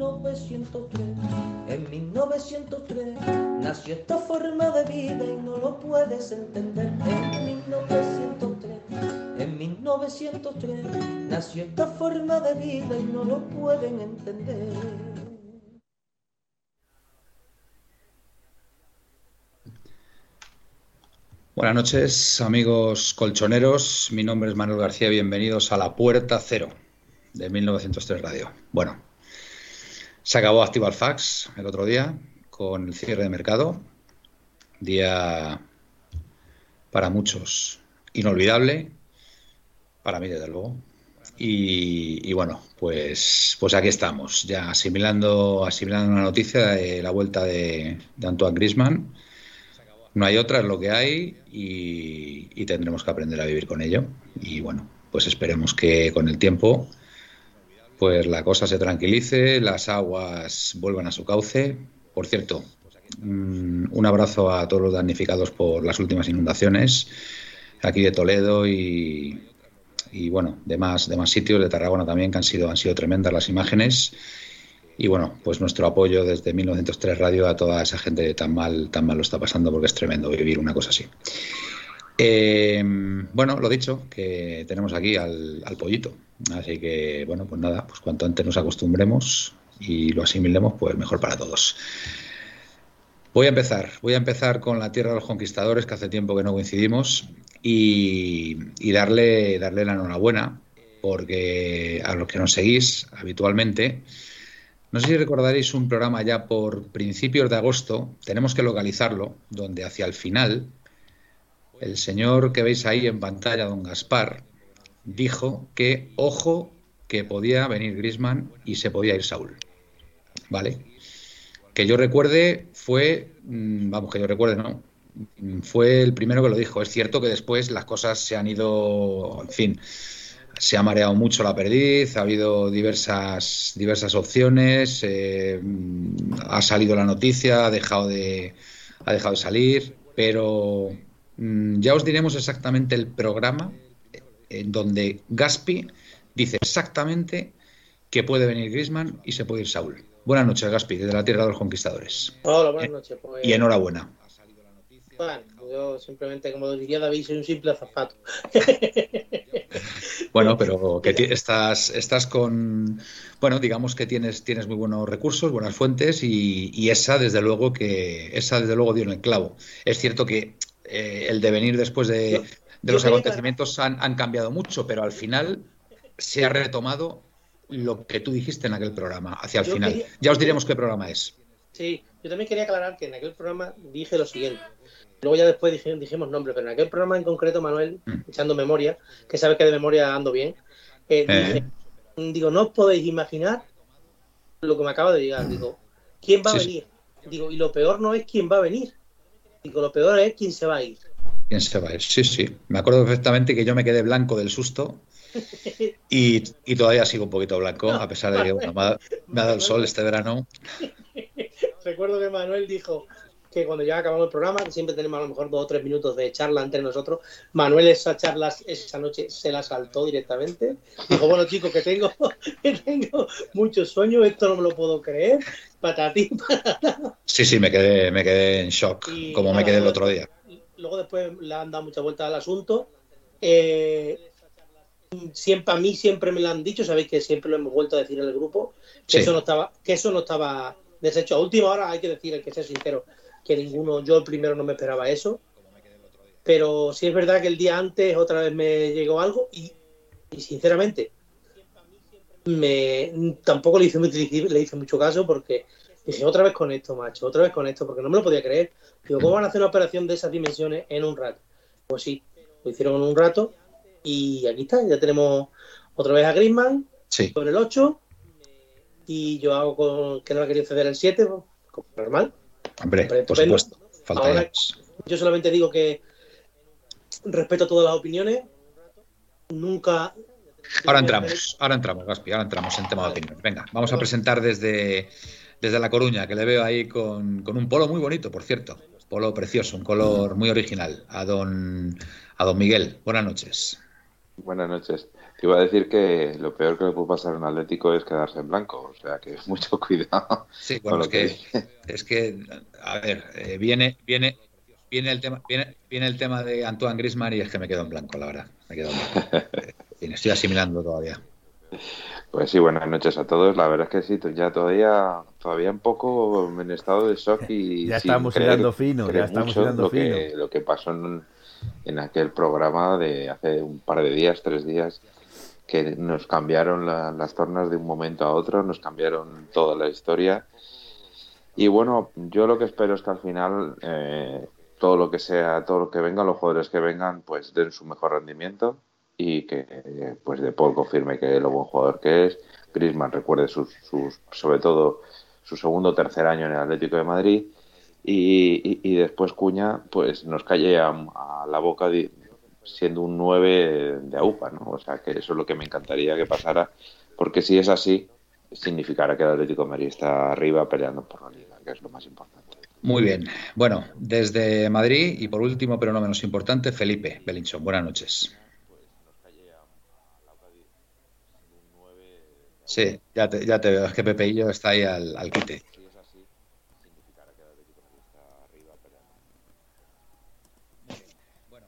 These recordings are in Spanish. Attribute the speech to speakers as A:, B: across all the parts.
A: 1903. En 1903 nació esta forma de vida y no lo puedes entender. En 1903, en 1903 nació esta forma de vida y no lo pueden entender.
B: Buenas noches, amigos colchoneros. Mi nombre es Manuel García. Bienvenidos a La Puerta Cero de 1903 Radio. Bueno, se acabó Actival Fax el otro día con el cierre de mercado. Día para muchos inolvidable, para mí desde luego. Y, y, bueno, pues, pues aquí estamos, ya asimilando, asimilando una noticia de la vuelta de, de Antoine Grisman no hay otra, es lo que hay y, tendremos que aprender a vivir con ello. Y bueno, pues esperemos que con el tiempo pues la cosa se tranquilice, las aguas vuelvan a su cauce. Por cierto, mm, un abrazo a todos los damnificados por las últimas inundaciones aquí de Toledo y, y bueno, de más, de más sitios de Tarragona también que han sido, han sido tremendas las imágenes y bueno, pues nuestro apoyo desde 1903 Radio a toda esa gente que tan mal, tan mal lo está pasando porque es tremendo vivir una cosa así. Eh, bueno, lo dicho, que tenemos aquí al, pollito. Así que, bueno, pues nada, pues cuanto antes nos acostumbremos y lo asimilemos, pues mejor para todos. Voy a empezar, voy a empezar con la Tierra de los Conquistadores, que hace tiempo que no coincidimos, y, y darle, darle la enhorabuena, porque a los que nos seguís habitualmente, no sé si recordaréis un programa ya por principios de agosto, tenemos que localizarlo, donde hacia el final el señor que veis ahí en pantalla, don Gaspar, dijo que ojo que podía venir Grisman y se podía ir Saúl. ¿Vale? Que yo recuerde fue, mm, vamos, que yo recuerde, no, fue el primero que lo dijo. Es cierto que después las cosas se han ido, en fin, se ha mareado mucho la perdiz, ha habido diversas, diversas opciones, eh, ha salido la noticia, ha dejado de, ha dejado de salir, pero mm, ya os diremos exactamente el programa en donde Gaspi dice exactamente que puede venir Grisman y se puede ir Saúl. Buenas noches, Gaspi, desde la Tierra de los Conquistadores.
C: Hola, buenas noches.
B: Pues... Y enhorabuena.
C: Bueno, yo simplemente, como diría David, soy un simple azafato.
B: bueno, pero que estás, estás con, bueno, digamos que tienes, tienes muy buenos recursos, buenas fuentes y, esa, desde luego, que esa, desde luego, dio en el clavo. Es cierto que eh, el devenir después de, de los acontecimientos han, han cambiado mucho, pero al final se ha retomado lo que tú dijiste en aquel programa, hacia el final. Ya os diremos qué programa es.
C: Sí, yo también quería aclarar que en aquel programa dije lo siguiente. Luego ya después dijimos, dijimos nombre, pero en aquel programa en concreto, Manuel, mm. echando memoria, que sabes que de memoria ando bien, eh, eh. digo, no os podéis imaginar lo que me acaba de llegar. Digo, ¿quién va a venir? Digo, y lo peor no es quién va a venir. Digo, lo peor es quién se va a ir.
B: ¿Quién se va a ir? Sí, sí. Me acuerdo perfectamente que yo me quedé blanco del susto y, todavía sigo un poquito blanco, a pesar de que me, ha, me ha dado el sol este verano.
C: Recuerdo que Manuel dijo, que cuando ya acabamos el programa, que siempre tenemos a lo mejor dos o tres minutos de charla entre nosotros, Manuel esa charla esa noche se la saltó directamente. Dijo, bueno chicos, que tengo, que tengo mucho sueño, esto no me lo puedo creer. Patatín,
B: Sí, sí, me quedé, me quedé en shock, como me quedé el otro día.
C: Luego después le han dado mucha vuelta al asunto. Eh, siempre a mí siempre me lo han dicho, sabéis que siempre lo hemos vuelto a decir en el grupo, que eso no estaba, que eso no estaba deshecho. A última hora hay que decir, hay que ser sincero, que ninguno, yo el primero no me esperaba eso. Pero sí es verdad que el día antes otra vez me llegó algo y, sinceramente me tampoco le hice, le hice mucho caso porque dije otra vez con esto, macho, otra vez con esto, porque no me lo podía creer. Digo, ¿cómo van a hacer una operación de esas dimensiones en un rato? Pues sí, lo hicieron en un rato y aquí está, ya tenemos otra vez a Griezmann
B: sí.
C: con el 8 y yo hago con, que no ha querido ceder el 7, como normal.
B: Hombre, por supuesto. Falta
C: yo solamente digo que respeto todas las opiniones. Nunca.
B: Ahora entramos, ahora entramos, Gaspi, ahora entramos en tema de opiniones. Venga, vamos a presentar desde, desde La Coruña, que le veo ahí con, con un polo muy bonito, por cierto. Polo precioso, un color muy original. A don, a don Miguel, buenas noches.
D: Buenas noches. Te iba a decir que lo peor que le puede pasar a un Atlético es quedarse en blanco, o sea que mucho cuidado.
B: Sí, bueno, es que, es que, a ver, eh, viene, viene, viene el tema, viene, viene el tema de Antoine Grisman y es que me quedo en blanco, la verdad. Me quedo en blanco. estoy asimilando todavía.
D: Pues sí, buenas noches a todos. La verdad es que sí, ya todavía, todavía un poco en estado de shock y
E: ya estamos hilando fino, ya estamos hilando
D: lo
E: fino.
D: Que, lo que pasó en, en, aquel programa de hace un par de días, tres días, que nos cambiaron la, las tornas de un momento a otro, nos cambiaron toda la historia. Y bueno, yo lo que espero es que al final eh, todo lo que sea, todo lo que venga, los jugadores que vengan, pues den su mejor rendimiento y que pues De Paul confirme que es lo buen jugador que es. Griezmann recuerde sus, sus, sobre todo su segundo o tercer año en el Atlético de Madrid y, y, y después Cuña pues nos calle a, a la boca siendo un 9 de AUPA, ¿no? O sea que eso es lo que me encantaría que pasara porque si es así significará que el Atlético de Madrid está arriba peleando por la liga, que es lo más importante.
B: Muy bien. Bueno, desde Madrid y por último, pero no menos importante, Felipe Belinchón. Buenas noches. Sí, ya te, ya te veo. Es que Pepe y yo está ahí al, al quite.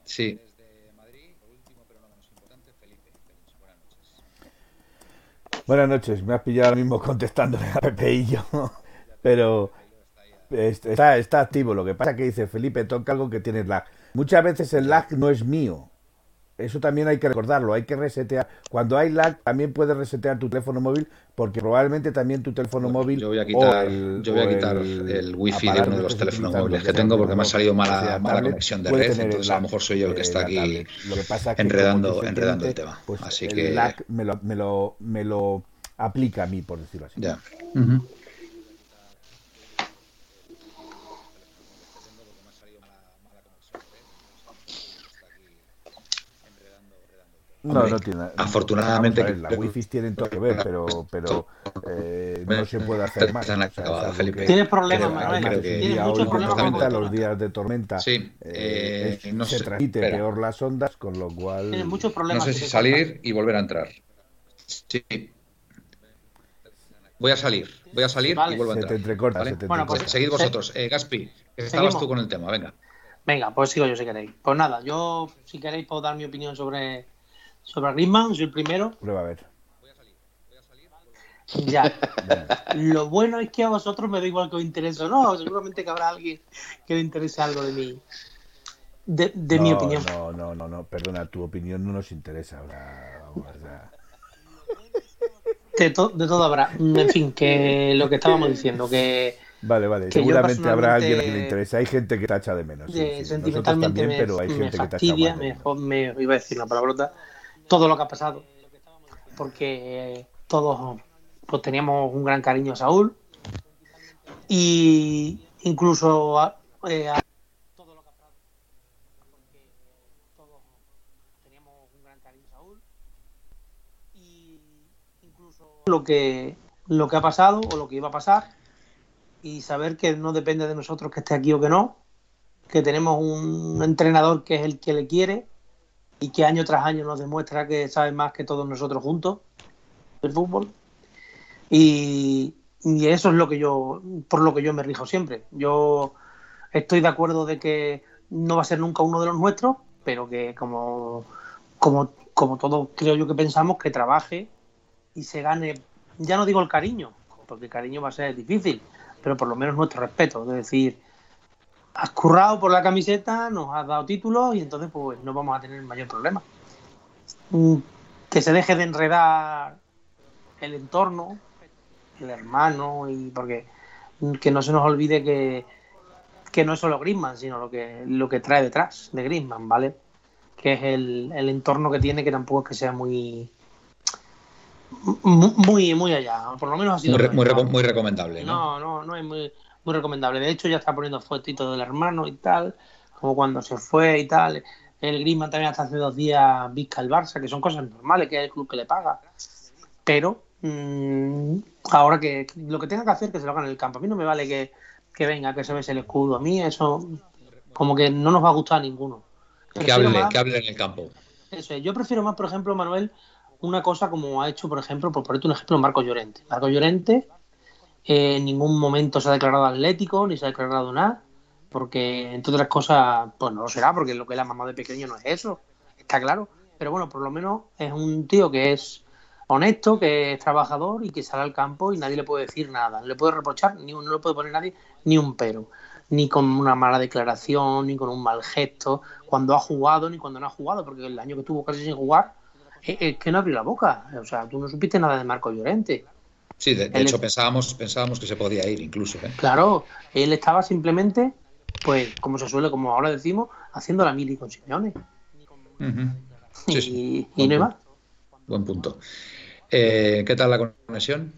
B: Sí.
E: Buenas noches. Me has pillado ahora mismo contestándole a Pepe y yo. Pero está, está activo. Lo que pasa es que dice Felipe, toca algo que tiene lag. Muchas veces el lag no es mío. Eso también hay que recordarlo, hay que resetear. Cuando hay lag, también puedes resetear tu teléfono móvil, porque probablemente también tu teléfono móvil.
B: Yo voy a quitar, el, yo voy a quitar el, el, wifi de uno de los teléfonos móviles que tengo, porque me ha salido mala, mala conexión de red. Entonces, a lo mejor soy yo el que está aquí
E: lo que pasa es que
B: enredando, enredando el tema.
E: Pues
B: Así
E: el
B: que.
E: lag me lo, me, lo, me lo aplica a mí, por decirlo así.
B: Ya. Uh -huh.
E: No, no tiene.
B: Afortunadamente.
E: Ver, las wifi tienen todo que ver, pero, pero eh, no se puede hacer más. O
B: sea, Felipe.
C: Tienes problemas, Manuel.
E: Tienes muchos problemas. Los días de tormenta
B: sí,
E: eh, es, no se sé, transmite espera. peor las ondas, con lo cual.
C: Tienes muchos problemas.
B: No sé si salir y volver a entrar. Sí. Voy a salir, voy a salir
C: vale.
B: y vuelvo a entrar.
E: Se te entrecorta,
B: ¿vale?
E: se te
C: bueno, pues,
B: Seguid vosotros. Eh, Gaspi, estabas tú con el tema, venga.
C: Venga, pues sigo yo si queréis. Pues nada, yo si queréis puedo dar mi opinión sobre sobre Griezmann, soy el primero.
E: Prueba a ver.
C: Ya. Lo bueno es que a vosotros me da igual que os interese o no. Seguramente que habrá alguien que le interese algo de mi, de, de
E: no,
C: mi opinión.
E: No, no, no, no, perdona, tu opinión no nos interesa ahora. Sea...
C: de, to, de, todo habrá. En fin, que lo que estábamos diciendo, que.
E: Vale, vale, seguramente habrá alguien a quien le interese. Hay gente que tacha de menos. Sí.
C: Sentimentalmente
E: también,
C: me,
E: pero hay
C: me
E: gente
C: fastidia,
E: que
C: tacha me, me, iba a decir una palabrota, todo lo que ha pasado. Porque todos pues, teníamos un gran cariño a Saúl. Y incluso a, eh, a lo que, lo que ha pasado o lo que iba a pasar. Y saber que no depende de nosotros que esté aquí o que no. Que tenemos un entrenador que es el que le quiere y que año tras año nos demuestra que sabe más que todos nosotros juntos del fútbol. Y, eso es lo que yo, por lo que yo me rijo siempre. Yo estoy de acuerdo de que no va a ser nunca uno de los nuestros, pero que como, como, como todos creo yo que pensamos, que trabaje y se gane, ya no digo el cariño, porque el cariño va a ser difícil, pero por lo menos nuestro respeto. Es decir, has currado por la camiseta, nos has dado títulos y entonces pues no vamos a tener mayor problema. Que se deje de enredar el entorno, el hermano, y porque que no se nos olvide que, que no es solo Griezmann, sino lo que, lo que trae detrás de Griezmann, ¿vale? Que es el, el entorno que tiene, que tampoco es que sea muy Muy, muy allá, por lo menos ha sido.
B: Muy, muy, recomendable.
C: ¿no? no, no, es muy, muy recomendable. De hecho, ya está poniendo fotitos del hermano y tal, como cuando se fue y tal. El Griezmann también hasta hace dos días visca el Barça, que son cosas normales, que es el club que le paga. Pero mmm, ahora que lo que tenga que hacer, que se lo haga en el campo. A mí no me vale que, que venga, que se bese el escudo. A mí eso como que no nos va a gustar a ninguno.
B: Que hable, que hable en el campo.
C: Eso es. Yo prefiero más, por ejemplo, Manuel, una cosa como ha hecho, por ejemplo, por ponerte un ejemplo, Marco Llorente. Marco Llorente eh, en ningún momento se ha declarado atlético, ni se ha declarado nada, porque entre otras cosas, pues no lo será, porque lo que la mamá de pequeño no es eso, está claro. Pero bueno, por lo menos es un tío que es honesto, que es trabajador y que sale al campo y nadie le puede decir nada, no le puede reprochar, ni no le puede poner nadie ni un pero, ni con una mala declaración, ni con un mal gesto, cuando ha jugado ni cuando no ha jugado, porque el año que tuvo casi sin jugar es que no abrió la boca. O sea, tú no supiste nada de Marco Llorente.
B: Sí, de, hecho pensábamos, pensábamos que se podía ir incluso. ¿eh?
C: Claro, él estaba simplemente, pues, como se suele, como ahora decimos, haciendo la mili con Simeone. y, no hay más.
B: Buen punto. Eh, ¿Qué tal la conexión?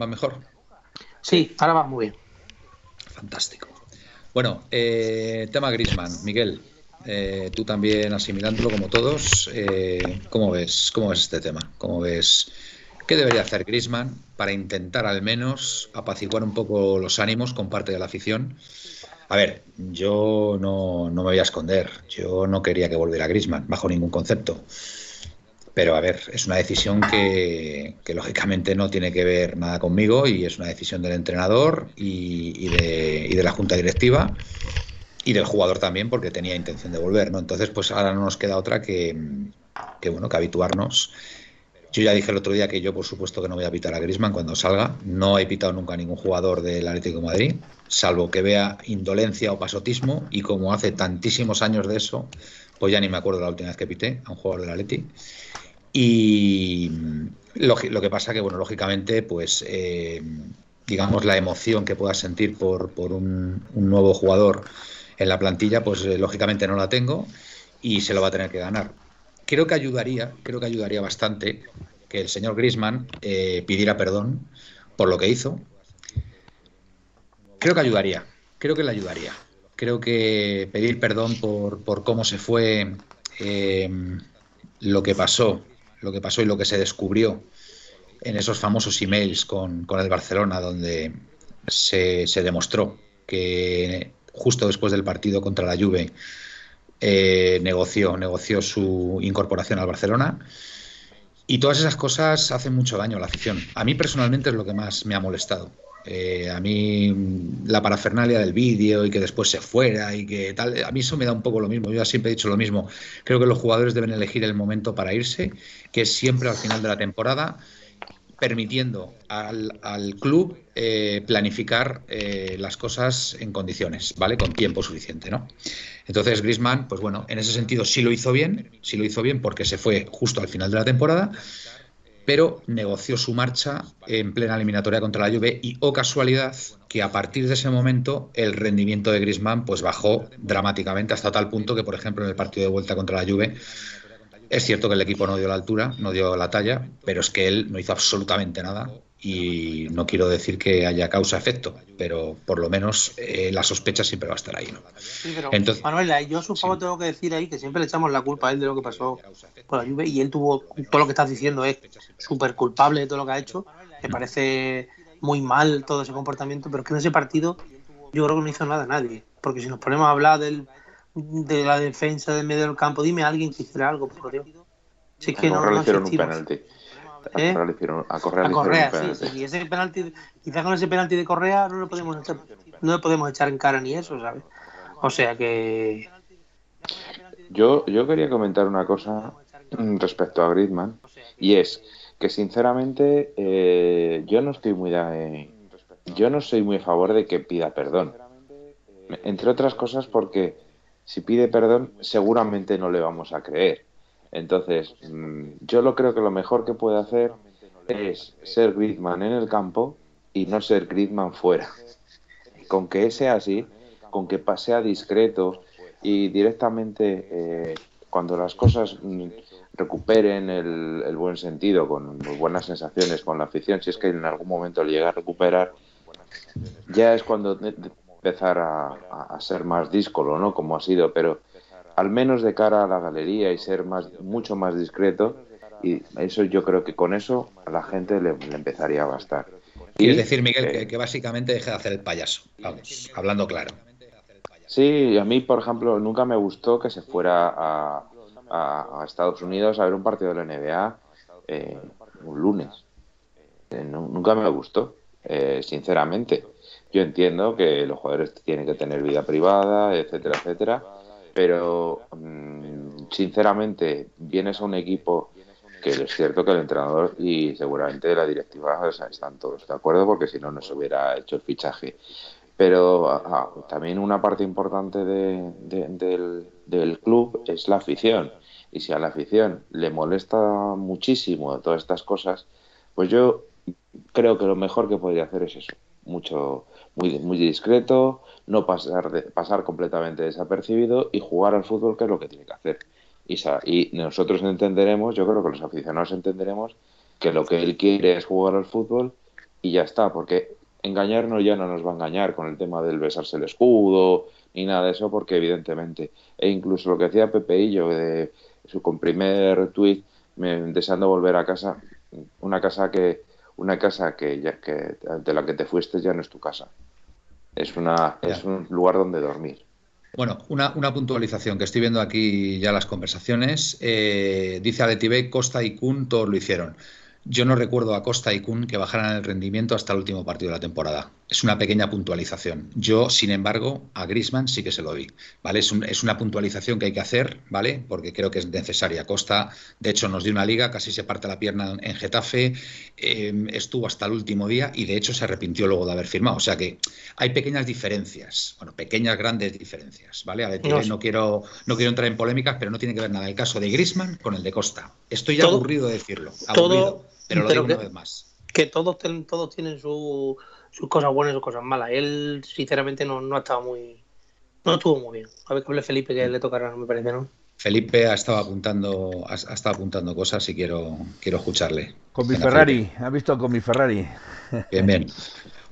B: ¿Va mejor?
C: Sí, ahora va muy bien.
B: Fantástico. Bueno, eh, tema Grisman, Miguel. Eh, tú también asimilándolo como todos, eh, ¿cómo, ves, ¿cómo ves este tema? ¿Cómo ves qué debería hacer Grisman para intentar al menos apaciguar un poco los ánimos con parte de la afición? A ver, yo no, no me voy a esconder, yo no quería que volviera Grisman, bajo ningún concepto. Pero a ver, es una decisión que, lógicamente no tiene que ver nada conmigo y es una decisión del entrenador y, de, y de la junta directiva y del jugador también porque tenía intención de volver, ¿no? Entonces, pues ahora no nos queda otra que, bueno, que habituarnos. Yo ya dije el otro día que yo, por supuesto, que no voy a pitar a Grisman cuando salga. No he pitado nunca a ningún jugador del Atlético Madrid, salvo que vea indolencia o pasotismo. Y como hace tantísimos años de eso, pues ya ni me acuerdo la última vez que pité a un jugador del Atlético. Y lo, que pasa que, bueno, lógicamente, pues eh, digamos la emoción que puedas sentir por, por un, un nuevo jugador en la plantilla, pues eh, lógicamente no la tengo y se lo va a tener que ganar. Creo que ayudaría, creo que ayudaría bastante que el señor Grisman eh, pidiera perdón por lo que hizo. Creo que ayudaría, creo que le ayudaría. Creo que pedir perdón por, por cómo se fue, eh, lo que pasó, lo que pasó y lo que se descubrió en esos famosos emails con, con el Barcelona, donde se, se demostró que justo después del partido contra la Juve, eh, negoció, negoció su incorporación al Barcelona. Y todas esas cosas hacen mucho daño a la afición. A mí personalmente es lo que más me ha molestado. Eh, a mí la parafernalia del vídeo y que después se fuera y que tal, a mí eso me da un poco lo mismo. Yo siempre he dicho lo mismo. Creo que los jugadores deben elegir el momento para irse, que es siempre al final de la temporada permitiendo al, al club eh, planificar eh, las cosas en condiciones, ¿vale? Con tiempo suficiente, ¿no? Entonces Griezmann, pues bueno, en ese sentido sí lo hizo bien, sí lo hizo bien porque se fue justo al final de la temporada, pero negoció su marcha en plena eliminatoria contra la Juve y, oh casualidad, que a partir de ese momento el rendimiento de Griezmann pues bajó dramáticamente hasta tal punto que, por ejemplo, en el partido de vuelta contra la Juve es cierto que el equipo no dio la altura, no dio la talla, pero es que él no hizo absolutamente nada y no quiero decir que haya causa-efecto, pero por lo menos eh, la sospecha siempre va a estar ahí. ¿no?
C: Sí, pero, Entonces, Manuel, yo supongo tengo que decir ahí que siempre le echamos la culpa a él de lo que pasó con la Juve y él tuvo todo lo que estás diciendo es súper culpable de todo lo que ha hecho. Me parece muy mal todo ese comportamiento, pero es que en ese partido yo creo que no hizo nada nadie, porque si nos ponemos a hablar del de la defensa del medio del campo. Dime a alguien que hiciera algo, por Dios.
D: Si es que a no, hicieron un penalti.
C: ¿Eh? A Correa, a Correa, sí, sí. Y ese penalti, quizás con ese penalti de Correa no le podemos echar, no le podemos echar en cara ni eso, ¿sabes? O sea que.
D: Yo, yo quería comentar una cosa respecto a Griezmann y es que sinceramente eh, yo no estoy muy de, yo no soy muy a favor de que pida perdón entre otras cosas porque si pide perdón, seguramente no le vamos a creer. Entonces, mm, yo lo creo que lo mejor que puede hacer es ser Griezmann en el campo y no ser Griezmann fuera. Con que sea así, con que sea discreto y directamente eh, cuando las cosas mm, recuperen el, buen sentido, con buenas sensaciones con la afición, si es que en algún momento le llega a recuperar, ya es cuando empezar a, ser más díscolo, ¿no? Como ha sido, pero al menos de cara a la galería y ser más mucho más discreto, y eso yo creo que con eso a la gente le, empezaría a bastar.
B: Y, es decir, Miguel, que, básicamente deje de hacer el payaso, vamos, hablando claro.
D: Sí, a mí, por ejemplo, nunca me gustó que se fuera a, a, Estados Unidos a ver un partido de la NBA eh, un lunes. Eh, nunca me gustó, eh, sinceramente. Yo entiendo que los jugadores tienen que tener vida privada, etcétera, etcétera, pero mm, sinceramente vienes a un equipo que es cierto que el entrenador y seguramente la directiva están todos de acuerdo porque si no no se hubiera hecho el fichaje. Pero ah, también una parte importante del, del, club es la afición. Y si a la afición le molesta muchísimo todas estas cosas pues yo creo que lo mejor que podría hacer es eso mucho muy, muy discreto, no pasar, de, pasar completamente desapercibido y jugar al fútbol, que es lo que tiene que hacer. Y, nosotros entenderemos, yo creo que los aficionados entenderemos que lo que él quiere es jugar al fútbol y ya está, porque engañarnos ya no nos va a engañar con el tema del besarse el escudo ni nada de eso, porque evidentemente, e incluso lo que decía Pepeillo de su primer tuit, deseando volver a casa, una casa que una casa que, ya, que de la que te fuiste ya no es tu casa. Es, una, es un lugar donde dormir.
B: Bueno, una, una, puntualización que estoy viendo aquí ya las conversaciones. Eh, dice Adetibé, Costa y Kun todos lo hicieron. Yo no recuerdo a Costa y Kun que bajaran el rendimiento hasta el último partido de la temporada. Es una pequeña puntualización. Yo, sin embargo, a Grisman sí que se lo vi. ¿vale? Es, es, una puntualización que hay que hacer, ¿vale? Porque creo que es necesaria. Costa, de hecho, nos dio una liga, casi se parte la pierna en Getafe, eh, estuvo hasta el último día y de hecho se arrepintió luego de haber firmado. O sea que hay pequeñas diferencias, bueno, pequeñas, grandes diferencias, ¿vale? A ver, no, quiero, no quiero entrar en polémicas, pero no tiene que ver nada el caso de Grisman con el de Costa. Estoy ya aburrido de decirlo. Aburrido. Pero lo digo una vez más.
C: Que todos, todos tienen sus cosas buenas y sus cosas malas. Él, sinceramente, no, no ha estado muy. No estuvo muy bien. A ver que hable Felipe, que le tocará, me parece, ¿no?
B: Felipe ha estado apuntando, ha, estado apuntando cosas y quiero, quiero escucharle.
E: Con mi Ferrari, ha visto con mi Ferrari.
B: Bien, bien.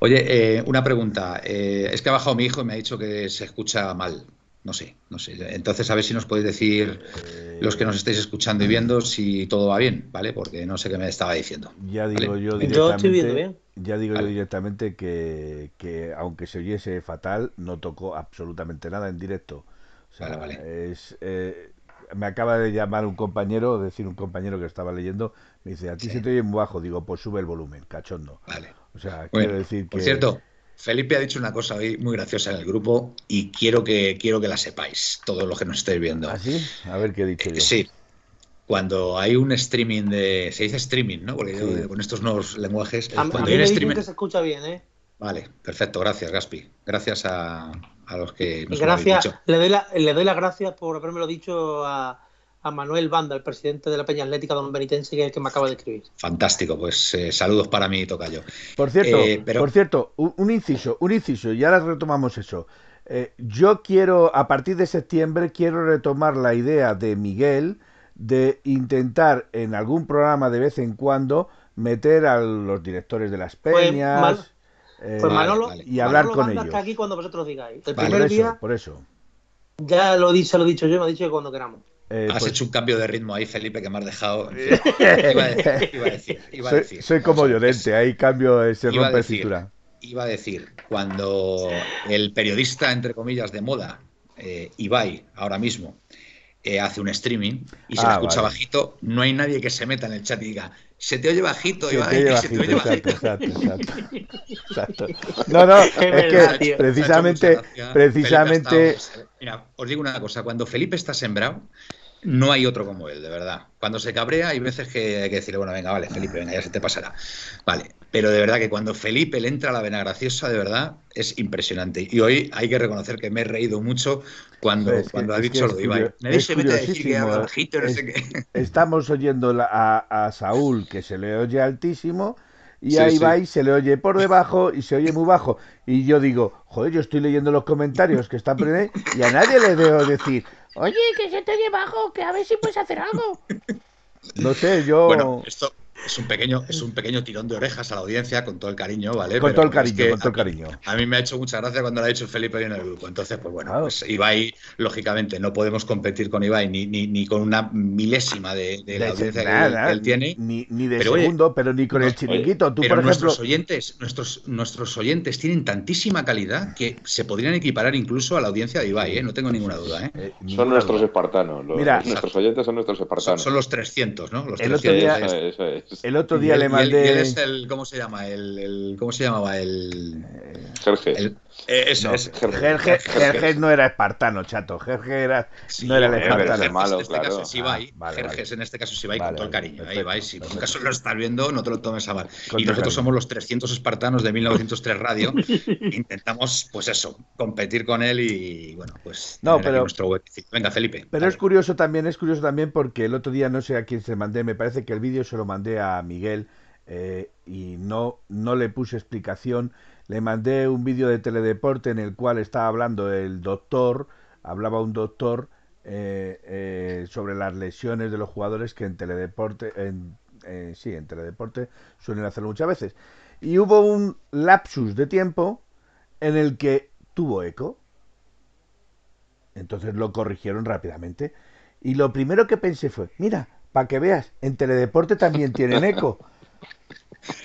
B: Oye, eh, una pregunta. Eh, es que ha bajado mi hijo y me ha dicho que se escucha mal. No sé, no sé. Entonces, a ver si nos podéis decir, los que nos estáis escuchando y viendo, si todo va bien, ¿vale? Porque no sé qué me estaba diciendo.
E: Ya digo yo directamente, Ya digo yo directamente que, aunque se oyese fatal, no tocó absolutamente nada en directo. O sea, Es, eh, me acaba de llamar un compañero, decir un compañero que estaba leyendo, me dice, a ti se te oye muy bajo. Digo, pues sube el volumen, cachondo.
B: Vale.
E: O sea, quiero decir que...
B: Por cierto, Felipe ha dicho una cosa hoy muy graciosa en el grupo y quiero que, quiero que la sepáis, todos los que nos estéis viendo.
E: ¿Ah, sí? A ver qué he dicho yo.
B: Sí. Cuando hay un streaming de. Se dice streaming, ¿no? Porque con estos nuevos lenguajes.
C: cuando
B: hay un
C: streaming. que se escucha bien, ¿eh?
B: Vale, perfecto, gracias, Gaspi. Gracias a, a los que
C: nos gracias, lo dicho. Le doy, la, le doy las gracias por haberme lo dicho a, a Manuel Banda, el presidente de la Peña Atlética Don Benitense, que es el que me acaba de escribir.
B: Fantástico, pues eh, saludos para mí, Tocayo.
E: Por cierto, eh, por cierto, un, inciso, un inciso, y ahora retomamos eso. Eh, yo quiero, a partir de septiembre, quiero retomar la idea de Miguel de intentar en algún programa de vez en cuando meter a los directores de las pues, peñas.
C: Pues, Manolo,
E: y hablar con ellos.
C: aquí cuando vosotros digáis. El primer día,
E: por eso.
C: Ya lo, se lo he dicho yo, me ha dicho que cuando queramos.
B: Eh, has pues hecho un cambio de ritmo ahí, Felipe, que me has dejado. iba, a decir, iba a decir,
E: soy, como Llorente, ahí cambio, ese rompe cintura.
B: Iba a decir, cuando el periodista, entre comillas, de moda, eh, Ibai, ahora mismo, eh, hace un streaming y se ah, escucha bajito, no hay nadie que se meta en el chat y diga, se te oye bajito, se Ibai, te oye se te oye bajito. Exacto, exacto,
E: exacto. No, no, es que precisamente, precisamente...
B: Mira, os digo una cosa, cuando Felipe está sembrado, no hay otro como él, de verdad. Cuando se cabrea hay veces que hay que decirle, bueno, venga, vale, Felipe, venga, ya se te pasará. Vale, pero de verdad que cuando Felipe le entra a la vena graciosa, de verdad, es impresionante. Y hoy hay que reconocer que me he reído mucho cuando, cuando ha dicho lo de Ibai.
E: Me se mete a decir que habla bajito, no sé qué. Estamos oyendo a, a Saúl, que se le oye altísimo, y a Ibai se le oye por debajo y se oye muy bajo. Y yo digo, joder, yo estoy leyendo los comentarios que están poniendo y a nadie le debo decir,
F: Oye, que se te oye bajo, que a ver si puedes hacer algo.
E: No sé, yo.
B: Bueno, esto, es un pequeño, es un pequeño tirón de orejas a la audiencia con todo el cariño, ¿vale?
E: Con
B: Pero
E: todo el
B: es
E: cariño,
B: que
E: con todo el
B: a mí-
E: cariño.
B: A mí me ha hecho mucha gracia cuando lo ha dicho el Felipe en el grupo. Entonces, pues bueno,
E: Claro.
B: pues Ibai, lógicamente, no podemos competir con Ibai ni, ni, ni con una milésima de, de la
E: De-
B: audiencia que
E: nada,
B: él- que él tiene.
E: Ni, ni de
B: Pero, oye,
E: segundo, pero ni con el
B: oye,
E: chiringuito. Tú,
B: Pero
E: por ejemplo.
B: nuestros oyentes, nuestros, nuestros oyentes tienen tantísima calidad que se podrían equiparar incluso a la audiencia de Ibai, ¿eh? no tengo ninguna duda. ¿eh?
E: eh,
D: Son
E: ninguna
D: nuestros
E: duda.
D: espartanos. los-
E: Mira.
D: nuestros oyentes son nuestros espartanos.
B: son los 300, ¿no? Los
E: El otro
B: 300
E: día-
B: de-
D: Eso es, eso es.
E: El otro
B: Y
E: día le
B: él-
E: mandé.
B: él es el, ¿cómo se llama? El, el- ¿Cómo se llamaba? El,
D: Sergio.
B: el- eh, ese,
E: No,
B: ese.
E: Jerjes Jerjes no era espartano, chato. Jerjes era,
B: Sí,
E: no era el
B: pero
E: espartano.
B: Jerjes
D: malo,
B: en este
D: claro.
B: caso es Ibai.
E: Ah, vale,
B: Jerjes
E: vale.
B: en este caso es Ibai
E: Vale,
B: con todo el cariño. ¿eh?
E: perfecto,
B: Ibai, si en un
E: perfecto.
B: caso lo estás viendo, no te lo tomes a mal.
E: Con
B: y nosotros
E: cariño.
B: somos los 300 espartanos de 1903 Radio. Intentamos, pues eso, competir con él y, bueno, pues.
E: No, pero-
B: nuestro huequecito. Venga, Felipe.
E: Pero es curioso también, es curioso también porque el otro día no sé a quién se mandé, me parece que el vídeo se lo mandé a Miguel eh, y no, no le puse explicación. Le mandé un vídeo de teledeporte en el cual estaba hablando el doctor, hablaba un doctor eh, eh, sobre las lesiones de los jugadores que en teledeporte, en, eh, sí, en teledeporte suelen hacerlo muchas veces. Y hubo un lapsus de tiempo en el que tuvo eco. Entonces lo corrigieron rápidamente. Y lo primero que pensé fue, mira, para que veas, en Teledeporte también tienen eco.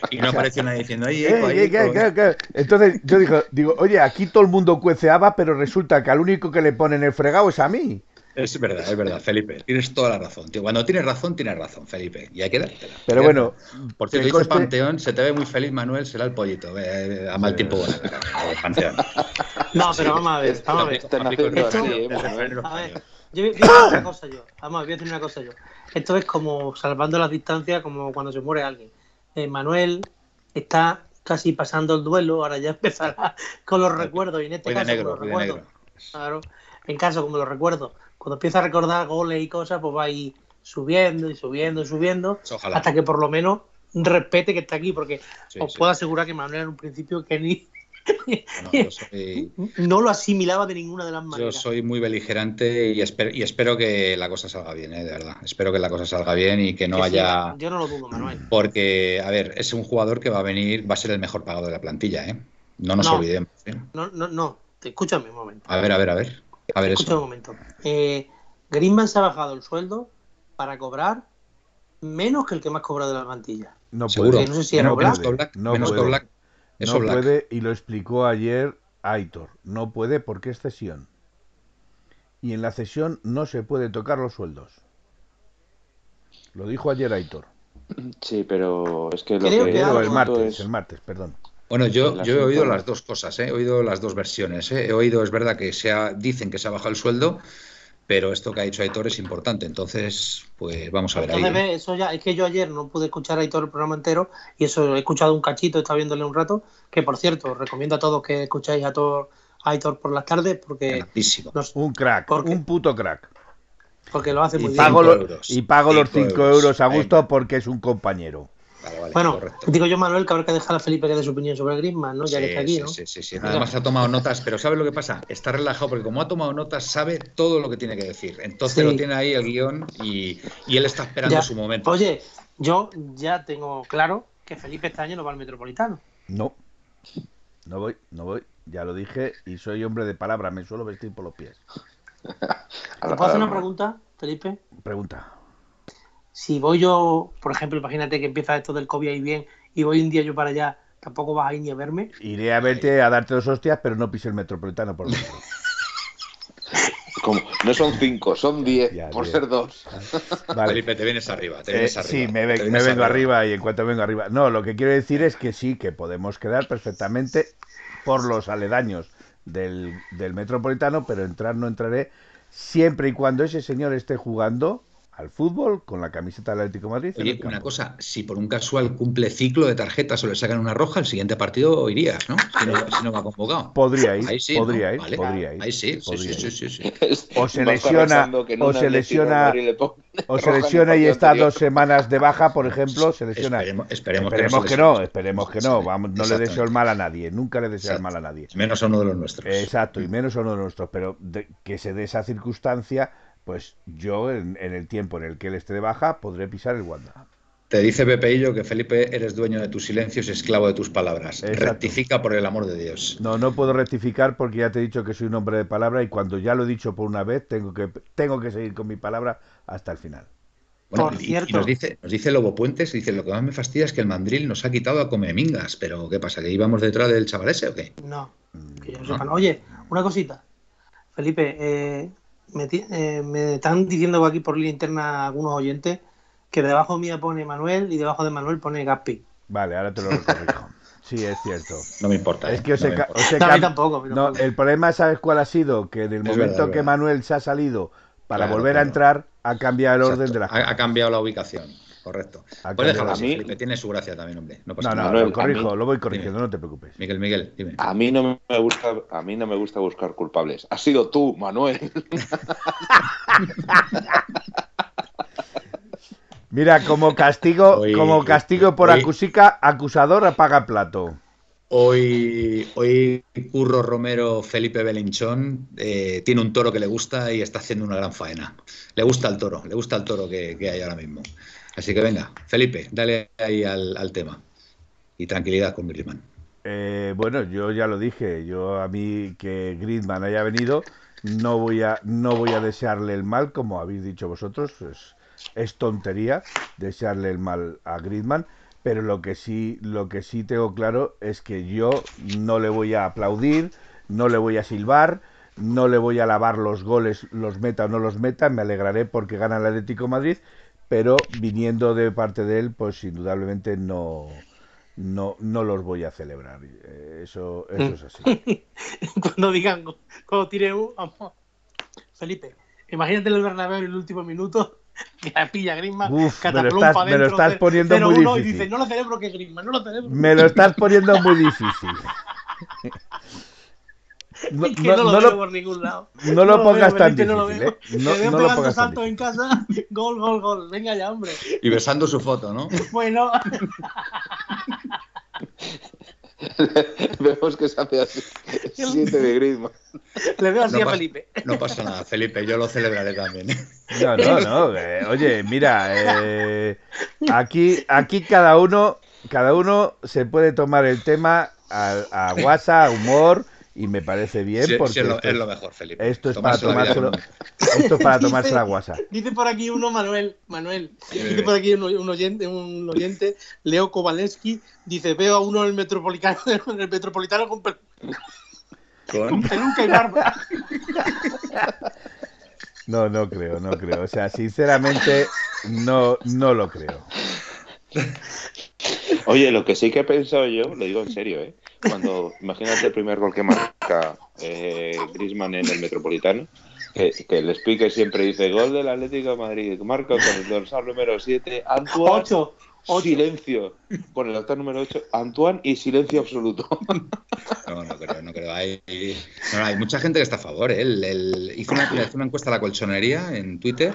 B: Y no apareció nadie diciendo, ahí,
E: Eh,
B: eco,
E: eh, que-
B: eco".
E: que- que- Entonces yo digo, digo, oye, aquí todo el mundo cueceaba, pero resulta que al único que le ponen el fregado es a mí.
B: Es verdad, es verdad, Felipe. Tienes toda la razón. Tío. Cuando tienes razón, tienes razón, Felipe. Y hay que dártela.
E: Pero bueno,
B: por cierto, dice
E: conste-
B: Panteón, se te ve muy feliz, Manuel, será el pollito. Eh, a mal tiempo eh, Panteón.
C: No, pero vamos a ver, vamos a ver.
D: ¿eh,
C: A ver, yo voy voy a decir una cosa yo. Vamos, voy a decir una cosa yo. Esto es como salvando las distancias, como cuando se muere alguien. Eh, Manuel está casi pasando el duelo, ahora ya empezará con los recuerdos. Y en este
B: de
C: caso,
B: negro,
C: con los recuerdos, claro, en caso como los recuerdos, cuando empieza a recordar goles y cosas, pues va a ir subiendo y subiendo y subiendo,
B: Ojalá.
C: hasta que por lo menos respete que está aquí, porque
B: Sí,
C: os
B: sí.
C: puedo asegurar que Manuel en un principio que ni
B: No, yo, soy,
C: no lo asimilaba de ninguna de las
B: yo
C: maneras.
B: soy muy beligerante y espero, y espero que la cosa salga bien, eh, de verdad. Espero que la cosa salga bien y que no
C: Que sí,
B: haya.
C: yo no lo dudo, Manuel.
B: Porque, a ver, es un jugador que va a venir, va a ser el mejor pagado de la plantilla, ¿eh? No nos
C: No.
B: olvidemos. ¿eh?
C: No, no, no. Te- Escúchame un momento.
B: A ver, a ver, a ver. A ver
C: Escúchame un momento. Eh, Griezmann se ha bajado el sueldo para cobrar menos que el que más cobra de la plantilla.
E: No
B: Seguro.
E: puede.
C: no sé si era
B: menos, que Oblak,
E: No
B: menos que
E: puede.
B: Eso
E: no puede, y lo explicó ayer Aitor. No puede porque es cesión. Y en la cesión no se puede tocar los sueldos. Lo dijo ayer Aitor.
D: Sí, pero es que lo
C: Creo
D: que
E: el martes,
D: es-
E: el martes, perdón.
B: Bueno, yo, yo he oído las dos cosas, ¿eh? he oído las dos versiones. ¿eh? He oído, es verdad que se ha- dicen que se ha bajado el sueldo, pero esto que ha dicho Aitor es importante. Entonces, pues vamos a ver ahí.
C: Entonces,
B: ¿eh?
C: eso ya, es que yo ayer no pude escuchar ahí todo el programa entero y eso he escuchado un cachito, estado viéndole un rato, que por cierto, recomiendo a todos que escucháis a todos a Aitor por las tardes porque, nos-
E: Un crack, un puto crack.
C: porque lo hace muy
E: Y
C: bien.
E: pago,
B: Cinco
E: lo-
B: euros.
E: y pago los
B: Cinco
E: 5
B: euros.
E: euros a gusto porque es un compañero.
B: Vale, vale,
C: Bueno,
B: correcto.
C: digo yo, Manuel, que habrá que dejar a Felipe que dé su opinión sobre Griezmann, ¿no? Ya
B: Sí,
C: que está aquí,
B: sí,
C: ¿no?
B: sí, sí, sí. Además ha tomado notas, pero ¿sabe lo que pasa? Está relajado porque como ha tomado notas sabe todo lo que tiene que decir. Entonces
C: Sí.
B: lo tiene ahí el guion y, y él está esperando
C: Ya.
B: su momento.
C: Oye, yo ya tengo claro que Felipe este año no va al Metropolitano.
E: No, no voy, no voy. Ya lo dije y soy hombre de palabra, me suelo vestir por los pies.
D: a
C: ¿Te puedo hacer una pregunta, Felipe?
E: Pregunta.
C: Si voy yo, por ejemplo, imagínate que empieza esto del COVID ahí bien y voy un día yo para allá, tampoco vas a ir ni a verme.
E: Iré a verte a darte dos hostias, pero no pise el metropolitano por dentro.
D: como- no son cinco, son diez,
E: Ya,
D: por
E: diez.
D: ser dos.
E: Vale.
B: Felipe, te vienes arriba. Te
E: Eh,
B: vienes arriba.
E: sí, me, ve- me vengo arriba y en cuanto vengo arriba. No, lo que quiero decir es que sí, que podemos quedar perfectamente por los aledaños del, del metropolitano, pero entrar no entraré siempre y cuando ese señor esté jugando al fútbol con la camiseta del Atlético de Madrid.
B: Oye, una cosa, si por un casual cumple ciclo de tarjetas o le sacan una roja, el siguiente partido irías, ¿no? Si no, si no va convocado.
E: Podría ir,
B: Ahí sí, ¿no?
E: podría ir,
B: Vale.
E: podría ir.
B: Ahí sí, sí,
E: podría
B: sí,
E: ir.
B: sí, sí, sí.
E: O se lesiona- o se lesiona- O se lesiona y está
D: anterior.
E: dos semanas de baja, por ejemplo, se lesiona.
B: Esperemos, esperemos,
E: Esperemos
B: se
E: que no, esperemos que no. Vamos, no le deseo el mal a nadie, nunca le deseo el mal a nadie.
B: Menos a uno de los nuestros.
E: Exacto, y menos a uno de nuestros, pero de- que se dé esa circunstancia, pues yo en, en el tiempo en el que él esté de baja podré pisar el Wanda.
B: Te dice Pepeillo que Felipe eres dueño de tus silencios y esclavo de tus palabras.
E: Exacto.
B: Rectifica por el amor de Dios.
E: No, no puedo rectificar porque ya te he dicho que soy un hombre de palabra y cuando ya lo he dicho por una vez tengo que tengo que seguir con mi palabra hasta el final.
B: Bueno,
C: Por
B: y- y
C: cierto.
B: nos dice, nos dice Lobo Puentes, dice, lo que más me fastidia es que el mandril nos ha quitado a Comemingas, pero ¿qué pasa? ¿Que íbamos detrás del chaval ese o qué?
C: No, que yo
B: No.
C: sepa, no. Oye, una cosita. Felipe, eh, me, eh, me están diciendo aquí por línea interna algunos oyentes que debajo mía pone Manuel y debajo de Manuel pone Gaspi.
E: Vale, ahora te lo corrijo. Sí, es cierto.
B: No me importa.
E: Es
B: ¿eh?
E: que os
B: No
E: he,
B: importa.
E: os he
C: No, tampoco,
E: No,
C: tampoco.
E: el problema, ¿sabes cuál ha sido? Que en el
B: Es
E: momento
B: verdad,
E: que
B: verdad.
E: Manuel se ha salido para
B: Claro,
E: volver a entrar, ha cambiado el orden de la
B: ha, ha cambiado la ubicación, correcto.
E: Ha
B: Pues déjalo así, Felipe, tiene su gracia también, hombre. No pasa
E: No, no,
B: nada.
D: Manuel,
E: lo corrijo,
D: mí-
E: lo voy corrigiendo,
B: Dime.
E: no te preocupes.
B: Miguel, Miguel, dime.
D: A mí no me gusta, a mí no me gusta buscar culpables. Ha sido tú, Manuel.
E: Mira, como castigo,
B: Hoy-
E: como castigo por
B: hoy-
E: acusica, acusador apaga plato.
B: Hoy, hoy Curro Romero Felipe Belinchón eh, tiene un toro que le gusta y está haciendo una gran faena. Le gusta el toro, le gusta el toro que, que hay ahora mismo. Así que venga, Felipe, dale ahí al, al tema. Y tranquilidad con Griezmann.
E: Eh, bueno, yo ya lo dije, yo a mí que Griezmann haya venido, no voy a, no voy a desearle el mal, como habéis dicho vosotros, es, es tontería desearle el mal a Griezmann, pero lo que sí, lo que sí tengo claro es que yo no le voy a aplaudir, no le voy a silbar, no le voy a lavar los goles, los meta o no los meta, me alegraré porque gana el Atlético Madrid, pero viniendo de parte de él, pues indudablemente no, no, no los voy a celebrar. Eh, Eso, eso es así.
C: cuando digan, cuando tire un. vamos. Felipe, imagínate el Bernabéu en el último minuto que la pilla Griezmann,
E: Uf, me lo estás- me lo estás poniendo muy
C: y
E: difícil.
C: dice, no lo celebro que es Griezmann, no lo celebro.
E: Me lo estás poniendo muy difícil. No,
C: Es que
E: no-
C: no, lo
E: no
C: veo
E: lo,
C: por ningún lado.
E: no lo pongas
C: veo,
E: tan
C: Felipe, no lo
E: difícil,
C: veo.
E: ¿eh? No,
C: Me veo
E: no lo
C: pegando
E: pongas tan
C: salto en
E: difícil.
C: casa, gol, gol, gol. Venga ya, hombre.
B: Y besando su foto, ¿no?
C: Bueno,
D: Vemos que se hace así. Siete de Griezmann.
C: le veo así
B: No
C: a Felipe.
B: No pasa nada, Felipe, yo lo celebraré también.
E: No, no, no. eh, oye, mira, eh, aquí, aquí cada uno, cada uno se puede tomar el tema a, a guasa, a humor, y me parece bien
B: Sí, sí,
E: porque
B: es, lo,
E: esto,
B: es lo mejor, Felipe.
E: esto es para
B: Tomarse la vida
E: tomárselo, esto es para
C: Dice-
E: tomarse la guasa.
C: Dice por aquí uno, Manuel, Manuel, dice por aquí un, un oyente, un oyente, Leo Kowalewski, dice, veo a uno en el metropolitano, en el metropolitano con, pel- con
B: con-
C: peluca y barba.
E: No, no creo, no creo. O sea, sinceramente, no, no lo creo.
D: Oye, lo que sí que he pensado yo, lo digo en serio, ¿eh? Cuando, imagínate el primer gol que marca eh, Griezmann en el Metropolitano, que, que el speaker siempre dice gol del Atlético de Madrid, marca con el dorsal número 7, Antoine,
C: Ocho. ocho.
D: silencio, con el dorsal número 8, Antoine y silencio absoluto.
B: No, no creo, no creo. Hay, no, hay mucha gente que está a favor. ¿eh? El, el- hizo, una, hizo una encuesta a la colchonería en Twitter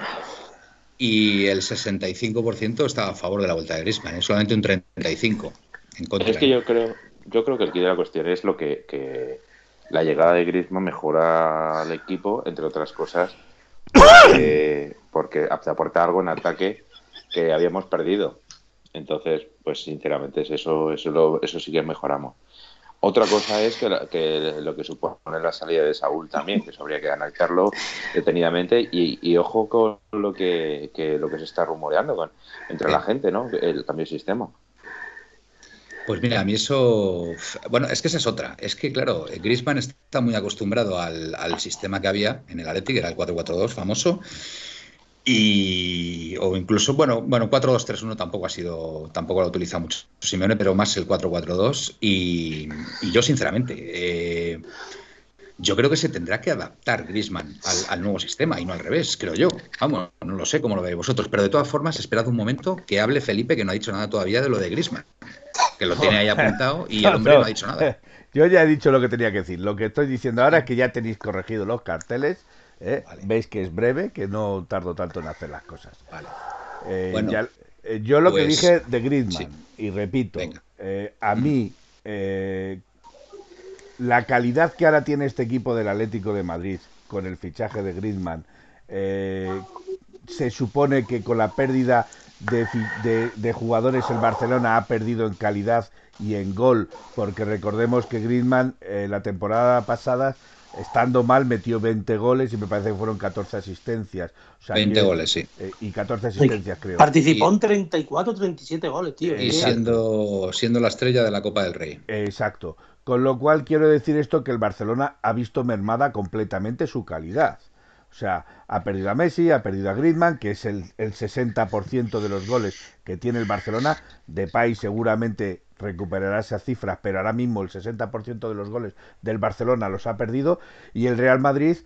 B: y el 65% está a favor de la vuelta de Griezmann, ¿eh? solamente un 35% en contra.
D: Es que yo creo, yo creo que el quid de la cuestión es lo que, que la llegada de Griezmann mejora al equipo, entre otras cosas, porque, porque aporta algo en ataque que habíamos perdido. Entonces, pues sinceramente es eso, eso, lo- eso sí que mejoramos. Otra cosa es que, la- que lo que supone la salida de Saúl también, que eso habría que analizarlo detenidamente y, y ojo con lo que, que lo que se está rumoreando con, entre la gente, ¿no? El cambio de sistema.
B: Pues mira, a mí eso. Bueno, es que esa es otra. Es que, claro, Griezmann está muy acostumbrado al, al sistema que había en el Atleti, era el 4-4-2 famoso. Y. O incluso, bueno, bueno, 4-2-3-1 tampoco ha sido. Tampoco lo utiliza mucho Simeone, pero más el 4-4-2. Y, y yo, sinceramente. eh, yo creo que se tendrá que adaptar Grisman al, nuevo sistema y no al revés, creo yo. Vamos, no lo sé cómo lo veis vosotros, pero de todas formas, esperad un momento que hable Felipe, que no ha dicho nada todavía de lo de Grisman, que lo tiene ahí apuntado y el hombre no, ha dicho nada.
E: Yo ya he dicho lo que tenía que decir. Lo que estoy diciendo ahora es que ya tenéis corregido los carteles. ¿eh? Veis que es breve, que no tardo tanto en hacer las cosas.
B: Vale.
E: Eh, eh, yo lo que pues, dije de Griezmann, y repito, a mí la calidad que ahora tiene este equipo del Atlético de Madrid con el fichaje de Griezmann, eh, se supone que con la pérdida de, jugadores el Barcelona ha perdido en calidad y en gol, porque recordemos que Griezmann eh, la temporada pasada estando mal metió 20 goles y me parece que fueron 14 asistencias.
B: 20 goles, sí.
E: Eh, y 14 asistencias, creo.
C: Participó en 34, 37 goles, tío.
B: Y siendo, siendo la estrella de la Copa del Rey.
E: Exacto. Con lo cual quiero decir esto que el Barcelona ha visto mermada completamente su calidad. O sea, ha perdido a Messi, ha perdido a Griezmann, que es el, el 60% de los goles que tiene el Barcelona. Depay seguramente recuperará esas cifras, pero ahora mismo el 60% de los goles del Barcelona los ha perdido. Y el Real Madrid,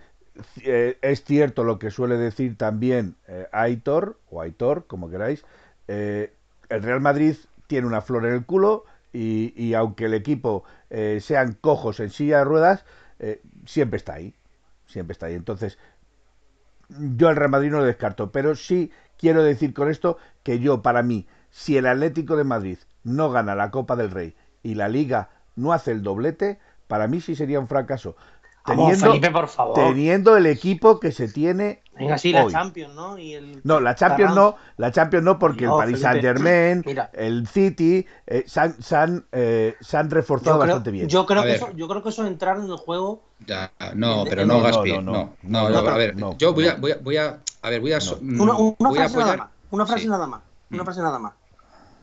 E: eh, es cierto lo que suele decir también eh, Aitor, o Aitor, como queráis, eh, el Real Madrid tiene una flor en el culo y, aunque el equipo eh, sean cojos en silla de ruedas, eh, siempre está ahí. Siempre está ahí. Entonces, yo el Real Madrid no lo descarto, pero sí quiero decir con esto que yo, para mí, si el Atlético de Madrid no gana la Copa del Rey y la Liga no hace el doblete, para mí sí sería un fracaso.
C: Teniendo, por favor.
E: teniendo el equipo que se tiene
C: Venga, sí, la Champions, ¿no? Y el...
E: No, la Champions no, la Champions no, porque el Paris Saint Germain, el City, eh, se, han, eh, se, han, reforzado bastante bien.
C: Yo creo, que eso, yo creo que eso entrar en el juego.
B: Ya, no, pero no, Gaspi, no, no, a ver, yo voy a, voy a, voy a, a ver, voy a,
C: una, una frase nada más, una frase nada más, una mm. frase nada más.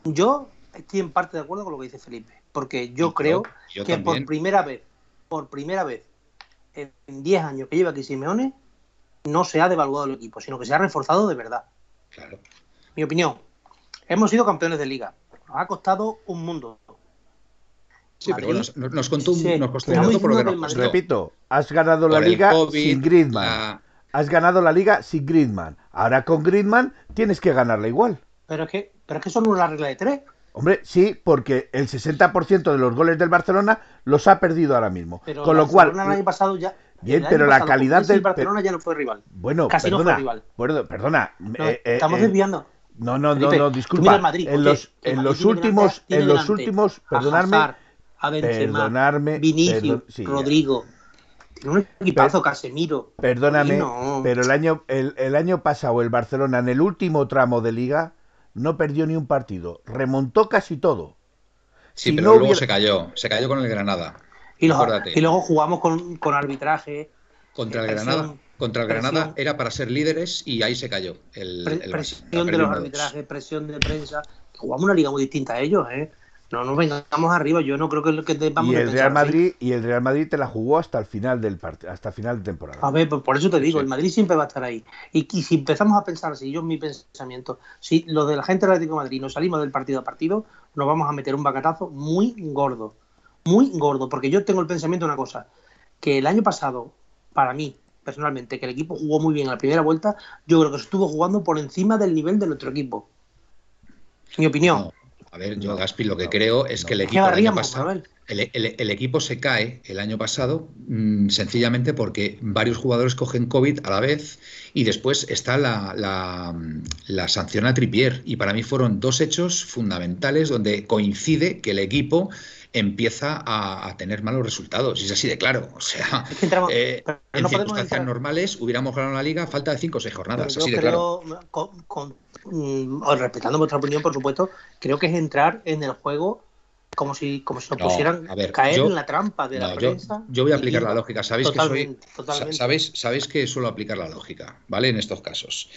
C: Yo estoy en parte de acuerdo con lo que dice Felipe, porque yo creo que por primera vez, por primera vez en 10 años que lleva aquí Simeone, no se ha devaluado el equipo, sino que se ha reforzado de verdad.
B: Claro.
C: Mi opinión. Hemos sido campeones de liga. Nos ha costado un mundo.
B: Sí, pero nos, contó un, nos costó un por lo que nos costó.
E: Repito, has ganado la liga sin Griezmann. Has ganado la liga sin Griezmann. Ahora con Griezmann tienes que ganarla igual.
C: Pero es que, pero es que son una regla de tres.
E: Hombre, sí, porque el 60% de los goles del Barcelona los ha perdido ahora mismo. Pero con lo cual,
C: el año pasado ya
E: Bien, pero la calidad del.
C: Barcelona ya no fue rival.
E: Bueno, Casi perdona, no fue rival. Bueno, perdona.
C: Eh, eh, estamos desviando.
E: No, no, no, no, disculpa. en los, en los últimos, en los últimos, perdonadme,
C: a, Benzema, perdonarme, Vinicius, Rodrigo. Tiene un equipazo, Casemiro.
E: Perdóname, pero el año, el, el año pasado el Barcelona en el último tramo de liga no perdió ni un partido, remontó casi todo.
B: Sí, pero luego se cayó, se cayó con el Granada.
C: Y, luego jugamos con, arbitraje.
B: Contra el Granada. Contra el Granada era para ser líderes y ahí se cayó. El,
C: presión de los arbitrajes, presión de prensa. Jugamos una liga muy distinta a ellos, ¿eh? No nos vengamos arriba, yo no creo que, que
E: vamos y el Real Madrid y el Real Madrid te la jugó hasta el final del hasta final de temporada.
C: A ver, pues por eso te digo, el Madrid siempre va a estar ahí. Y, si empezamos a pensar, si yo mi pensamiento, si lo de la gente del Atlético de Madrid nos salimos del partido a partido, nos vamos a meter un bacatazo muy gordo muy gordo, porque yo tengo el pensamiento de una cosa, que el año pasado, para mí, personalmente, que el equipo jugó muy bien en la primera vuelta, yo creo que estuvo jugando por encima del nivel de nuestro equipo. Mi opinión.
B: a ver, yo, Gaspi, lo que creo es que el equipo, el, año pasado, el, equipo se cae el año pasado mm, sencillamente porque varios jugadores cogen COVID a la vez y después está la, la, la sanción a Tripier. Y para mí fueron dos hechos fundamentales donde coincide que el equipo empieza a, tener malos resultados. Y es así de claro. O sea, eh, en circunstancias normales hubiéramos ganado la liga falta de cinco o seis jornadas. Así de claro.
C: Mm, respetando vuestra opinión, por supuesto, creo que es entrar en el juego como si, como si nos pusieran caer en la trampa de la prensa.
B: Yo, voy a aplicar la lógica. Sabéis que soy. Sabéis, sabéis que suelo aplicar la lógica, ¿vale? En estos casos.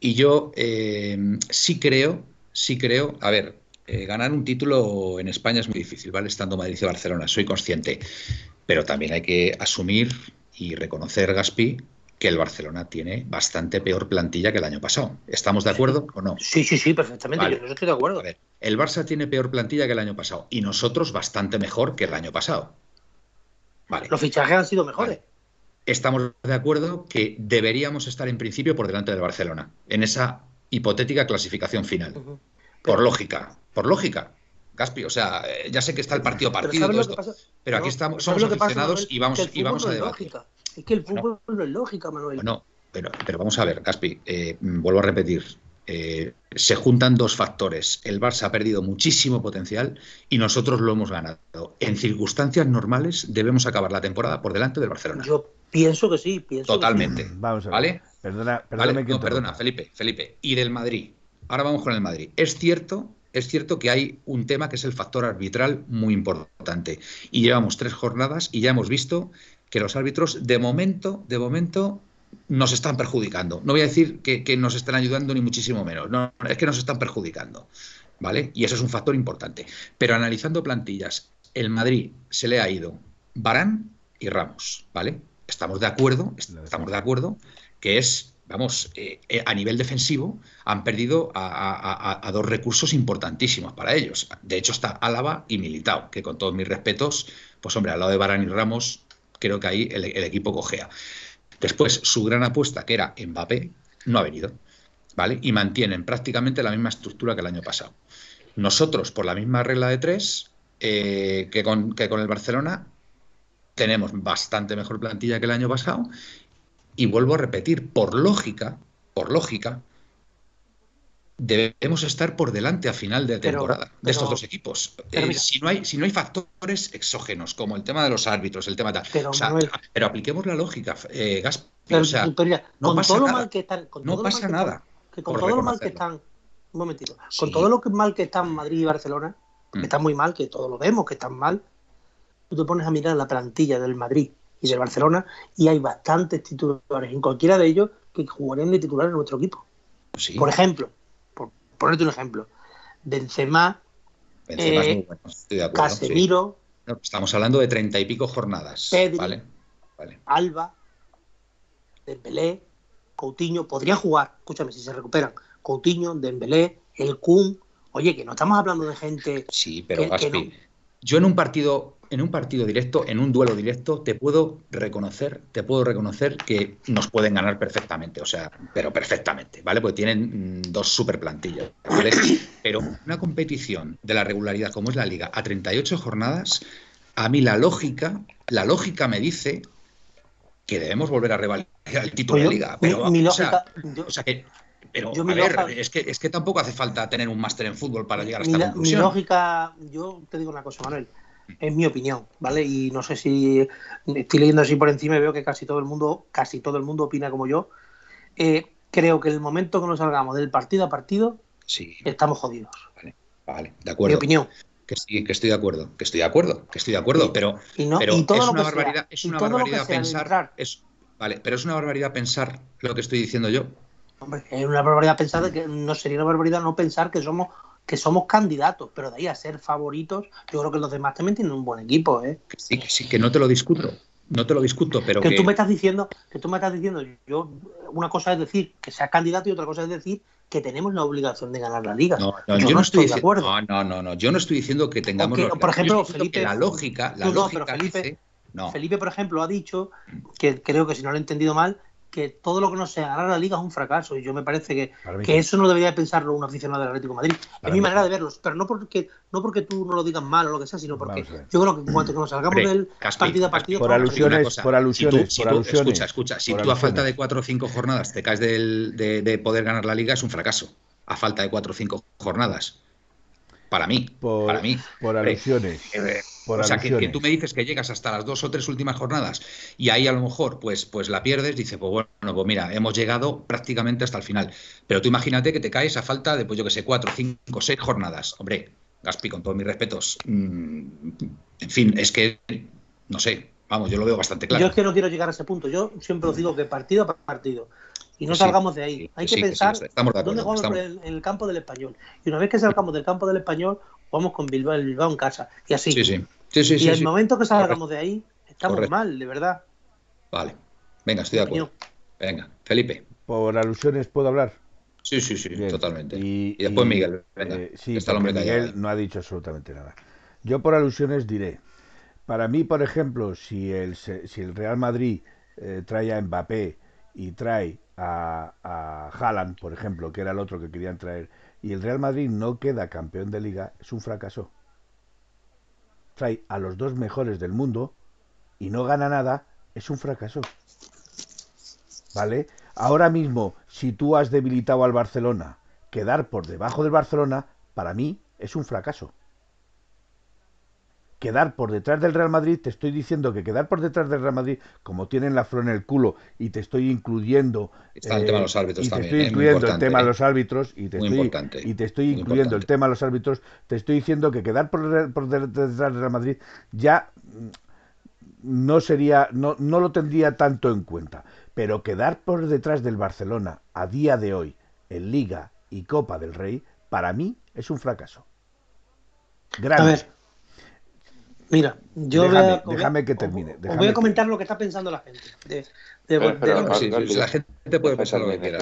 B: Y yo eh, sí creo, sí creo. A ver, eh, ganar un título en España es muy difícil, ¿vale? Estando Madrid y Barcelona, soy consciente. Pero también hay que asumir y reconocer, Gaspi, que el Barcelona tiene bastante peor plantilla que el año pasado. ¿Estamos de acuerdo o no?
C: Sí, sí, sí, perfectamente. Yo estoy de acuerdo.
B: el Barça tiene peor plantilla que el año pasado y nosotros bastante mejor que el año pasado.
C: Vale. Los fichajes han sido mejores.
B: estamos de acuerdo que deberíamos estar en principio por delante del Barcelona, en esa hipotética clasificación final. Por lógica, por lógica. Gaspi, o sea, eh, ya sé que está el partido partido, todo esto, pero aquí estamos, somos aficionados y vamos, y vamos a debatir.
C: Es que el fútbol no es lógica, Manuel.
B: No, pero, pero vamos a ver, Gaspi, eh, vuelvo a repetir, eh, se juntan dos factores. El Barça ha perdido muchísimo potencial y nosotros lo hemos ganado. En circunstancias normales debemos acabar la temporada por delante del Barcelona.
C: Yo pienso que sí, pienso
B: Totalmente.
C: Que sí.
E: Vamos a ver.
B: ¿Vale?
E: Perdona,
B: Vale,
E: perdóname que
B: no, perdona, Felipe, Felipe. Y del Madrid. Ahora vamos con el Madrid. Es cierto, es cierto que hay un tema que es el factor arbitral muy importante. Y llevamos tres jornadas y ya hemos visto que los árbitros, de momento, de momento, nos están perjudicando. No voy a decir que, que nos están ayudando ni muchísimo menos. No, es que nos están perjudicando. ¿Vale? Y eso es un factor importante. Pero analizando plantillas, el Madrid se le ha ido Barán y Ramos, ¿vale? Estamos de acuerdo, estamos de acuerdo que es, vamos, eh, eh, a nivel defensivo han perdido a, dos recursos importantísimos para ellos. De hecho está Álava y Militao, que con todos mis respetos, pues hombre, al lado de Barán y Ramos, creo que ahí el, el equipo cojea. Después, su gran apuesta, que era Mbappé, no ha venido, ¿vale? Y mantienen prácticamente la misma estructura que el año pasado. Nosotros, por la misma regla de tres eh, que, con, que con el Barcelona, tenemos bastante mejor plantilla que el año pasado. Y vuelvo a repetir, por lógica, por lógica, debemos estar por delante a final de
C: Pero-
B: temporada de estos dos equipos. Eh,
C: mira-
B: si, no hay, si no hay factores exógenos, como el tema de los árbitros, el tema tal.
C: Pero,
B: o sea,
C: Manuel-
B: pero apliquemos la lógica, eh, Gaspi.
C: Pero,
B: o sea,
C: pero mira,
B: no
C: con
B: pasa
C: todo lo
B: nada.
C: mal que están, con
B: no
C: todo lo mal
B: pasa
C: que
B: nada.
C: están- que con todo lo mal que están, un momentito,
B: Sí.
C: con todo lo que mal que están Madrid y Barcelona, que
B: Mm.
C: están muy mal, que todos lo vemos que están mal, tú te pones a mirar la plantilla del Madrid y del Barcelona y hay bastantes titulares, en cualquiera de ellos que jugarían de titular en nuestro equipo.
B: Sí,
C: Por ejemplo, por ponerte un ejemplo, Benzema,
B: Benzema es
C: eh,
B: muy bueno, estoy de acuerdo.
C: Casemiro,
B: Estamos hablando de treinta y pico jornadas.
C: Pedri.
B: ¿vale? Vale.
C: Alba, Dembélé, Coutinho, podrían jugar, escúchame, si se recuperan, Coutinho, Dembélé, el Kun, oye, que no estamos hablando de gente
B: Sí, pero
C: que- que
B: Gaspi,
C: no.
B: Yo en un partido, en un partido directo, en un duelo directo, te puedo reconocer, te puedo reconocer que nos pueden ganar perfectamente, o sea, pero perfectamente, ¿vale? Porque tienen mm, dos super plantillas. Pero una competición de la regularidad como es la liga a 38 jornadas, a mí la lógica, la lógica me dice que debemos volver a revalidar el título
C: Pues
B: de liga. Pero,
C: mi, mi
B: o sea,
C: lógica, yo-
B: o sea que, pero
C: Yo
B: a
C: mi
B: ver,
C: loja-
B: es que, es que tampoco hace falta tener un máster en fútbol para llegar a
C: mi,
B: esta
C: mi
B: conclusión.
C: lógica, yo te digo una cosa, Manuel, es mi opinión, ¿vale? Y no sé si estoy leyendo así por encima y veo que casi todo el mundo, casi todo el mundo opina como yo. Eh, creo que el momento que nos salgamos del partido a partido,
B: Sí,
C: estamos jodidos.
B: vale, de
C: Mi
B: acuerdo.
C: opinión.
B: Que sí, que estoy de acuerdo, que estoy de acuerdo, que estoy de acuerdo, pero,
C: Y, no,
B: pero
C: y todo
B: es una
C: sea,
B: barbaridad, es una barbaridad pensar, es, vale, pero es una barbaridad pensar lo que estoy diciendo yo.
C: Hombre, es una barbaridad pensar que no sería una barbaridad no pensar que somos que somos candidatos, pero de ahí a ser favoritos, yo creo que los demás también tienen un buen equipo, ¿eh?
B: Sí, que sí, que no te lo discuto, no te lo discuto, pero
C: que
B: que,
C: tú me estás diciendo, que tú me estás diciendo, yo una cosa es decir que seas candidato y otra cosa es decir que tenemos la obligación de ganar la liga.
B: no, no,
C: yo
B: yo
C: no
B: estoy,
C: estoy de acuerdo.
B: No, no, no, no, yo no estoy diciendo que tengamos. Los-
C: por ejemplo, Felipe-
B: la lógica, la
C: no,
B: lógica
C: pero Felipe-
B: dice- no,
C: Felipe, por ejemplo, ha dicho que creo que si no lo he entendido mal, que todo lo que no sea ganar la liga es un fracaso. Y yo me parece que, que eso no debería pensarlo un aficionado del Atlético de Madrid.
E: Para
C: es mi manera de verlos, pero no porque, no porque tú no lo digas mal o lo que sea, sino porque yo creo que en cuanto que nos salgamos
B: Hombre,
C: del
B: Caspi,
C: partido a partido,
E: por alusiones, por alusiones,
B: si tú- si
E: por
B: tú-
E: alusiones.
B: Escucha, escucha. Si tú a falta de cuatro o cinco jornadas te caes del- de, de poder ganar la liga, es un fracaso. A falta de cuatro o cinco jornadas. Para mí.
E: Por,
B: para mí.
E: por alusiones.
B: eh,
E: Por
B: o sea, que, que tú me dices que llegas hasta las dos o tres últimas jornadas y ahí a lo mejor pues, pues la pierdes, dice, pues bueno, pues mira, hemos llegado prácticamente hasta el final. Pero tú imagínate que te caes a falta de, pues yo que sé, cuatro, cinco, seis jornadas. Hombre, Gaspi, con todos mis respetos, mm, en fin, es que, no sé, vamos, yo lo veo bastante claro.
C: Yo es que no quiero llegar a ese punto. Yo siempre os digo que partido a partido. Y no
B: Sí,
C: salgamos de ahí.
B: sí,
C: Hay
B: sí,
C: que
B: que sí,
C: pensar
B: estamos de
C: dónde jugamos
B: estamos-
C: en, en el campo del español. Y una vez que salgamos del campo del español, jugamos con Bilbao, el Bilbao en casa. Y así.
B: Sí, sí.
C: Y
B: sí,
C: el
B: sí.
C: momento que salgamos de ahí, estamos
B: Correcto.
C: mal, de verdad.
B: Vale. Venga, estoy de acuerdo. Venga, Felipe.
E: Por alusiones puedo hablar.
B: Sí, sí, sí,
E: Bien.
B: totalmente.
E: Y,
B: Y después
E: y,
B: Miguel, venga,
E: eh, sí,
B: está el hombre
E: Miguel no ha dicho absolutamente nada. Yo por alusiones diré, para mí, por ejemplo, si el, se- si el Real Madrid eh, trae a Mbappé y trae a, a Haaland, por ejemplo, que era el otro que querían traer, y el Real Madrid no queda campeón de liga, es un fracaso. Trae a los dos mejores del mundo y no gana nada, es un fracaso. ¿Vale? Ahora mismo, si tú has debilitado al Barcelona, quedar por debajo del Barcelona, para mí es un fracaso quedar por detrás del Real Madrid, te estoy diciendo que quedar por detrás del Real Madrid, como tienen la flor en el culo, y te estoy incluyendo.
B: Está el tema de los árbitros
E: y te
B: también.
E: estoy
B: ¿eh?
E: Incluyendo el tema de
B: ¿eh?
E: los árbitros, y te
B: Muy
E: estoy,
B: importante,
E: y te estoy incluyendo el tema de los árbitros, te estoy diciendo que quedar por, detrás del Real Madrid ya mm, no sería, no, no lo tendría tanto en cuenta. Pero quedar por detrás del Barcelona a día de hoy en Liga y Copa del Rey, para mí es un fracaso. Grande.
C: A ver, mira, yo
E: Déjame-
C: voy a- os
E: déjame que termine,
C: Os, voy a
E: que-
C: comentar lo que está pensando la gente. De,
B: Sí, la gente puede pensar lo que quiera.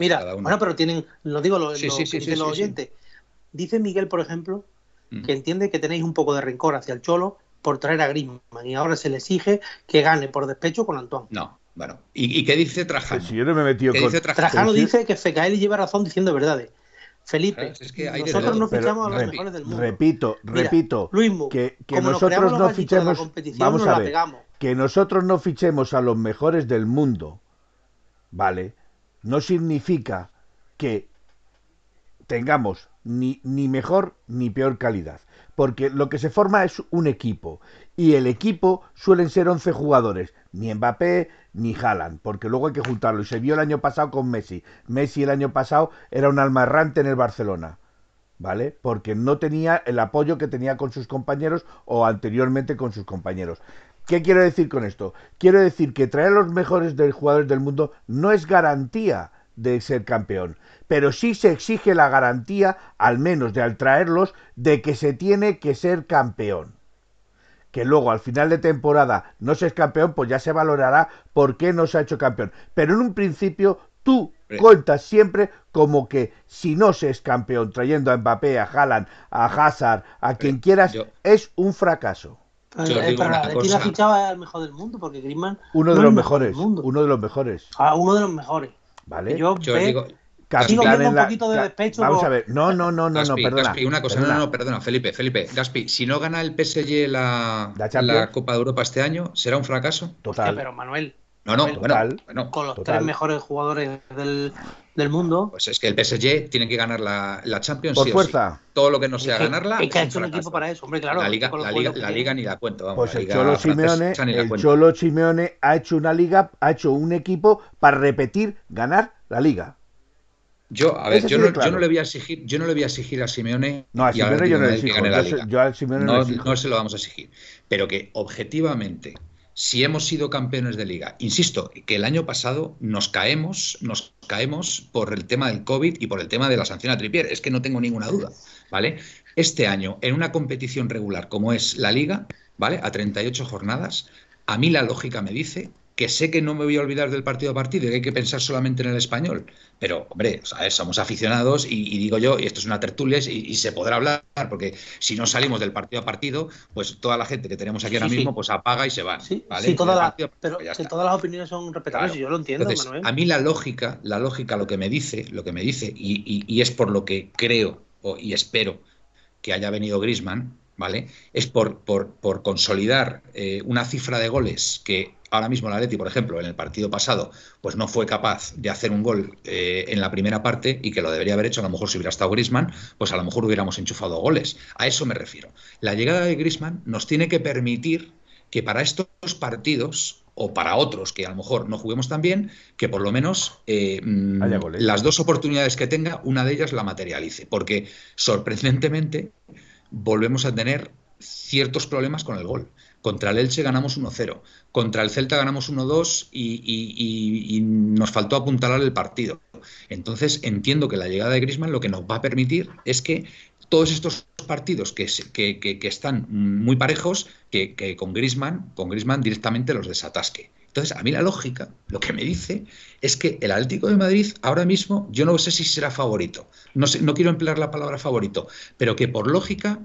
C: Mira,
B: cada uno.
C: bueno, pero tienen, digo lo,
B: Sí,
C: lo
B: sí,
C: que
B: sí,
C: dicen
B: sí,
C: los
B: sí, sí.
C: oyentes. Dice Miguel, por ejemplo,
B: Mm.
C: que entiende que tenéis un poco de rencor hacia el Cholo por traer a Griezmann y ahora se le exige que gane por despecho con Antoine.
B: No, bueno. ¿Y, y qué dice Trajano?
E: Pues si yo no me he metido
B: ¿Qué
E: con.
B: dice Trajano?
C: Dice que Fecaeli lleva razón diciendo verdades. Felipe,
B: Claro, es que
C: nosotros no
E: Pero,
C: fichamos a los
E: re-
C: mejores del mundo.
E: Repito,
C: Mira,
E: repito, que, que
C: como
E: nosotros no fichemos.
C: competición,
E: Vamos a
C: la
E: ver,
C: pegamos.
E: que nosotros no fichemos a los mejores del mundo, ¿vale? No significa que tengamos ni, ni mejor ni peor calidad. Porque lo que se forma es un equipo. Y el equipo suelen ser 11 jugadores. Ni Mbappé ni Haaland. Porque luego hay que juntarlo. Y se vio el año pasado con Messi. Messi el año pasado era un alma errante en el Barcelona. ¿Vale? Porque no tenía el apoyo que tenía con sus compañeros o anteriormente con sus compañeros. ¿Qué quiero decir con esto? Quiero decir que traer a los mejores jugadores del mundo no es garantía de ser campeón, pero sí se exige la garantía, al menos de al traerlos, de que se tiene que ser campeón. Que luego al final de temporada no se es campeón, pues ya se valorará por qué no se ha hecho campeón. Pero en un principio tú cuentas siempre como que si no se es campeón trayendo a Mbappé, a Haaland, a Hazard, a quien quieras,
B: yo-
E: es un fracaso.
B: Yo
C: Eh,
B: digo
C: pero
B: una
C: ¿de quién ha
B: cosa.
C: fichado al mejor del mundo? Porque Griezmann
E: Uno
C: no
E: de los mejores,
C: mundo.
E: uno de los mejores,
C: Ah, uno de los mejores.
E: ¿Vale?
C: Yo,
B: Yo
C: ve-
B: digo,
C: viendo
E: en
C: un
E: la-
C: poquito de despecho
E: Vamos a ver, no, no, no, no, no,
B: Gaspi,
E: perdona.
B: Gaspi, una cosa,
E: perdona.
B: no, no, perdona, Felipe, Felipe, Gaspi, si no gana el PSG la,
E: La
B: Copa de Europa este año, ¿será un fracaso?
E: Total.
C: Hostia, pero Manuel,
B: No, no,
C: Bueno,
B: bueno,
E: total.
B: bueno,
C: con los
E: Total.
C: tres mejores jugadores del, del mundo,
B: pues es que el PSG tiene que ganar la, la Champions
E: Por
B: sí
E: fuerza.
B: sí. Todo lo que no sea
C: es que,
B: ganarla
C: es que ha hecho un equipo para eso, hombre, claro.
B: la liga, la liga, la liga ni la cuento, vamos,
E: Pues
B: la
E: el
B: liga
E: Cholo Simeone, el
B: cuento.
E: Cholo Simeone ha hecho una liga, ha hecho un equipo para repetir, ganar la liga.
B: Yo, a ver, yo no,
E: claro.
B: yo no le voy a exigir, yo no le voy a exigir a Simeone
E: No, a Simeone yo no le exijo. Yo, yo al Simeone no,
B: no,
E: le exijo.
B: no se lo vamos a exigir. Pero que objetivamente, si hemos sido campeones de liga, insisto, que el año pasado nos caemos, nos caemos por el tema del COVID y por el tema de la sanción a Tripier, es que no tengo ninguna duda, ¿vale? Este año, en una competición regular como es la liga, ¿vale? A 38 jornadas, a mí la lógica me dice que sé que no me voy a olvidar del partido a partido y que hay que pensar solamente en el español. Pero, hombre, ¿sabes? somos aficionados y, y digo yo, y esto es una tertulia y, y se podrá hablar, porque si no salimos del partido a partido, pues toda la gente que tenemos aquí
C: Sí,
B: ahora
C: sí.
B: mismo, pues apaga y se va.
C: Sí,
B: ¿vale?
C: sí, toda la-
B: partido
C: pero
B: pues
C: que todas las opiniones son respetables
B: Claro.
C: yo lo entiendo,
B: Entonces,
C: Manuel.
B: a mí la lógica, la lógica lo que me dice, lo que me dice, y, y- y es por lo que creo o- y espero que haya venido Grisman, ¿vale? Es por, por, por consolidar eh, una cifra de goles que ahora mismo el Atleti, por ejemplo, en el partido pasado, pues no fue capaz de hacer un gol eh, en la primera parte y que lo debería haber hecho a lo mejor si hubiera estado Grisman, pues a lo mejor hubiéramos enchufado goles. A eso me refiero. La llegada de Grisman nos tiene que permitir que para estos partidos o para otros que a lo mejor no juguemos tan bien, que por lo menos eh, mm, las dos oportunidades que tenga, una de ellas la materialice. Porque sorprendentemente volvemos a tener ciertos problemas con el gol. Contra el Elche ganamos 1-0, contra el Celta ganamos 1-2 y, nos faltó apuntalar el partido. Entonces entiendo que la llegada de Griezmann lo que nos va a permitir es que todos estos partidos que, que- que- están muy parejos, que, con Griezmann, con Griezmann directamente los desatasque. Entonces, a mí la lógica, lo que me dice es que el Atlético de Madrid ahora mismo, yo no sé si será favorito, no, sé, no quiero emplear la palabra favorito, pero que por lógica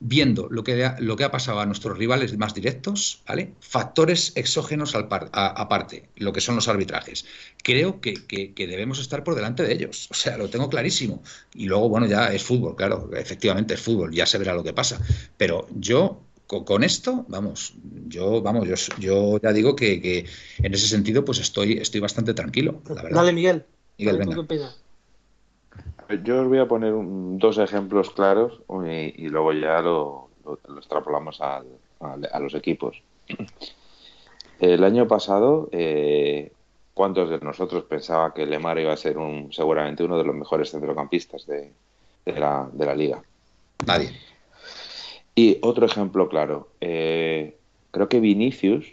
B: viendo lo que, ha, lo que ha pasado a nuestros rivales más directos, ¿vale? Factores exógenos al aparte, lo que son los arbitrajes. Creo que, debemos estar por delante de ellos. O sea, lo tengo clarísimo. Y luego, bueno, ya es fútbol, claro, efectivamente es fútbol, ya se verá lo que pasa. Pero yo con, esto, vamos, yo, vamos, yo, yo ya digo que, en ese sentido, pues estoy, estoy bastante tranquilo, la verdad.
C: Dale, Miguel.
B: Miguel, venga.
D: Yo os voy a poner dos ejemplos claros y, luego ya lo, extrapolamos a los equipos. El año pasado, eh, ¿cuántos de nosotros pensaba que Lemar iba a ser un, seguramente uno de los mejores centrocampistas de, la, liga?
B: Nadie.
D: Y otro ejemplo claro, eh, creo que Vinicius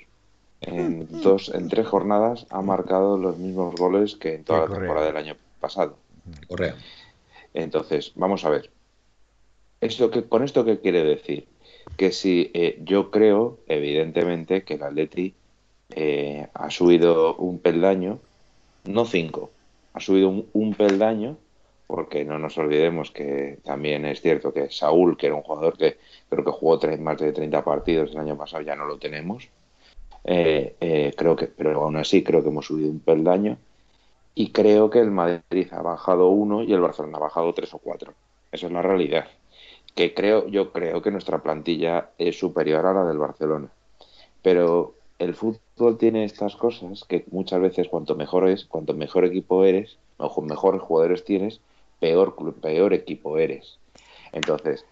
D: en dos, en tres jornadas ha marcado los mismos goles que en toda la temporada del año pasado.
B: Correa.
D: Entonces, vamos a ver. ¿Esto que, ¿Con esto qué quiere decir? Que si eh, yo creo, evidentemente, que el Atleti eh, ha subido un peldaño, no cinco, ha subido un, peldaño, porque no nos olvidemos que también es cierto que Saúl, que era un jugador que creo que jugó tres, más de 30 partidos el año pasado, ya no lo tenemos. Eh, creo que, pero aún así creo que hemos subido un peldaño y creo que el Madrid ha bajado uno y el Barcelona ha bajado tres o cuatro. Esa es la realidad. Que creo, yo creo que nuestra plantilla es superior a la del Barcelona. Pero el fútbol tiene estas cosas que muchas veces cuanto mejor es, cuanto mejor equipo eres, o mejores jugadores tienes, peor peor equipo eres. Entonces,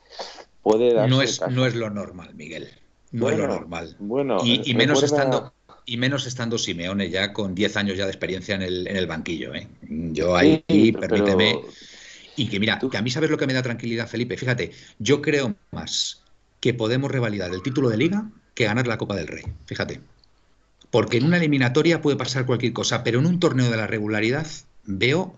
D: puede darse
B: no es no es lo normal, Miguel. No es lo normal. Bueno, y, menos estando y menos estando Simeone ya con 10 años ya de experiencia en el, en el banquillo. ¿eh? Yo ahí, permíteme. Y que mira, que a mí sabes lo que me da tranquilidad, Felipe. Fíjate, yo creo más que podemos revalidar el título de liga que ganar la Copa del Rey. Fíjate. Porque en una eliminatoria puede pasar cualquier cosa, pero en un torneo de la regularidad veo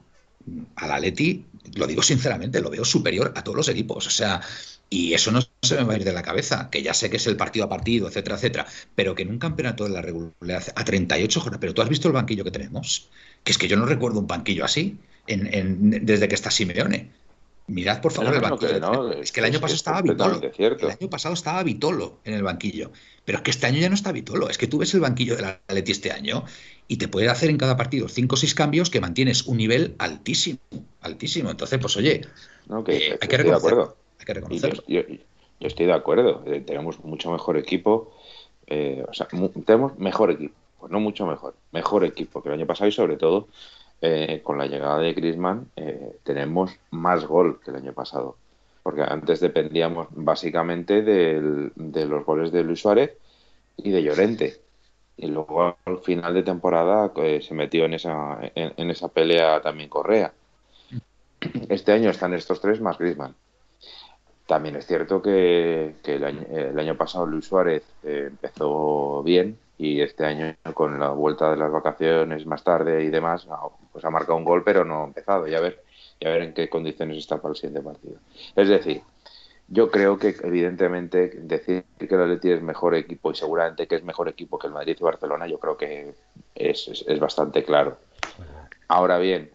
B: al Atleti, lo digo sinceramente, lo veo superior a todos los equipos. O sea, y eso no se me va a ir de la cabeza, que ya sé que es el partido a partido, etcétera, etcétera, pero que en un campeonato de la regularidad a 38 jornadas, pero tú has visto el banquillo que tenemos, que es que yo no recuerdo un banquillo así en, desde que está Simeone. Mirad, por favor, el banquillo. es que el año pasado estaba Vitolo. El año pasado estaba Vitolo en el banquillo. Pero es que este año ya no está Vitolo. Es que tú ves el banquillo de la Leti este año y te puede hacer en cada partido 5 o 6 cambios que mantienes un nivel altísimo. Altísimo. Entonces, pues oye,
D: eh, hay que reconocerlo yo, estoy de acuerdo. Eh, tenemos mucho mejor equipo. Eh, o sea, tenemos mejor equipo. Pues no mucho mejor. Mejor equipo que el año pasado y sobre todo eh, con la llegada de Griezmann tenemos más gol que el año pasado. Porque antes dependíamos básicamente de los goles de Luis Suárez y de Llorente. Y luego al final de temporada se metió en esa, en esa pelea también Correa. Este año están estos tres más Griezmann. También es cierto que, el, año, pasado Luis Suárez eh, empezó bien y este año con la vuelta de las vacaciones más tarde y demás, pues ha marcado un gol pero no ha empezado. Ya ver, ya ver en qué condiciones está para el siguiente partido. Es decir, yo creo que evidentemente decir que el Atleti es mejor equipo y seguramente que es mejor equipo que el Madrid y Barcelona, yo creo que es, es bastante claro. Ahora bien,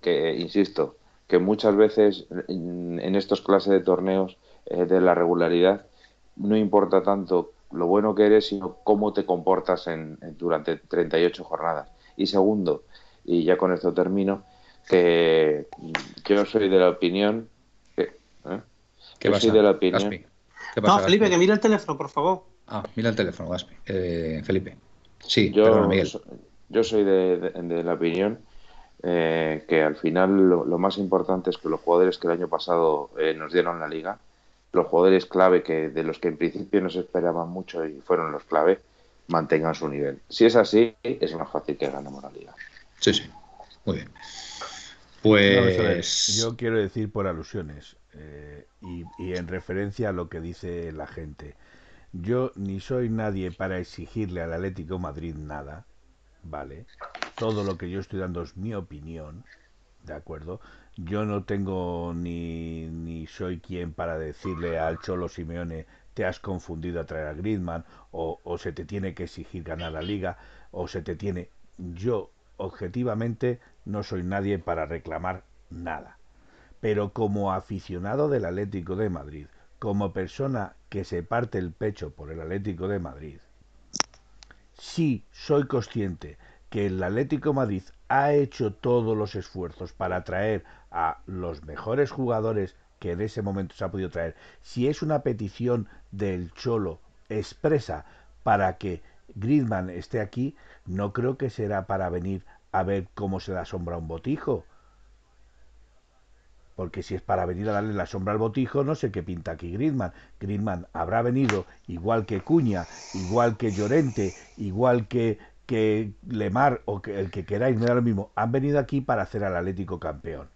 D: que insisto, que muchas veces en estos clases de torneos eh, de la regularidad no importa tanto lo bueno que eres, sino cómo te comportas en, durante 38 jornadas. Y segundo, y ya con esto termino, que yo soy de la opinión que,
B: ¿eh? soy de la opinión.
C: no, Felipe, que mira el teléfono, por favor.
B: Ah, mira el teléfono, Gaspi. Eh, Felipe. Sí,
D: yo, yo soy de la opinión eh, que al final lo, más importante es que los jugadores que el año pasado eh, nos dieron la liga, los jugadores clave que de los que en principio no se esperaban mucho y fueron los clave, mantengan su nivel. Si es así, es más fácil que ganemos la liga.
B: Sí, sí. Muy bien. Pues
E: yo quiero decir por alusiones eh, y, y en referencia a lo que dice la gente. Yo ni soy nadie para exigirle al Atlético Madrid nada, ¿vale? Todo lo que yo estoy dando es mi opinión, ¿de acuerdo? Yo no tengo ni, ni soy quien para decirle al Cholo Simeone te has confundido a traer a Griezmann o, o se te tiene que exigir ganar la liga o se te tiene... Yo objetivamente no soy nadie para reclamar nada. Pero como aficionado del Atlético de Madrid, como persona que se parte el pecho por el Atlético de Madrid, sí soy consciente que el Atlético Madrid ha hecho todos los esfuerzos para traer a los mejores jugadores que en ese momento se ha podido traer. Si es una petición del Cholo expresa para que Griezmann esté aquí, no creo que será para venir a ver cómo se da sombra a un botijo. Porque si es para venir a darle la sombra al botijo, no sé qué pinta aquí Griezmann. Griezmann habrá venido igual que Cuña, igual que Llorente, igual que, que Lemar o que el que queráis, me da lo mismo. Han venido aquí para hacer al Atlético campeón.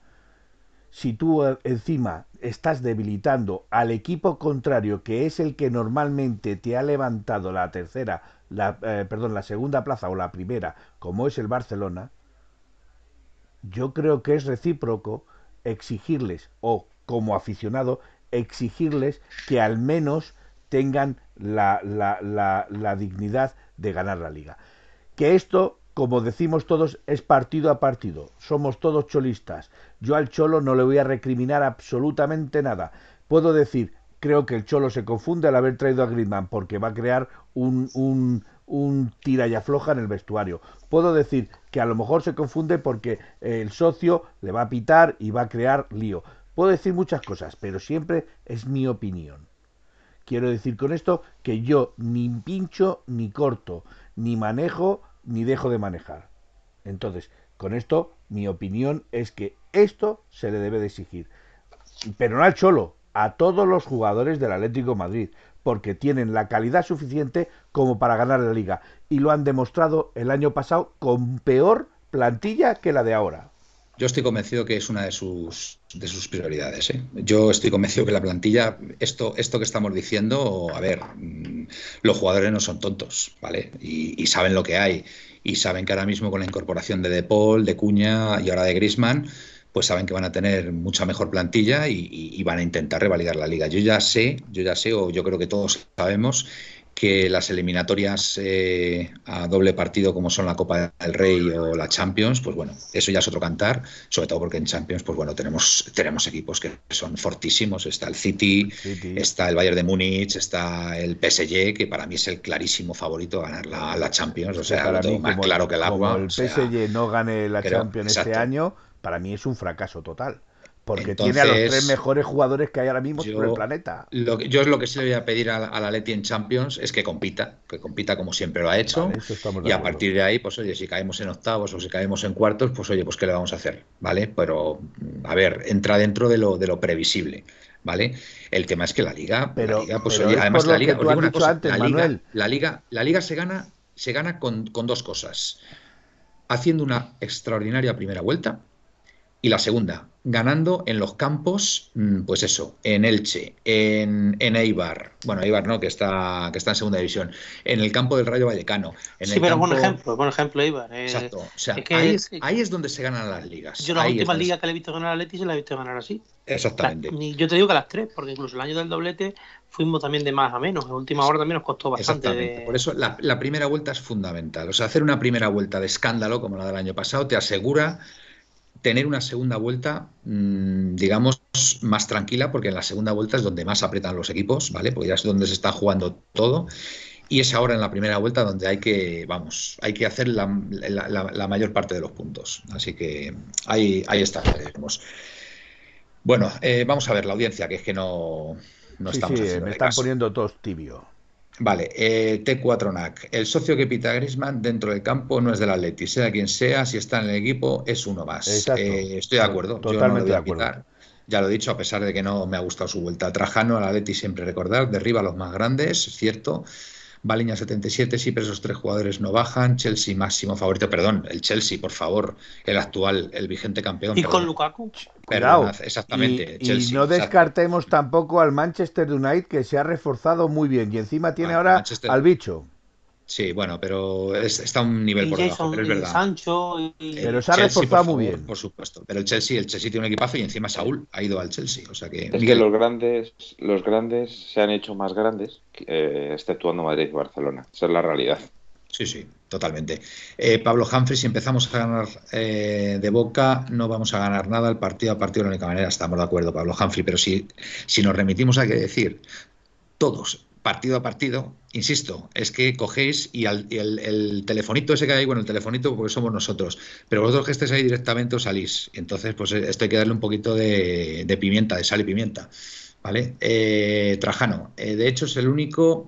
E: Si tú eh, encima estás debilitando al equipo contrario, que es el que normalmente te ha levantado la tercera, la, eh, perdón, la segunda plaza o la primera, como es el Barcelona, yo creo que es recíproco exigirles, o como aficionado, exigirles que al menos tengan la, la, la, la dignidad de ganar la liga. Que esto, como decimos todos, es partido a partido. Somos todos cholistas. Yo al cholo no le voy a recriminar absolutamente nada. Puedo decir, creo que el cholo se confunde al haber traído a Griezmann porque va a crear un, un, un tira y afloja en el vestuario. Puedo decir que a lo mejor se confunde porque el socio le va a pitar y va a crear lío. Puedo decir muchas cosas, pero siempre es mi opinión. Quiero decir con esto que yo ni pincho ni corto, ni manejo ni dejo de manejar. Entonces, con esto mi opinión es que esto se le debe de exigir. Pero no al Cholo, a todos los jugadores del Atlético Madrid, porque tienen la calidad suficiente como para ganar la liga. Y lo han demostrado el año pasado con peor plantilla que la de ahora.
B: Yo estoy convencido que es una de sus, de sus prioridades. ¿eh? Yo estoy convencido que la plantilla, esto, esto que estamos diciendo, a ver, mm, los jugadores no son tontos, ¿vale? Y, y saben lo que hay. Y saben que ahora mismo con la incorporación de De Paul, de Cuña y ahora de Grisman, pues saben que van a tener mucha mejor plantilla y, y, y, van a intentar revalidar la liga. Yo ya sé, yo ya sé, o yo creo que todos sabemos que las eliminatorias eh, a doble partido como son la Copa del Rey o la Champions, pues bueno, eso ya es otro cantar, sobre todo porque en Champions, pues bueno, tenemos, tenemos equipos que son fortísimos, está el City, City. está el Bayern de Múnich, está el PSG, que para mí es el clarísimo favorito a ganar la, la Champions, o sea, más
E: como,
B: claro que el agua.
E: Como el PSG
B: o sea,
E: no gane la Champions
B: exacto.
E: este año, para mí es un fracaso total. Porque
B: Entonces,
E: tiene a los tres mejores jugadores que hay ahora mismo sobre el planeta.
B: Lo que, yo es lo que sí le voy a pedir a, a la Leti en Champions es que compita, que compita como siempre lo ha hecho.
E: Vale,
B: y a partir de ahí, pues oye, si caemos en octavos o si caemos en cuartos, pues oye, pues qué le vamos a hacer, ¿vale? Pero, a ver, entra dentro de lo, de lo previsible. ¿Vale? El tema es que la liga,
E: pero,
B: la liga pues
E: pero
B: oye, además la liga,
E: cosa, antes,
B: la,
E: liga
B: liga, la liga, la liga se gana, se gana con, con dos cosas. Haciendo una extraordinaria primera vuelta, y la segunda, ganando en los campos, mm, pues eso, en Elche, en, en Eibar, bueno, Eibar no, que está, que está en segunda división, en el campo del Rayo Vallecano. En
C: sí,
B: el
C: pero
B: campo...
C: buen ejemplo, buen ejemplo Eibar.
B: Eh, Exacto, o sea, es que ahí, es, ahí, es, donde se ganan las ligas.
C: Yo la última liga que le he visto ganar a Leti se la he visto ganar así.
B: Exactamente.
C: La, yo te digo que las tres, porque incluso el año del doblete fuimos también de más a menos. En última hora también nos costó bastante.
B: Exactamente. De... Por eso la, la primera vuelta es fundamental. O sea, hacer una primera vuelta de escándalo como la del año pasado te asegura tener una segunda vuelta, mmm, digamos, más tranquila, porque en la segunda vuelta es donde más apretan los equipos, ¿vale? Porque ya es donde se está jugando todo. Y es ahora en la primera vuelta donde hay que, vamos, hay que hacer la, la, la, la mayor parte de los puntos. Así que ahí, ahí está. Digamos. Bueno, eh, vamos a ver la audiencia, que es que no, no
E: sí,
B: estamos
E: sí, me están
B: caso.
E: poniendo todos tibio.
B: Vale, eh, T4NAC. El socio que pita Grisman dentro del campo no es del Atleti, sea quien sea, si está en el equipo es uno más. Eh, estoy de acuerdo.
E: Totalmente
B: Yo
E: no de acuerdo.
B: Ya lo he dicho, a pesar de que no me ha gustado su vuelta. Trajano al Atleti siempre recordar, derriba a los más grandes, es cierto. Baliña 77, sí, pero esos tres jugadores no bajan. Chelsea máximo favorito, perdón, el Chelsea, por favor, el actual, el vigente campeón.
C: ¿Y
B: perdón.
C: con Lukaku?
B: Perdón, exactamente.
E: Y,
B: Chelsea,
E: y no descartemos exacto. tampoco al Manchester United, que se ha reforzado muy bien y encima tiene ahora Manchester... al bicho.
B: Sí, bueno, pero es, está a un nivel
C: y
B: por
C: Jason,
B: debajo, pero es verdad.
C: Sancho
E: y... Pero se ha Chelsea, reforzado
B: favor,
E: muy bien.
B: Por supuesto. Pero el Chelsea, el Chelsea tiene un equipazo y encima Saúl ha ido al Chelsea. O sea que.
D: Es que los grandes, los grandes se han hecho más grandes, eh, exceptuando Madrid y Barcelona. Esa es la realidad.
B: Sí, sí, totalmente. Eh, Pablo Humphrey, si empezamos a ganar eh, de boca, no vamos a ganar nada el partido a partido de la única manera, estamos de acuerdo, Pablo Humphrey, pero si, si nos remitimos a que decir, todos, partido a partido, insisto, es que cogéis y, el, telefonito ese que hay, bueno, el telefonito porque somos nosotros, pero vosotros que estéis ahí directamente os salís. Entonces, pues esto hay que darle un poquito de, pimienta, de sal y pimienta. ¿Vale? Eh, Trajano, de hecho es el único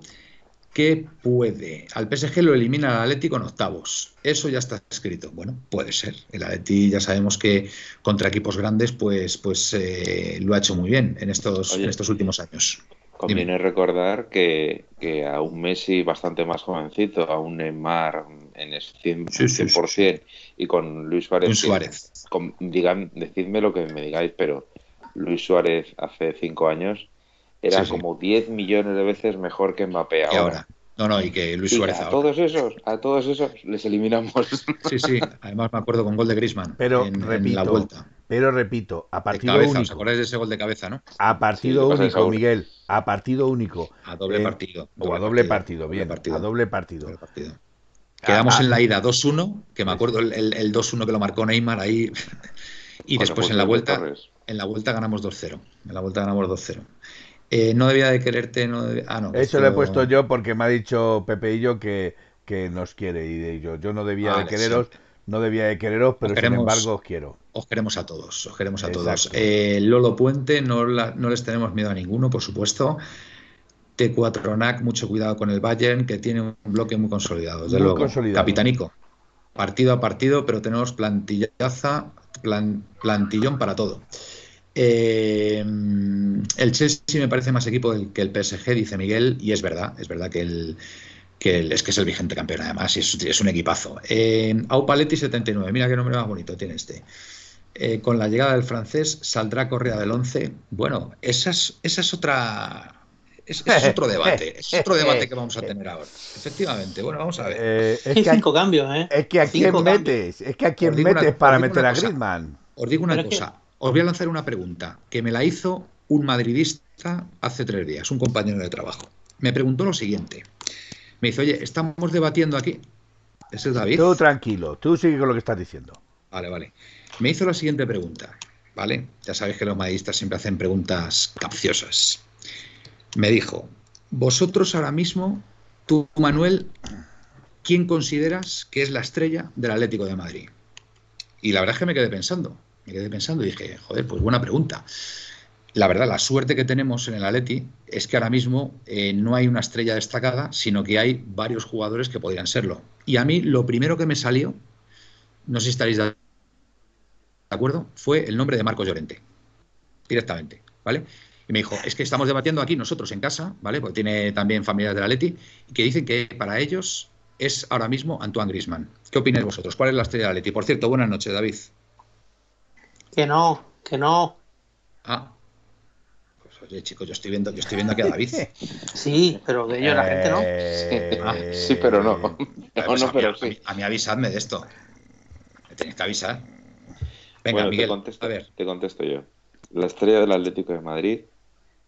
B: que puede. Al PSG lo elimina el Atlético en octavos. Eso ya está escrito. Bueno, puede ser. El Atleti ya sabemos que contra equipos grandes, pues, pues eh, lo ha hecho muy bien en estos, en estos últimos años.
D: Conviene recordar que, a un Messi bastante más jovencito, a un Neymar en el 100%, y con Luis Suárez.
B: Luis Suárez.
D: digan, decidme lo que me digáis, pero Luis Suárez hace cinco años era como 10 millones de veces mejor que Mbappé ahora.
B: No, no, y que Luis Suárez
D: a todos esos, a todos esos les eliminamos.
B: Sí, sí, además me acuerdo con gol de Griezmann
E: pero,
B: en,
E: repito,
B: la vuelta.
E: Pero repito, a partido
B: único.
E: ¿Os
B: acordáis de ese gol de cabeza, no?
E: A partido único, Miguel, a partido único.
B: A doble partido.
E: O a doble partido, bien, a doble partido.
B: Quedamos en la ida 2-1, que me acuerdo el, el 2-1 que lo marcó Neymar ahí. y después en la vuelta en la vuelta ganamos 2-0. En la vuelta ganamos 2-0. Eh, no debía de quererte, no ah, no.
E: Eso lo he puesto yo porque me ha dicho Pepe y yo que, que nos quiere y yo, yo no debía de quereros, no debía de quereros, pero sin embargo os quiero.
B: Os queremos a todos, os queremos a todos. Eh, Lolo Puente, no, no les tenemos miedo a ninguno, por supuesto. T4 NAC, mucho cuidado con el Bayern, que tiene un bloque muy consolidado, desde luego. Capitanico, partido a partido, pero tenemos plantillaza, plantillón para todo. Eh, el Chelsea me parece más equipo que el PSG, dice Miguel, y es verdad, es verdad que el, que es que es el vigente campeón además, y es, un equipazo. Eh, Aupaletti 79, mira qué nombre más bonito tiene este. Eh, con la llegada del francés saldrá Correa del 11. Bueno, esa es, esa es otra es, otro debate, es otro debate que vamos a tener ahora. Efectivamente, bueno, vamos a ver.
C: Eh, es que cinco cambios, ¿eh?
E: Es que a quién metes, es que a quién metes para meter a Griezmann.
B: Os digo una cosa, os voy a lanzar una pregunta que me la hizo un madridista hace tres días, un compañero de trabajo. Me preguntó lo siguiente. Me dice, oye, estamos debatiendo aquí. Ese es David.
E: Tú tranquilo, tú sigue con lo que estás diciendo.
B: Vale, vale. Me hizo la siguiente pregunta, ¿vale? Ya sabéis que los madridistas siempre hacen preguntas capciosas. Me dijo, vosotros ahora mismo, tú, Manuel, ¿quién consideras que es la estrella del Atlético de Madrid? Y la verdad es que me quedé pensando me quedé pensando y dije, joder, pues buena pregunta. La verdad, la suerte que tenemos en el Atleti es que ahora mismo eh, no hay una estrella destacada, sino que hay varios jugadores que podrían serlo. Y a mí lo primero que me salió, no sé si estaréis de acuerdo, fue el nombre de Marcos Llorente, directamente, ¿vale? Y me dijo, es que estamos debatiendo aquí nosotros en casa, ¿vale? Porque tiene también familias del Atleti, que dicen que para ellos es ahora mismo Antoine Grisman. ¿Qué opináis vosotros? ¿Cuál es la estrella del Atleti? Por cierto, buenas noches, David.
C: Que no, que no.
B: Ah. Pues oye, chicos, yo estoy viendo, yo estoy viendo aquí a David.
C: Sí, pero de ello la gente no.
D: Eh, sí, pero no.
B: Pues a, mí, avisadme de esto. Me tenéis que avisar.
D: Venga, Miguel, te contesto, a ver. Te contesto yo. La estrella del Atlético de Madrid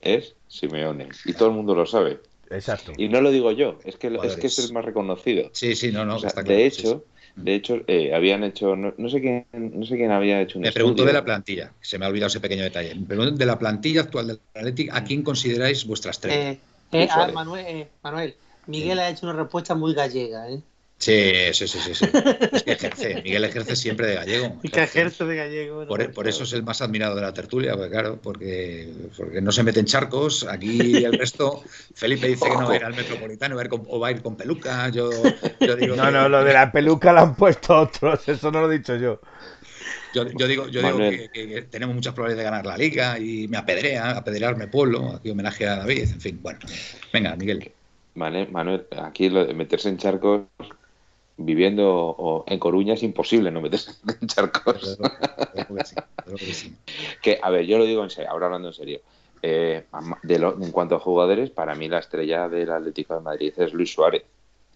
D: es Simeone. Y todo el mundo lo sabe.
E: Exacto.
D: Y no lo digo yo, es que, es, que es el más reconocido.
B: Sí, sí, no, no. está
D: claro, de hecho, de hecho, eh, habían hecho, no, sé quién, no sé quién había hecho un
B: Me pregunto de la plantilla, se me ha olvidado ese pequeño detalle. Me pregunto de la plantilla actual del Atlético, ¿a quién consideráis vuestra estrella?
C: Eh, eh, ah, Manuel, Manuel, Miguel ha hecho una respuesta muy gallega, ¿eh?
B: Sí, sí, sí, sí, Es que ejerce, Miguel ejerce siempre de gallego.
C: Que ejerce de gallego.
B: Por, eso es el más admirado de la tertulia, porque claro, porque, porque no se mete en charcos. Aquí el resto, Felipe dice que no va a ir al metropolitano o va a ir con peluca. Yo, digo.
E: No, no, lo de la peluca lo han puesto otros, eso no lo he dicho yo.
B: Yo, digo, yo digo que, tenemos muchas probabilidades de ganar la liga y me apedrea, apedrearme pueblo, aquí homenaje a David, en fin, bueno. Venga, Miguel.
D: Vale, Manuel, aquí lo de meterse en charcos viviendo en Coruña es imposible no meterse en charcos. que, a ver, yo lo digo en serio, ahora hablando en serio. Eh, en cuanto a jugadores, para mí la estrella del Atlético de Madrid es Luis Suárez.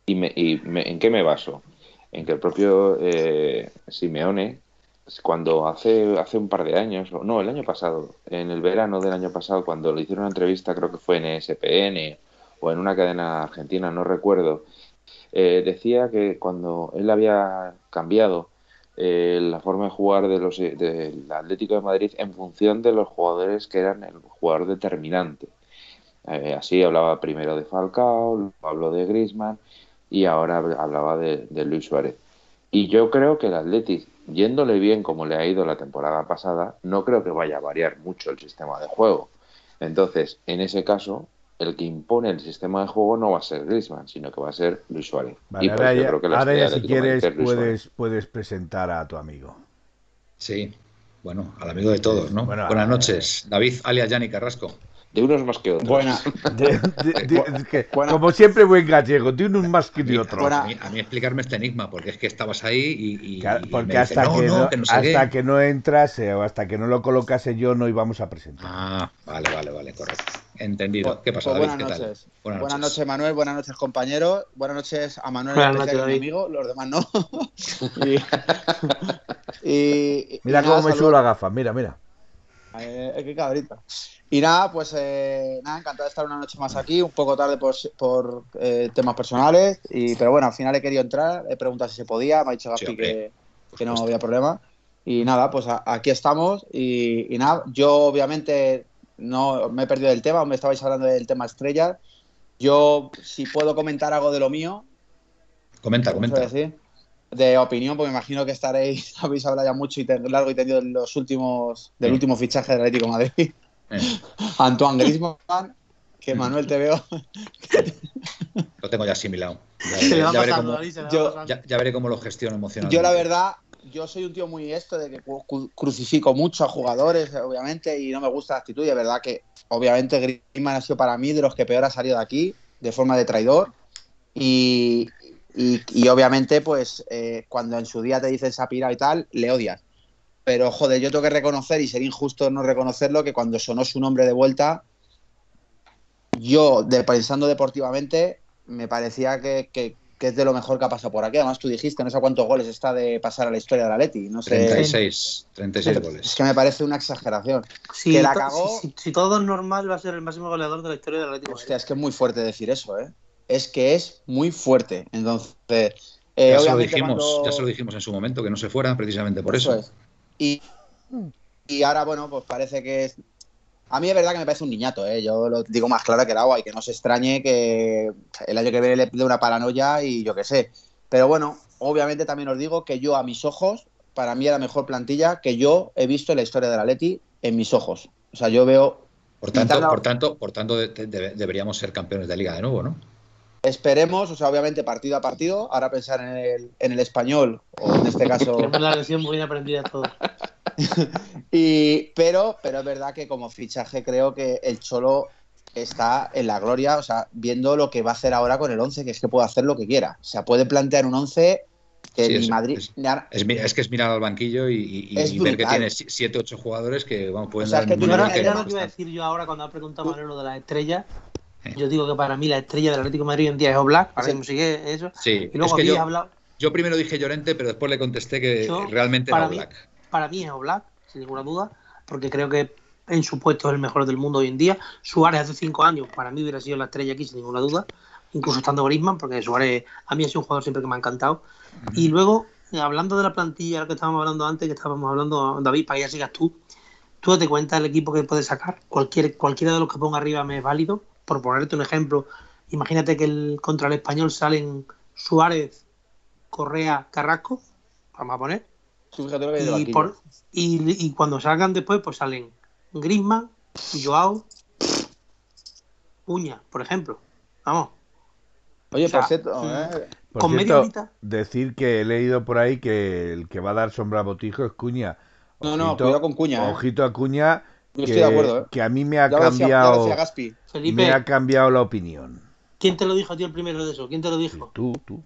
D: ¿Y, en qué me baso? En que el propio eh, Simeone, cuando hace, hace un par de años, no, el año pasado, en el verano del año pasado, cuando le hicieron una entrevista, creo que fue en ESPN o en una cadena argentina, no recuerdo, Eh, decía que cuando él había cambiado eh, la forma de jugar del Atlético de Madrid en función de los jugadores que eran el jugador determinante. Eh, así hablaba primero de Falcao, habló de Griezmann y ahora hablaba de, de Luis Suárez. Y yo creo que el Atlético, yéndole bien como le ha ido la temporada pasada, no creo que vaya a variar mucho el sistema de juego. Entonces, en ese caso, el que impone el sistema de juego no va a ser Griezmann, sino que va a ser Luis Suárez.
E: Vale, ahora ya, ahora ya si quieres puedes, puedes presentar a tu amigo.
B: Sí, bueno, al amigo de todos, ¿no? Bueno, Buenas noches, David alias Yanni Carrasco.
D: De unos más que otros.
E: Buena. De, de, de, que, Buena. Como siempre, buen gallego, de unos más que de otros.
B: A mí, a mí, explicarme este enigma, porque es que estabas ahí y. y
E: claro, porque y hasta, dice, que, no, no, que, no, hasta que no entras eh, o hasta que no lo colocase yo, no íbamos a presentar.
B: Ah, vale, vale, vale, correcto. Entendido. ¿Qué pasa,
G: pues
B: David?
G: Buenas,
B: ¿Qué
G: noches. buenas, buenas noches. noches. Manuel. Buenas noches, compañeros. Buenas noches a Manuel, buenas noches, mi amigo. Los demás no. y, y,
E: mira
G: y
E: cómo me subo la gafa. Mira, mira.
G: Eh, qué cabrita. Y nada, pues eh, nada, encantado de estar una noche más aquí, un poco tarde por, por eh, temas personales, y, pero bueno, al final he querido entrar, he preguntado si se podía, me ha dicho Gaspi sí, que, que, no había problema. Y nada, pues a, aquí estamos y, y, nada, yo obviamente no me he perdido del tema, me estabais hablando del tema estrellas. Yo, si puedo comentar algo de lo mío.
B: Comenta, comenta.
G: Decir, de opinión, porque me imagino que estaréis, habéis hablado ya mucho y largo y tendido en los últimos, del sí. último fichaje del Atlético de Madrid. Eh. Antoine Griezmann, que Manuel te veo.
B: lo tengo ya asimilado. Ya, ya, veré, cómo, ya, veré cómo lo gestiono emocionalmente.
G: Yo, la verdad, yo soy un tío muy esto de que crucifico mucho a jugadores, obviamente, y no me gusta la actitud. Y es verdad que, obviamente, Griezmann ha sido para mí de los que peor ha salido de aquí, de forma de traidor. Y, y, y obviamente, pues, eh, cuando en su día te dicen Sapira y tal, le odias. Pero, joder, yo tengo que reconocer, y sería injusto no reconocerlo, que cuando sonó su nombre de vuelta, yo, pensando deportivamente, me parecía que, que, es de lo mejor que ha pasado por aquí. Además, tú dijiste, no sé cuántos goles está de pasar a la historia de la Leti. No sé.
B: 36, 36 goles.
G: Es que me parece una exageración.
C: Sí,
G: que la cagó...
C: si, si, todo es normal, va a ser el máximo goleador de la historia de la Leti.
G: Hostia, es que es muy fuerte decir eso, ¿eh? Es que es muy fuerte. Entonces.
B: Eh, ya, se lo dijimos, cuando... ya se lo dijimos en su momento, que no se fuera precisamente por eso.
G: eso. Es. Y, y, ahora, bueno, pues parece que es. A mí es verdad que me parece un niñato, ¿eh? yo lo digo más claro que el agua y que no se extrañe que el año que viene le dé una paranoia y yo qué sé. Pero bueno, obviamente también os digo que yo a mis ojos, para mí era la mejor plantilla que yo he visto en la historia de la Leti en mis ojos. O sea, yo veo.
B: Por tanto, por tanto, por tanto de, de, deberíamos ser campeones de liga de nuevo, ¿no?
G: Esperemos, o sea, obviamente partido a partido. Ahora pensar en el, en el español, o en este caso.
C: Tenemos la lección muy aprendida todo.
G: y, pero, pero es verdad que como fichaje creo que el Cholo está en la gloria, o sea, viendo lo que va a hacer ahora con el 11, que es que puede hacer lo que quiera. O sea, puede plantear un 11 que sí,
B: es,
G: Madrid.
B: Es, es, es, que es mirar al banquillo y, y, y ver que tiene 7, 8 jugadores que vamos, pueden
C: o sea, dar es que tú era, era lo que iba a decir yo ahora cuando ha preguntado Manolo de las estrellas. Yo digo que para mí la estrella del Atlético de Madrid en día es Oblak, para sí. sigue eso.
B: Sí,
C: y luego
B: es que yo,
C: hablado...
B: yo, primero dije Llorente, pero después le contesté que yo, realmente era Oblak.
C: Para mí es Oblak, sin ninguna duda, porque creo que en su puesto es el mejor del mundo hoy en día. Suárez hace cinco años, para mí hubiera sido la estrella aquí, sin ninguna duda, incluso estando Griezmann, porque Suárez a mí ha sido un jugador siempre que me ha encantado. Uh -huh. Y luego, hablando de la plantilla, lo que estábamos hablando antes, que estábamos hablando, David, para que ya sigas tú, tú date cuenta del equipo que puedes sacar, Cualquier, cualquiera de los que ponga arriba me es válido por ponerte un ejemplo, imagínate que el, contra el español salen Suárez, Correa, Carrasco, vamos a poner. Y, por, y, y, cuando salgan después, pues salen Grisman, Joao, Uña, por ejemplo. Vamos.
G: Oye, o sea, por cierto, ¿eh?
E: por con cierto, media horita. decir que he leído por ahí que el que va a dar sombra a Botijo es Cuña.
G: Ojito, no, no, cuidado con Cuña. ¿eh?
E: Ojito a Cuña.
G: Yo estoy de acuerdo, ¿eh?
E: que a mí me ha ya cambiado decía, decía Felipe, me ha cambiado la opinión.
C: ¿Quién te lo dijo a ti el primero de eso? ¿Quién te lo dijo?
E: Tú, tú.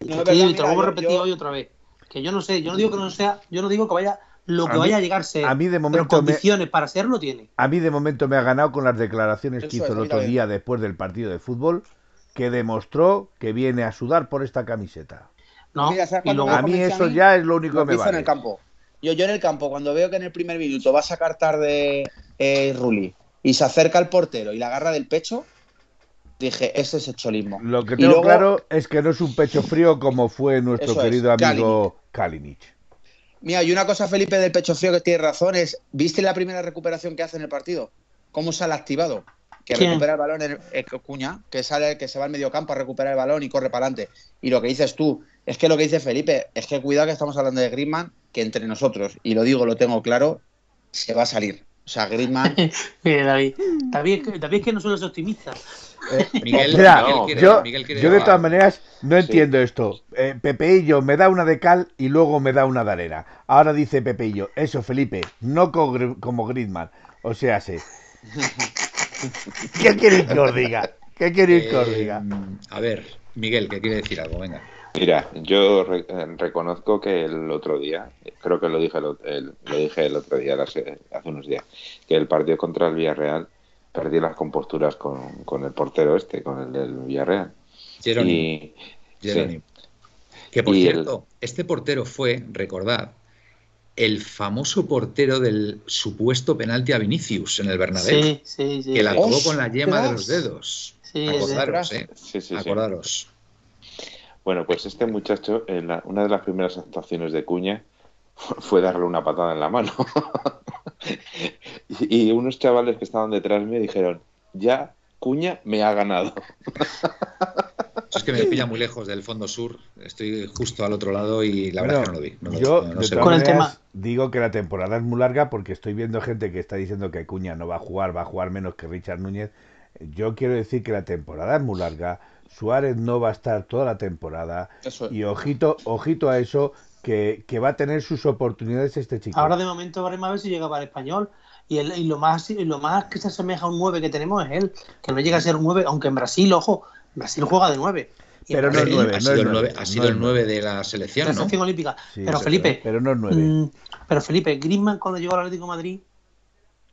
C: No, verdad, y te lo yo... hoy otra vez. Que yo no sé, yo no digo que no sea, yo no digo que vaya lo que a vaya mí, a llegar ser.
E: A mí de momento
C: pero condiciones me, para serlo tiene.
E: A mí de momento me ha ganado con las declaraciones eso que hizo es, el otro día después del partido de fútbol, que demostró que viene a sudar por esta camiseta.
C: No,
E: Mira, y luego, a mí eso a mí, ya es lo único
G: lo
E: que me vale.
G: en el campo. Yo, yo en el campo, cuando veo que en el primer minuto va a sacar tarde eh, Rulli y se acerca al portero y la agarra del pecho, dije, ese es el cholismo.
E: Lo que tengo
G: luego-
E: claro es que no es un pecho frío como fue nuestro
G: Eso es,
E: querido amigo Kalinic.
G: Mira, y una cosa, Felipe, del pecho frío que tiene razón es, ¿viste la primera recuperación que hace en el partido? ¿Cómo sale activado? Que
C: ¿Quién?
G: recupera el balón en eh, Cuña, que sale, que se va al medio campo a recuperar el balón y corre para adelante. Y lo que dices tú, es que lo que dice Felipe, es que cuidado que estamos hablando de Griezmann, que entre nosotros, y lo digo, lo tengo claro, se va a salir. O sea, Griezmann,
C: Mire, David. David, es que- David es que no suele ser optimista.
B: Miguel,
E: Mira,
B: Miguel quiere-
E: yo,
B: Miguel quiere-
E: yo de todas maneras no entiendo esto. Eh, Pepeillo me da una de cal y luego me da una de arena. Ahora dice Pepeillo, eso Felipe, no co- como Griezmann. O sea, sí. ¿Qué queréis que os diga? ¿Qué queréis que os
B: eh,
E: diga?
B: a ver, Miguel, que quiere decir algo, venga.
D: Mira, yo re- eh, reconozco que el otro día, creo que lo dije el, lo dije el otro día, eh, hace unos días, que el partido contra el Villarreal perdí las composturas con, con el portero este, con el del Villarreal.
B: Jerónimo.
D: Y,
B: Jerónimo.
D: sí,
B: Que por
D: Y el-
B: cierto, este portero fue, recordad, el famoso portero del supuesto penalti a Vinicius en el Bernabéu,
C: Sí, sí, sí.
B: que la colgó con la yema de los dedos.
C: Sí,
B: Acordaros,
G: sí.
B: ¿eh?
D: sí, sí, sí.
B: Acordaros.
D: Bueno, pues este muchacho, en la- una de las primeras actuaciones de Cuña, fue darle una patada en la mano. y, y unos chavales que estaban detrás me dijeron, ya Cuña me ha ganado.
B: Es que me pilla muy lejos del fondo sur, estoy justo al otro lado y la verdad es que no lo vi. no lo-
E: yo,
B: no- sé.
C: Con el tema-
E: digo que la temporada es muy larga porque estoy viendo gente que está diciendo que Cuña no va a jugar, va a jugar menos que Richard Núñez. Yo quiero decir que la temporada es muy larga. Suárez no va a estar toda la temporada. Y ojito, ojito a eso, que, que va a tener sus oportunidades este chico.
C: Ahora de momento veremos a ver si llega para el español. Y, el- y lo más y lo más que se asemeja a un 9 que tenemos es él, que no llega a ser un 9, aunque en Brasil, ojo, Brasil juega de 9. Y en
E: Pero no es
C: Brasil-
E: nueve,
B: ha
E: no
B: sido, el
E: nueve,
B: 9, ha sido
E: es
B: el 9 de la selección,
C: la
B: ¿no?
C: selección olímpica.
E: Sí,
C: pero Felipe,
E: Pero no es nueve.
C: mm, pero Felipe, Griezmann cuando llegó al Atlético de Madrid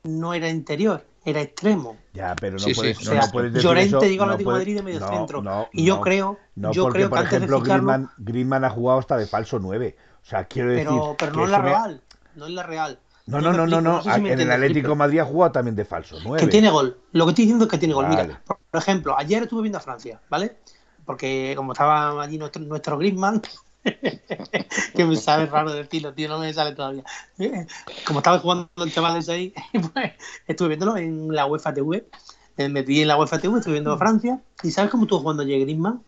C: no era interior, era extremo.
E: Ya, pero no
B: Sí, sí,
E: puedes,
B: o
E: no,
C: sea,
E: no puedes decir
C: Llorente
E: eso,
C: llegó al
E: no
C: Atlético de Madrid de medio
E: no,
C: centro.
E: no,
C: y yo
E: no,
C: creo,
E: no,
C: yo
E: porque,
C: creo
E: por
C: que antes
E: ejemplo,
C: de ficharlo,
E: Griezmann, Griezmann ha jugado hasta de falso 9. O sea, quiero decir.
C: pero, pero no en la Real, no en la Real.
E: No, no, no, no, no.
C: sé si me
E: en el Atlético. Madrid ha jugado también de falso 9.
C: Que tiene gol. Lo que estoy diciendo es que tiene gol.
E: Vale.
C: Mira, por por ejemplo, ayer estuve viendo a Francia, ¿vale? Porque como estaba allí nuestro, nuestro Griezmann, que me sabe raro decirlo, tío, no me sale todavía. Como estaba jugando el chaval ese ahí, pues estuve viéndolo en la UEFA TV. Me metí en la UEFA TV, estuve viendo a Francia. ¿Y sabes cómo estuvo jugando ayer Griezmann?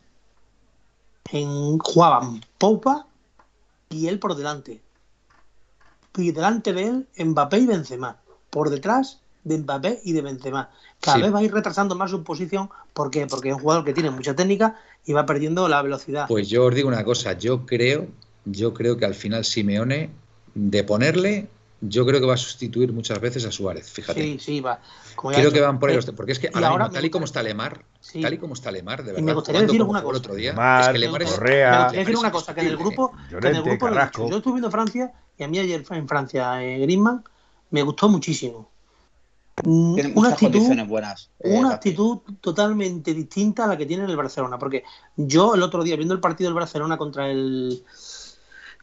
C: En, jugaban Poupa y él por delante. Y delante de él, Mbappé y Benzema. Por detrás de Mbappé y de Benzema. Cada
B: Sí.
C: vez va a ir retrasando más su posición. ¿Por qué? Porque es un jugador que tiene mucha técnica y va perdiendo la velocidad.
B: Pues yo os digo una cosa, yo creo, yo creo que al final Simeone, de ponerle, yo creo que va a sustituir muchas veces a Suárez, fíjate.
C: sí, sí, va. Como
B: Creo que van por ahí
C: Eh,
B: los porque es que
C: y
B: ahora,
C: ahora
B: mismo,
C: me
B: tal y como está Lemar,
C: Sí.
B: tal y como está Lemar, de
C: Y
B: verdad,
C: me gustaría deciros una
B: jugó el
C: cosa.
B: otro día, es que Lemar es
E: Correa.
C: Me gustaría decir una cosa, que en el grupo, que en el
E: Llorente,
C: grupo lo he dicho.
E: Carrasco.
C: yo estuve viendo Francia y a mí ayer en Francia eh, Griezmann me gustó muchísimo. Mm,
G: Tiene
C: Una
G: muchas
C: actitud,
G: condiciones buenas. eh,
C: una actitud totalmente distinta a la que tiene en el Barcelona. Porque yo el otro día, viendo el partido del Barcelona contra el.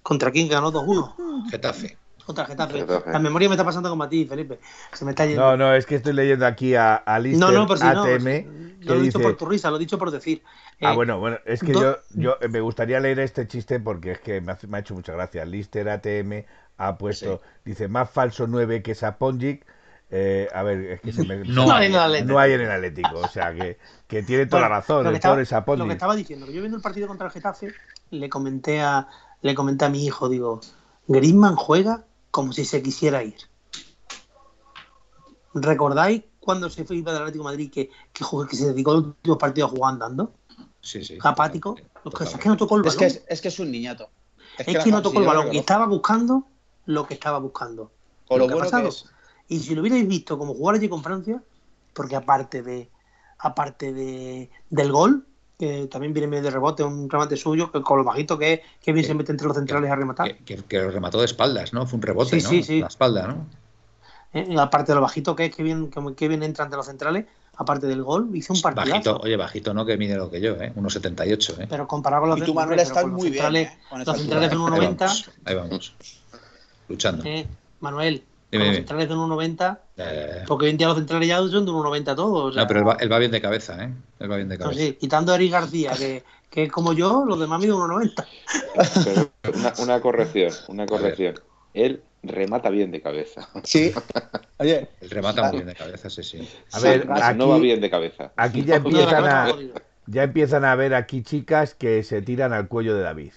C: ¿Contra quién ganó 2-1?
B: Getafe.
C: Contra Getafe.
D: Getafe.
C: La memoria me está pasando como a ti, Felipe. Se me está yendo.
E: No, no, es que estoy leyendo aquí a, a Lister
C: no, no, por si.
E: ATM.
C: No
E: que
C: lo he dicho
E: dice-
C: por tu risa, lo he dicho por decir.
E: Ah,
C: Eh,
E: bueno, bueno, es que
C: do-
E: yo, yo eh, me gustaría leer este chiste porque es que me ha hecho mucha gracia. Lister ATM ha puesto, dice, más falso 9 que Saponjic. Eh, a ver, es que se me,
B: No
C: No
B: hay.
C: en el Atlético.
E: no hay en el Atlético, o sea que, que tiene toda
C: Bueno,
E: la razón,
C: lo
E: el
C: que estaba-
E: pobre
C: Lo que
E: Saponjic.
C: estaba diciendo, que yo viendo el partido contra el Getafe, le comenté a, le comenté a mi hijo, digo, Griezmann juega como si se quisiera ir. ¿Recordáis cuando se fue del Atlético de Madrid que, que, jugó- que se dedicó los últimos partidos a jugar andando?
B: Sí, sí.
C: Apático. Lo que, es que no tocó el
G: Es
C: balón.
G: que es, es que es un niñato.
C: Es que no tocó el balón
G: lo
C: y estaba buscando lo que estaba buscando.
G: Con lo
C: que ha
G: bueno que es.
C: Y si lo hubierais visto como jugar allí con Francia, porque aparte de aparte de, del gol, que también viene medio de rebote, un remate suyo, que con lo bajito que es, que bien
B: Sí.
C: se mete entre los centrales a rematar.
B: Que, que- que lo remató de espaldas, ¿no? Fue un rebote,
C: Sí,
B: ¿no?
C: sí, sí.
B: La espalda, ¿no?
C: ¿eh? Y aparte de lo bajito que es, que bien, que, que bien entra entre los centrales, aparte del gol, hizo un partidazo.
B: Bajito, oye, bajito, no que mide lo que yo, ¿eh? 1,78, ¿eh?
C: Pero comparado con los
G: Y tú, Manuel,
C: pero
G: estás muy bien,
C: centrales,
G: ¿eh?
C: Los centrales.
B: Ahí
C: 1,90,
B: vamos, ahí vamos. Luchando.
C: eh, Manuel,
B: Dime,
C: los centrales de 1,90,
B: Eh,
C: porque hoy en día los centrales ya son de 1,90 todos. o sea,
B: no, pero él va, él va bien de cabeza, ¿eh? Él va bien de
C: no,
B: cabeza.
C: sí, quitando a Eric García, que, que es como yo, los demás miden 1,90.
D: Pero una, una corrección, una corrección. Él remata bien de cabeza.
G: Sí. Oye,
B: Él remata muy bien de cabeza, sí, sí.
E: A ver,
D: no,
E: aquí-
D: no va bien de cabeza.
E: Aquí ya empiezan a, ya empiezan a ver aquí chicas que se tiran al cuello de David.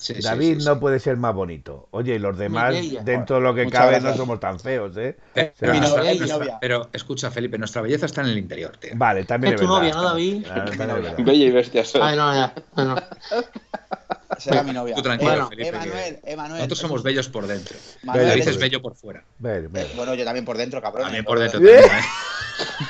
B: Sí,
E: David
B: sí,
E: no
B: sí.
E: puede ser más bonito. Oye, y los demás, dentro de lo que
G: Muchas
E: cabe,
G: gracias.
E: no somos tan feos, ¿eh?
B: Pero,
E: O sea,
G: mi novia,
B: nuestra-
G: mi
B: nuestra-
G: novia.
B: pero escucha, Felipe, nuestra belleza está en el interior, tío.
E: Vale, también
C: Es
E: es,
C: tu
E: verdad.
C: novia, ¿no, David?
E: Verdad.
D: Bella y bestia soy.
C: Ay, no, ya. Bueno,
G: será mi novia.
B: Tú tranquilo,
C: Bueno,
B: Felipe. que
G: Emanuel, Emanuel.
B: nosotros somos bellos por dentro.
G: Manuel,
B: David es bello por fuera.
E: Ver.
G: Bueno, yo también por dentro, cabrón.
B: También por dentro.
E: ¿Eh?
B: también, ¿eh?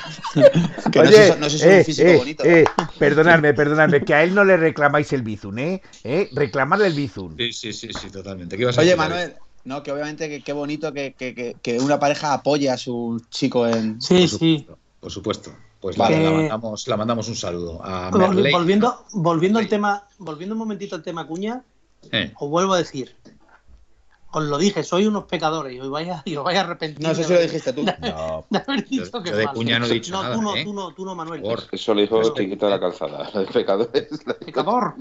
G: Que no sé, no sé si es un físico bonito.
E: eh, perdonadme, perdonadme, que a él no le reclamáis el bizun, ¿eh? ¿Eh? Reclamarle el bizun.
B: Sí, sí, sí, sí, totalmente. ¿Qué ibas a
G: Oye,
B: decir?
G: Manuel, no, que obviamente que qué bonito que, que, que, que una pareja apoye a su chico en.
C: sí,
B: Por
C: sí.
B: supuesto, por supuesto. Pues
G: Vale.
B: la, mandamos, la mandamos un saludo a
C: Vol-
B: Merley.
C: Volviendo, volviendo al tema, volviendo un momentito al tema Cuña,
B: Eh,
C: os vuelvo a decir, os lo dije, sois unos pecadores y os vais a, y os vais a arrepentir.
G: No sé
C: de
G: si lo dijiste tú.
E: No.
C: de haber dicho
B: Yo-
C: que
B: yo de. Cuña no he dicho
C: no,
B: nada,
C: Tú no,
B: ¿eh?
C: tú no, tú no, Manuel.
B: por-
D: Eso lo dijo
C: Pero-
D: Chiquito de la Calzada. Los pecadores.
C: Pecador.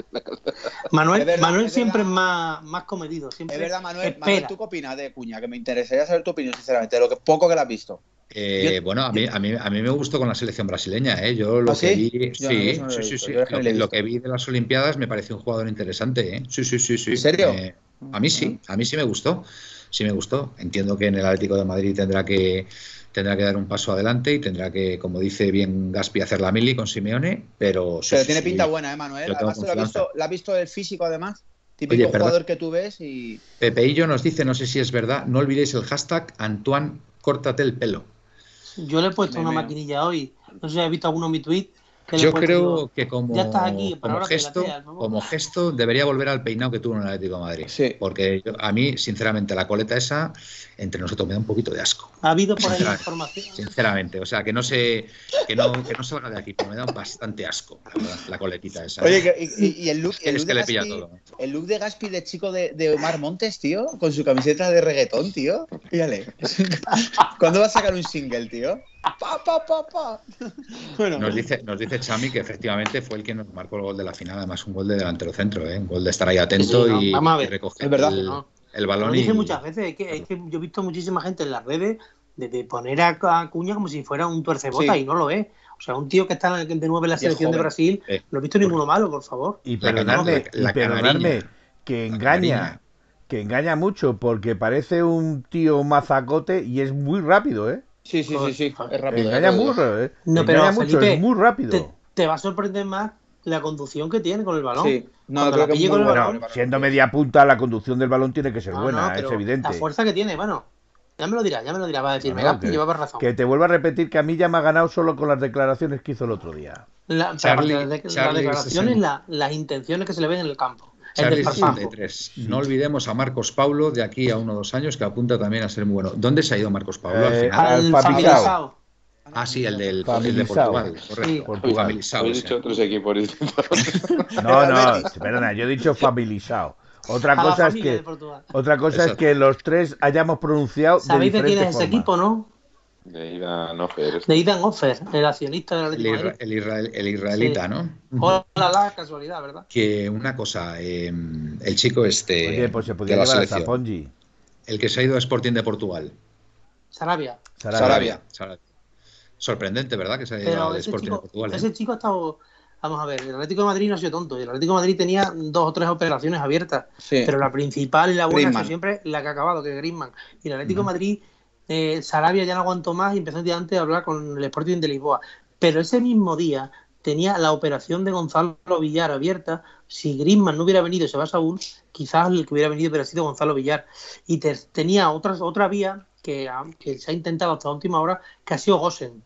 C: Manuel,
G: verdad,
C: Manuel
G: es
C: siempre es más, más comedido. Siempre
G: Es verdad, Manuel.
C: espera.
G: Manuel, ¿tú qué opinas de Cuña? Que me interesaría saber tu opinión, sinceramente, de lo que poco que la has visto.
B: Eh,
G: Yo-
B: bueno, a mí, a, mí, a mí me gustó con la selección brasileña. ¿eh? Yo lo
G: ¿Ah,
B: que
G: sí?
B: vi,
G: no,
B: sí,
G: no
B: sí,
G: visto.
B: Lo, que, lo
G: visto.
B: que vi de las Olimpiadas me pareció un jugador interesante. ¿eh? Sí, sí, sí, sí.
G: ¿En serio?
B: Eh, a mí sí, a mí sí me gustó. Sí me gustó. Entiendo que en el Atlético de Madrid tendrá que tendrá que dar un paso adelante y tendrá que, como dice bien Gaspi, hacer la mili con Simeone, pero sí,
G: Pero
B: sí,
G: tiene
B: sí.
G: pinta buena, ¿eh, Manuel? Además, ¿tú lo has visto, ¿la has visto el físico, además? Típico
B: Oye,
G: jugador que tú ves y.
B: Pepeillo nos dice, no sé si es verdad, no olvidéis el hashtag Antoine, córtate el pelo.
C: Yo le he puesto
G: Me
C: una
G: meo.
C: maquinilla hoy. No sé si has visto alguno de mi tweet.
B: Yo creo que como,
C: Ya estás aquí, pero
B: como
C: ahora
B: gesto, como gesto debería volver al peinado que tuvo en el Atlético de Madrid.
G: Sí.
B: Porque yo- a mí, sinceramente, la coleta esa, entre nosotros, me da un poquito de asco.
C: Ha habido por ahí
B: Sinceramente.
C: información.
B: Sinceramente, o sea, que no se, que no, que no salga de aquí, pero me da bastante asco, la verdad, la coletita esa.
G: Oye, y, y- el look,
B: Es que-
G: el
B: es
G: look
B: que
G: de
B: le pilla
G: Gaspi-
B: todo.
G: El look de Gaspi de chico de, de Omar Montes, tío, con su camiseta de reggaetón, tío. Fíjale. ¿Cuándo va a sacar un single, tío? Pa, pa, pa, pa. Bueno,
B: Nos dice, nos dice Chami que efectivamente fue el que nos marcó el gol de la final, además un gol de delantero centro, ¿eh? un gol de estar ahí atento
C: Sí, no,
B: y,
C: vamos a ver.
B: y recoger
G: Es verdad.
B: el,
C: No.
B: el
C: Lo
B: balón.
C: dije
B: y-
C: muchas veces, es que, es que yo he visto muchísima gente en las redes de, de poner a, a Cuña como si fuera un tuercebota
G: Sí.
C: y no lo es. O sea, un tío que está de nueve en la selección de. Brasil,
B: Eh,
C: no he visto ninguno malo, por favor.
E: Y
B: La
E: perdonadme,
B: cana- la
E: y perdonadme
B: canariña.
E: que
B: La
E: engaña, que engaña mucho porque parece un tío mazacote y es muy rápido, ¿eh?
G: Sí, sí, sí, sí. Es rápido.
E: Engaña mucho, ¿eh?
C: No,
E: engaña
C: pero,
E: mucho,
C: Felipe,
E: es muy rápido.
C: Te, te va a sorprender más la conducción que tiene con el balón.
G: Sí. No, creo que es
C: pille
G: muy
C: con el
G: bueno.
C: balón,
E: Bueno, siendo media punta, la conducción del balón tiene que ser
C: No,
E: buena,
C: no,
E: es evidente.
C: La fuerza que tiene, bueno, ya me lo dirá, ya me lo dirá, va a decirme,
E: No,
C: Gaspi,
E: que-
C: llevaba razón.
E: Que te vuelvo a repetir que a mí ya me ha ganado solo con las declaraciones que hizo el otro día.
C: La-
B: Charlie-
C: de las declaraciones,
B: 60.
C: la- las intenciones que se le ven en el campo.
B: Charlie
C: desparpajo.
B: 63. No olvidemos a Marcos Paulo de aquí a uno o dos años, que apunta también a ser muy bueno. ¿Dónde se ha ido Marcos Paulo al
E: Eh,
B: final?
E: al. Famalicão.
B: Ah, sí, el, del, el de. Portugal, correcto.
E: Sí. Portugal.
B: Sí.
D: dicho otros equipos.
E: No, no, perdona, yo he dicho familizado. Otra cosa es que otra cosa es que los tres hayamos pronunciado de
C: ¿Sabéis de quién
E: diferente
C: es ese equipo, no?
D: De ir a Nofer.
C: De Ethan Offer, el accionista del
B: El,
C: Atlético Madrid.
B: el israel- el israelita,
C: Sí.
B: ¿no?
C: Hola, la casualidad, ¿verdad?
B: Que una cosa, eh, el chico este
E: Oye, pues se llevar a
B: el que se ha ido a Sporting de Portugal,
C: Sarabia.
G: Sarabia.
B: Sarabia. Sorprendente, ¿verdad? Que se haya ido
C: ese
B: Sporting de Portugal. ¿eh?
C: ese chico ha estado. Vamos a ver, el Atlético de Madrid no ha sido tonto. El Atlético de Madrid tenía dos o tres operaciones abiertas.
G: Sí.
C: Pero la principal y la buena ha sido siempre la que ha acabado, que es Griezmann. Y el Atlético de Madrid, eh, Sarabia ya no aguantó más y empezó antes a hablar con el Sporting de Lisboa. Pero ese mismo día tenía la operación de Gonzalo Villar abierta. Si Griezmann no hubiera venido y se va a Saúl, quizás el que hubiera venido hubiera sido Gonzalo Villar. Y te- tenía otra, otra vía que, ha- que se ha intentado hasta la última hora, que ha sido Gosen,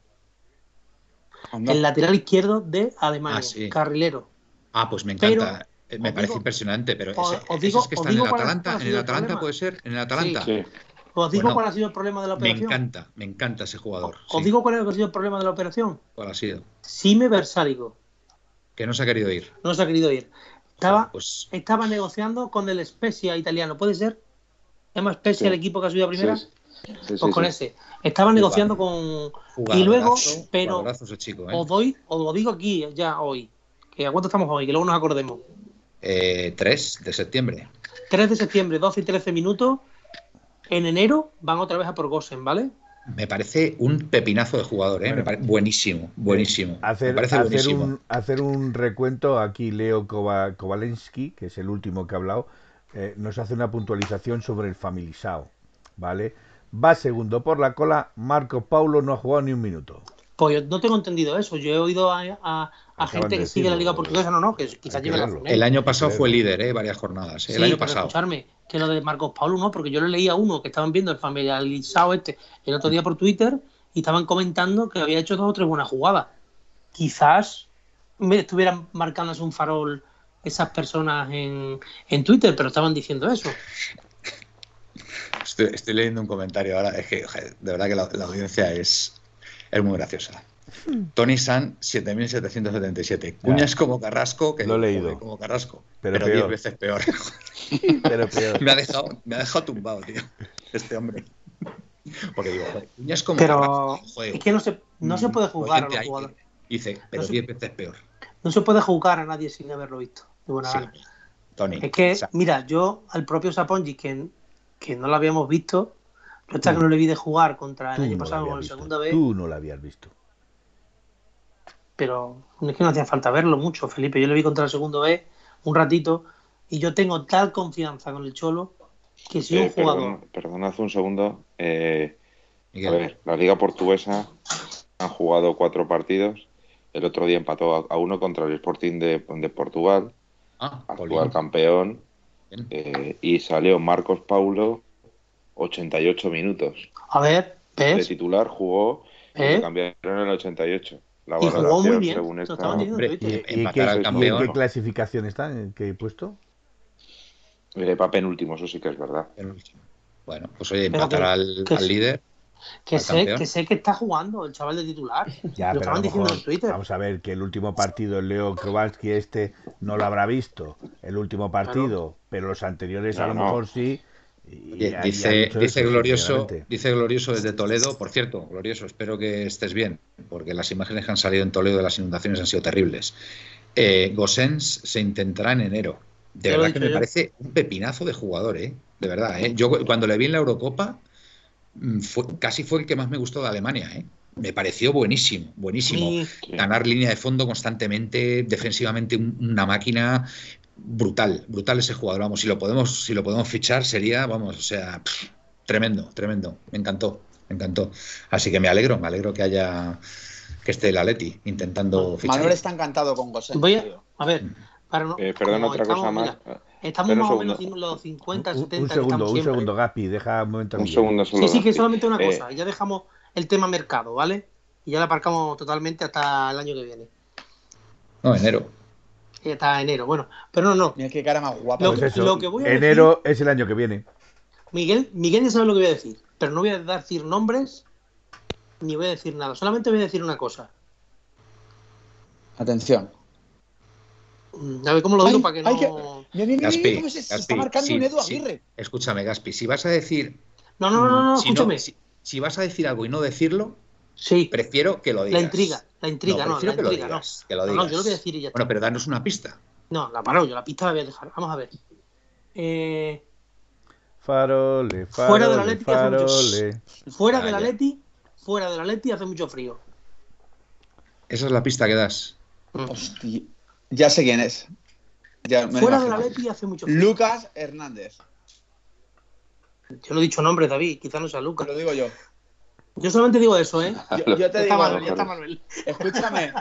G: Anda.
C: el lateral izquierdo de Alemania,
B: Ah, sí.
C: carrilero.
B: Ah, pues me encanta. Eh, me parece
C: digo-
B: impresionante, pero
C: os-
B: ese,
C: os digo-
B: es que
C: os
B: está en el Atalanta, en el Atalanta puede ser, en el Atalanta.
D: Sí.
C: Os digo
B: Bueno,
C: cuál ha sido el problema de la
B: Me
C: operación.
B: encanta, me encanta ese jugador.
C: Os
B: sí.
C: digo cuál ha sido el problema de la operación.
B: ¿Cuál ha sido?
C: Sime Versálico.
B: Que no se ha querido ir.
C: No se ha querido ir. Estaba,
B: Pues
C: estaba negociando con el Spezia italiano. ¿Puede ser? ¿Se llama Spezia
D: Sí.
C: el equipo que ha subido a primera?
D: Sí, Sí,
C: Pues
D: sí,
C: con
D: sí.
C: ese. Estaba negociando con.
B: Jugadorazo,
C: Y luego, pero
B: ese chico, ¿eh?
C: os doy, os lo digo aquí ya hoy. Que a cuánto estamos hoy, que luego nos acordemos.
B: Eh, 3 de septiembre.
C: 3 de septiembre, 12 y 13 minutos. En enero van otra vez a por Gosen, ¿vale?
B: Me parece un pepinazo de jugador, ¿eh?
E: Bueno.
B: Me pare- buenísimo, buenísimo.
E: Hacer,
B: Me parece
E: hacer
B: buenísimo.
E: un, hacer un recuento, aquí Leo Kova- Kovalensky, que es el último que ha hablado, eh, nos hace una puntualización sobre el Familisao, ¿vale? Va segundo por la cola, Marco Paulo no ha jugado ni un minuto.
C: Pues yo no tengo entendido eso. Yo he oído a, a- a
E: Acaban
C: gente que sigue la. Liga Portuguesa, no, no, que quizás lleve. ¿eh?
B: El año pasado fue líder, ¿eh? Varias jornadas. ¿eh? El
C: Sí,
B: año pasado.
C: escucharme, que lo de Marcos Paulo no, porque yo le leí a uno que estaban viendo el familiarizado este el otro día por Twitter y estaban comentando que había hecho dos o tres buenas jugadas. Quizás estuvieran marcándose un farol esas personas en, en Twitter, pero estaban diciendo eso.
B: Estoy, leyendo un comentario ahora. Es que, de verdad que la, la audiencia es, es muy graciosa. Tony San, 7777. Cuñas como Carrasco, que
E: Lo he leído.
B: como Carrasco,
E: Pero
B: pero. 10 veces peor.
E: Pero peor.
B: me, ha dejado, me ha dejado tumbado, tío, este hombre. Porque digo, joder, Cuñas como
C: Pero
B: Carrasco, joder,
C: es que no se, no se puede jugar a los jugadores.
B: Dice, pero
C: No se-
B: 10 veces peor.
C: No se puede jugar a nadie sin haberlo visto. De buena
B: Sí.
C: gana.
B: Tony.
C: Es que, mira, yo al propio Sapongi, que, que no lo habíamos visto, yo hasta que no le vi de jugar contra el
E: Tú
C: año pasado
E: habías
C: con el
E: visto.
C: segunda vez,
E: Tú no lo habías visto.
C: Pero es que no hacía falta verlo mucho, Felipe. Yo le vi contra el segundo B un ratito y yo tengo tal confianza con el Cholo que si un
D: Eh,
C: jugador.
D: perdona, perdonad un segundo. Eh, a ver, la Liga Portuguesa han jugado cuatro partidos. El otro día empató a, a uno contra el Sporting de, de Portugal,
B: ah,
D: actual campeón. Eh, y salió Marcos Paulo 88 minutos.
C: A ver,
D: De
C: ¿ves?
D: titular jugó y
C: ¿Eh?
D: le cambiaron en el 88. La
C: Y jugó muy bien,
D: según esta,
B: Hombre,
C: en Twitter.
B: y-
E: ¿Y, qué, y qué clasificación está? ¿En qué puesto?
D: eh, va penúltimo, eso sí que es verdad.
B: Bueno, pues oye, empatar
C: que-
B: al,
C: que
B: al líder.
C: Que
B: al
C: sé,
B: campeón.
C: que sé que está jugando el chaval de titular.
E: Ya,
C: lo
E: a
C: estaban
E: lo
C: diciendo
E: mejor,
C: en Twitter.
E: vamos a ver que el último partido, el Leo Kowalski este, no lo habrá visto. El último partido, pero los anteriores a
D: No,
E: lo
D: no.
E: mejor sí. Y-
B: dice, dice
E: eso,
B: glorioso, dice glorioso desde Toledo. Por cierto, glorioso, espero que estés bien, porque las imágenes que han salido en Toledo de las inundaciones han sido terribles. Eh, Gosens se intentará en enero. De verdad que me
C: yo.
B: parece un pepinazo de jugador, ¿eh? De verdad, ¿eh? Yo cuando le vi en la Eurocopa, mm, fue- casi fue el que más me gustó de Alemania, ¿eh? Me pareció buenísimo, buenísimo. Ganar línea de fondo constantemente, defensivamente un- una máquina brutal, brutal ese jugador. Vamos, si lo podemos, si lo podemos fichar sería, vamos, o sea, pff, tremendo, tremendo. Me encantó, me encantó. Así que me alegro, me alegro que haya que esté el Atleti intentando fichar.
G: Manuel está encantado con Gosén.
C: Voy a, a ver, para no,
D: Eh, perdón, otra cosa más.
C: mira, estamos
D: un
C: más o menos
D: segundo.
C: en los 50,
E: Un,
C: 70
E: un
C: que
E: segundo, un
C: siempre.
E: segundo, Gapi, deja un momento a
D: Un segundo solo.
C: Sí, sí, que solamente una
D: Eh,
C: cosa. Ya dejamos el tema mercado, ¿vale? Y ya la aparcamos totalmente hasta el año que viene.
B: No, enero.
C: Y hasta enero. Bueno, pero no, no.
G: Mira qué cara más guapa.
C: Lo
E: Pues
C: que-
E: eso,
C: lo que voy a
E: enero es el año que viene.
C: Miguel, Miguel ya sabe lo que voy a decir. Pero no voy a decir nombres ni voy a decir nada. Solamente voy a decir una cosa.
G: Atención.
C: Mm, A ver cómo lo digo
G: Ay,
C: para que
G: ay,
C: no.
G: que- Mira, mira, mira,
B: Gaspi,
G: cómo se, está marcando
B: sí,
G: un Edu
B: sí.
G: Aguirre.
B: Escúchame, Gaspi, si vas a decir,
C: No, no, no, no, no,
B: si,
C: escúchame.
B: si, si vas a decir algo y no decirlo,
C: Sí,
B: prefiero que lo digas.
C: la intriga, la intriga, no,
B: prefiero
C: la
B: que lo
C: intriga, no.
B: digas, que lo
C: No,
B: digas.
C: no, yo lo voy a decir y ya está.
B: Bueno, pero danos una pista.
C: No, la paro yo, la pista la voy a dejar. Vamos a ver. Eh,
E: Farole, farole,
C: Fuera del Atlético hace mucho- fuera
B: Ah,
C: del
B: ya.
C: Atleti, fuera del Atleti hace mucho frío.
B: Esa es la pista que das.
C: Mm.
G: Hostia. Ya sé quién es. Ya me lo
C: Fuera del
G: imagino.
C: Atleti hace mucho frío.
G: Lucas Hernández.
C: Yo no he dicho nombre, David, quizás no sea Lucas.
G: lo digo yo.
C: Yo solamente digo eso, ¿eh?
G: Yo, yo te
C: Ya está
G: digo,
C: Manuel, ya está Manuel.
G: escúchame.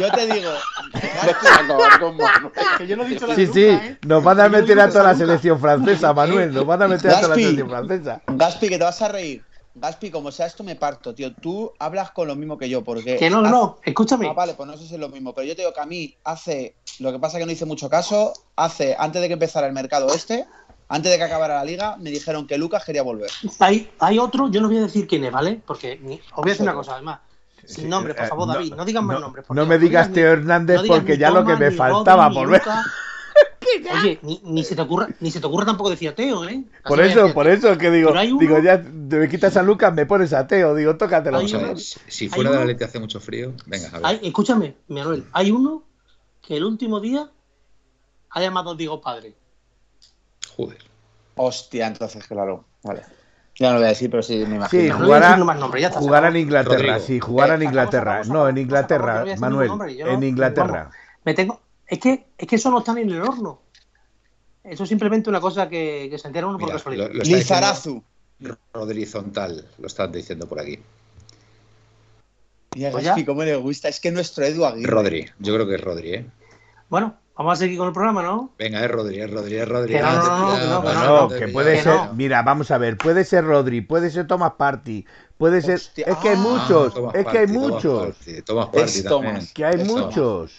G: Yo te digo.
C: Que yo no he dicho la
E: Sí,
C: de
E: sí,
C: ¿eh?
E: nos van a meter a toda la selección francesa, Manuel. Nos van a meter a toda la selección francesa.
G: Gaspi, que te vas a reír. Gaspi, como sea esto, me parto, tío. Tú hablas con lo mismo que yo, porque.
C: Que no, no, no, escúchame.
G: Ah, vale, pues no sé si es lo mismo, pero yo te digo que a mí hace, lo que pasa que no hice mucho caso, hace, antes de que empezara el mercado este, antes de que acabara la liga, me dijeron que Lucas quería volver.
C: Hay, hay otro, yo no voy a decir quién es, ¿vale? Porque ni- os voy a decir una cosa, además. Sin nombre, por
E: eh,
C: favor,
E: no-
C: David. No digan más
E: no-
C: nombres.
E: no me digas Teo Hernández
C: no
E: porque ya lo que me faltaba
C: Rodri, ni
E: por ver.
C: Lucas. Oye, ni, ni se te ocurra, ni se te ocurra tampoco decir ateo, ¿eh? Así
E: Por eso, por eso que digo,
C: uno-
E: digo, ya te me quitas a Lucas, me pones ateo, digo, tócatelo.
B: A
C: uno-
B: ver, si fuera de la Leti hace mucho frío, venga, a ver.
C: Hay- escúchame, Manuel, hay uno que el último día ha llamado a Diego Padre.
B: Joder.
G: Hostia, entonces, claro. Vale. Ya no lo voy a decir, pero sí me
E: Sí,
G: imagino.
C: no a
E: jugará,
C: más nombres, ya
E: jugará en. Inglaterra,
B: Rodrigo.
E: sí, jugará en
C: Eh,
E: Inglaterra. No, en
C: no
E: Inglaterra,
C: a
E: Manuel,
C: nombre, no-
E: en Inglaterra.
C: vamos, me tengo, es que, es que eso no está ni en el horno. Eso es simplemente una cosa que, que se entera uno por casualidad.
G: Lizarazu.
B: Rodrizontal, lo están diciendo por aquí.
G: Mira,
C: Pues
G: Gaspi,
C: ya.
G: cómo le gusta. Es que nuestro Edu Aguirre.
B: Rodri, yo creo que es Rodri, ¿eh?
C: Bueno, vamos a seguir con el programa, ¿no?
B: Venga, es Rodri, es Rodri, es Rodri.
C: Que no, no, no, que no, que
E: No, puede ser, mira, vamos a ver, puede ser Rodri, puede ser Thomas Party, puede ser,
G: Hostia,
E: es que hay
G: ah,
E: muchos, es que hay muchos,
B: Thomas
G: Es. Thomas.
E: que hay
G: Es Thomas.
E: muchos.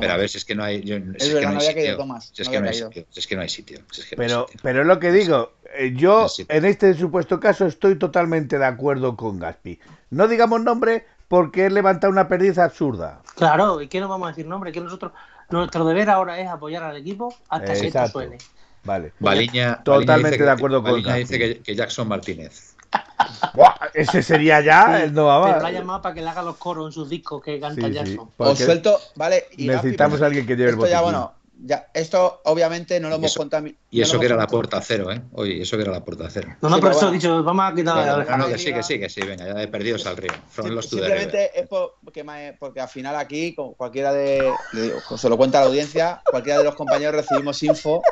B: Pero a ver, si es que no hay. yo- si es,
G: verdad,
B: no
G: había caído
B: sitio.
G: Thomas,
B: Si es que no hay sitio. Si es que no hay sitio. es
E: Pero, pero es lo que digo, eh, yo en este supuesto caso estoy totalmente de acuerdo con Gaspi. No digamos nombre porque él levanta una perdiz absurda.
C: Claro, ¿y qué no vamos a decir nombre? Que nosotros, nuestro deber ahora es apoyar al equipo hasta que esto suene.
E: Vale.
B: Baliña,
E: Totalmente
B: Baliña
E: de
B: que-
E: acuerdo con
B: Baliña dice que, que Jackson Martínez.
E: Buah, ese sería ya
C: Sí,
E: el no va
C: pero
E: más.
C: la ha llamado para que le haga los coros en sus discos que canta
E: Sí,
C: Jackson.
G: Os suelto, vale. y
E: necesitamos
G: pues,
E: a alguien que lleve el
G: Esto ya,
E: botiquín.
G: bueno, ya, esto obviamente no lo
B: Y
G: hemos
B: eso-
G: contado. mi-
B: Y eso que era la puerta cero, ¿eh? Oye, eso que era la puerta cero.
C: No, no,
G: Sí,
C: pero eso he
G: bueno.
C: dicho, vamos a quitar
B: No, no, no, que sí, que sí, que sí, venga, ya de perdidos al río. From.
G: Simplemente es por- porque, me- porque al final aquí, como cualquiera de. le digo, se lo cuenta la audiencia, cualquiera de los compañeros recibimos info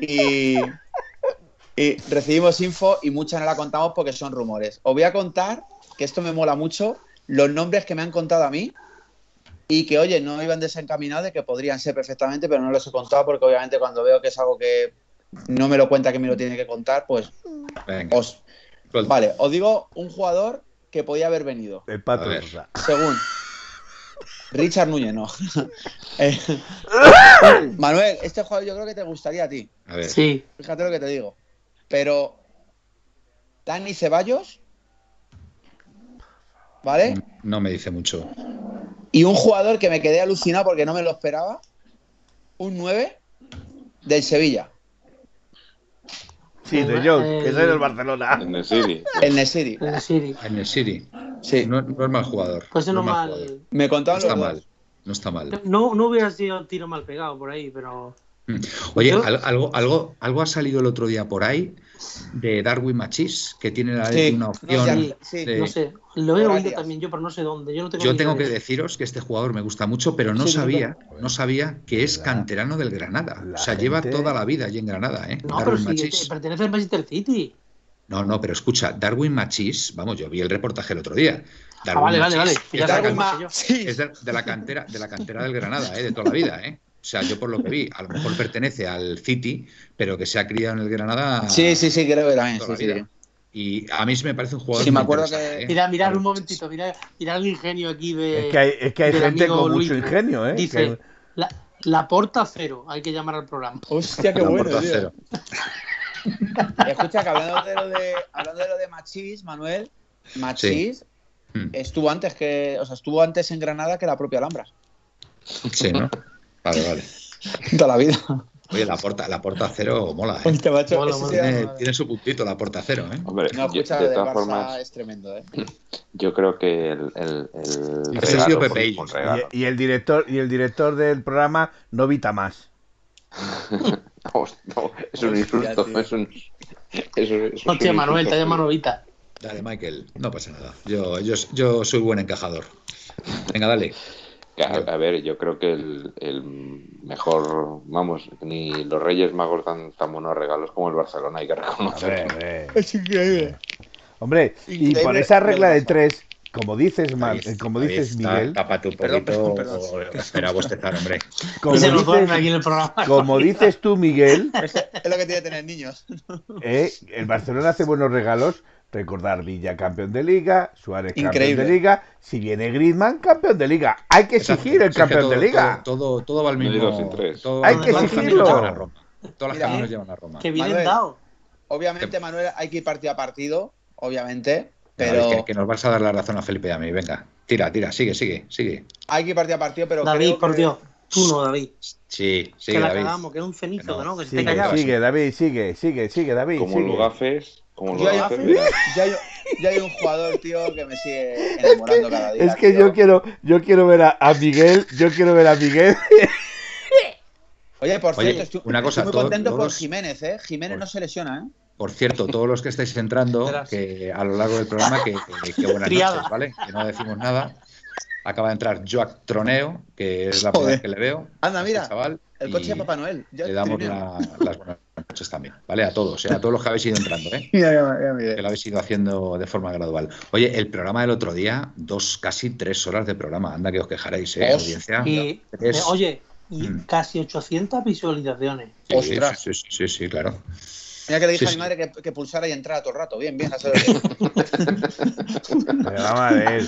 G: y. y recibimos info y mucha no la contamos porque son rumores. Os voy a contar, que esto me mola mucho, los nombres que me han contado a mí y que, oye, no iban desencaminados de que podrían ser perfectamente, pero no los he contado porque obviamente cuando veo que es algo que no me lo cuenta que me lo tiene que contar, pues
B: Venga.
G: os...
B: suelta.
G: Vale, os digo un jugador que podía haber venido.
E: El pato.
G: Según Richard Núñez, no. Eh, Manuel, este jugador yo creo que te gustaría a ti.
B: A ver.
C: Sí,
G: Fíjate lo que te digo. Pero Dani Ceballos, ¿vale?
B: No me dice mucho.
G: Y un jugador que me quedé alucinado porque no me lo esperaba, un 9 del Sevilla,
E: Sí, de Jong,
C: El-
E: que soy del Barcelona.
D: En el City.
G: el Nesiri.
C: en el City.
B: En el City.
G: Sí,
B: No, no es mal jugador.
C: Pues
B: no
C: no
B: es mal jugador.
G: me
B: No
G: contaban
B: está
G: los dos.
B: mal. No está mal.
C: No, no hubiera sido tiro mal pegado por ahí, pero.
B: Mm. Oye, algo, algo, algo ha salido el otro día por ahí de Darwin Machís, que tiene la-
G: Sí,
B: una
G: no,
B: opción.
G: ya-
C: Sí,
G: sí,
B: de-
C: No sé, lo he oído también yo, pero no sé dónde. Yo no tengo
B: Yo que deciros que este jugador me gusta mucho, pero no
G: Sí,
B: sabía, no sabía que es
E: La-
B: canterano del Granada. O sea, lleva toda la vida allí en Granada, ¿eh?
C: No, pero
B: Darwin
C: sí,
B: Machís.
C: este, pertenece al Manchester City.
B: No, no, pero escucha, Darwin Machís, vamos, yo vi el reportaje el otro día.
C: Ah,
B: Darwin
C: vale, vale, vale.
B: Machís
C: Ya
B: es de la cantera, de la cantera del Granada, ¿eh? de toda la vida, ¿eh? O sea, yo por lo que vi, a lo mejor pertenece al City, pero que se ha criado en el Granada.
G: Sí, sí, sí, creo que también. Sí, sí.
B: Y a mí sí me parece un jugador.
G: Sí, me acuerdo que-
B: ¿eh?
C: Mira, mirad un momentito, mirad, mirad el ingenio aquí de.
E: Es que hay, es que hay
C: del
E: gente con
C: Luis.
E: mucho ingenio, ¿eh?
C: Dice,
E: Que-
C: la, la porta cero, hay que llamar al programa.
G: Hostia, qué
B: La
G: bueno,
B: porta
G: tío.
B: cero.
G: Escucha, que hablando de lo de, hablando de, lo de Machís, Manuel, Machís
B: Mm.
G: estuvo antes que, o sea, estuvo antes en Granada que la propia Alhambra.
B: Sí, ¿no? Vale, vale.
G: Toda la vida.
B: Oye, la porta, la porta cero mola, ¿eh?
G: Hostia, macho,
C: Mola, mola.
B: Tiene, tiene su puntito la porta cero, ¿eh?
D: Hombre,
G: No,
D: yo-
G: escucha,
D: de
G: del
D: todas
G: Barça
D: formas,
G: es tremendo, ¿eh?
D: yo creo que el, el, el
B: Ese ha sido
D: fue
B: Pepe
D: regalo.
E: Y, y el director y el director del programa no vita más.
D: No, es un insulto, es un... Es
C: Hostia,
D: un
C: Manuel, te llamado Novita.
B: Dale, Michael, no pasa nada. Yo, yo, yo soy buen encajador. Venga, dale.
D: A, a ver, yo creo que el, el mejor, vamos, ni los Reyes Magos dan tan buenos regalos como el Barcelona, hay que reconocerlo.
G: Es increíble.
E: Hombre, y por esa regla de tres, como dices, como dices
B: está,
E: Miguel,
B: Tápate un
G: Perdón,
B: poquito.
G: perdón, perdón.
B: o- Espera a bostezar, hombre.
E: como
C: se nos duerme aquí
E: dices,
C: en el programa.
E: como dices tú, Miguel,
G: Es lo que tiene que tener niños.
E: eh, el Barcelona hace buenos regalos. Recordar Villa campeón de liga, Suárez campeón de liga, si viene Griezmann campeón de liga, hay que exigir el campeón
B: todo-
E: de liga.
B: Todo, todo, todo va al mismo.
D: dos sin tres.
B: todo-
E: Hay
C: que
B: todas las
E: exigirlo.
B: caminos llevan a Roma. Todas las
G: Mira,
B: caminos llevan a Roma.
C: Que vienen
G: Manuel.
C: dado.
G: Obviamente, Manuel, hay que ir partido a partido, obviamente, pero
B: que, que nos vas a dar la razón a Felipe y a mí. Venga, tira, tira, sigue, sigue, sigue.
G: hay que ir partido a partido, pero
C: David,
G: creo
C: por
G: que,
C: Dios. Tú no, David.
B: Sí, sí,
C: que la
B: David.
C: cagamos, que es un cenizo,
B: no.
C: que que se te
E: Sigue,
C: callaba.
E: sigue, David, sigue, sigue, sigue, David.
D: Como
E: sigue.
D: lo gafes, como
G: Yo hay, yo hay- yo hay un jugador, tío, que me sigue enamorando cada día.
E: Es que
G: tío.
E: yo quiero, yo quiero ver a, a Miguel, yo quiero ver a Miguel.
G: Oye, por
B: Oye,
G: cierto, estoy,
B: una cosa,
G: estoy muy
B: todos-
G: contento por
B: todos-
G: Jiménez, ¿eh? Jiménez
B: Por-
G: no se lesiona, ¿eh?
B: Por cierto, todos los que estáis entrando, que a lo largo del programa, que, que- que buenas
C: Triada.
B: noches, ¿vale? Que no decimos nada. Acaba de entrar Joac Troneo, que es la primera vez que le veo.
G: Anda,
B: este
G: mira,
B: chaval,
G: El coche de Papá Noel.
B: Le damos la- las buenas noches también, ¿vale? A todos, ¿eh? a todos los que habéis ido entrando, ¿eh?
G: Mira, mira.
B: que lo habéis ido haciendo de forma gradual. Oye, el programa del otro día, dos, casi tres horas de programa. Anda que os quejaréis, ¿eh? Audiencia.
C: Y,
B: Tres.
C: eh, oye, y
B: Mm.
C: casi 800 visualizaciones.
B: Sí,
G: ostras.
B: Sí, sí, sí, sí, claro.
G: Mira que le dije
B: Sí,
G: a mi
B: sí.
G: madre que, que pulsara y entrara todo el rato. Bien, bien, a saber.
E: Pero vamos a ver,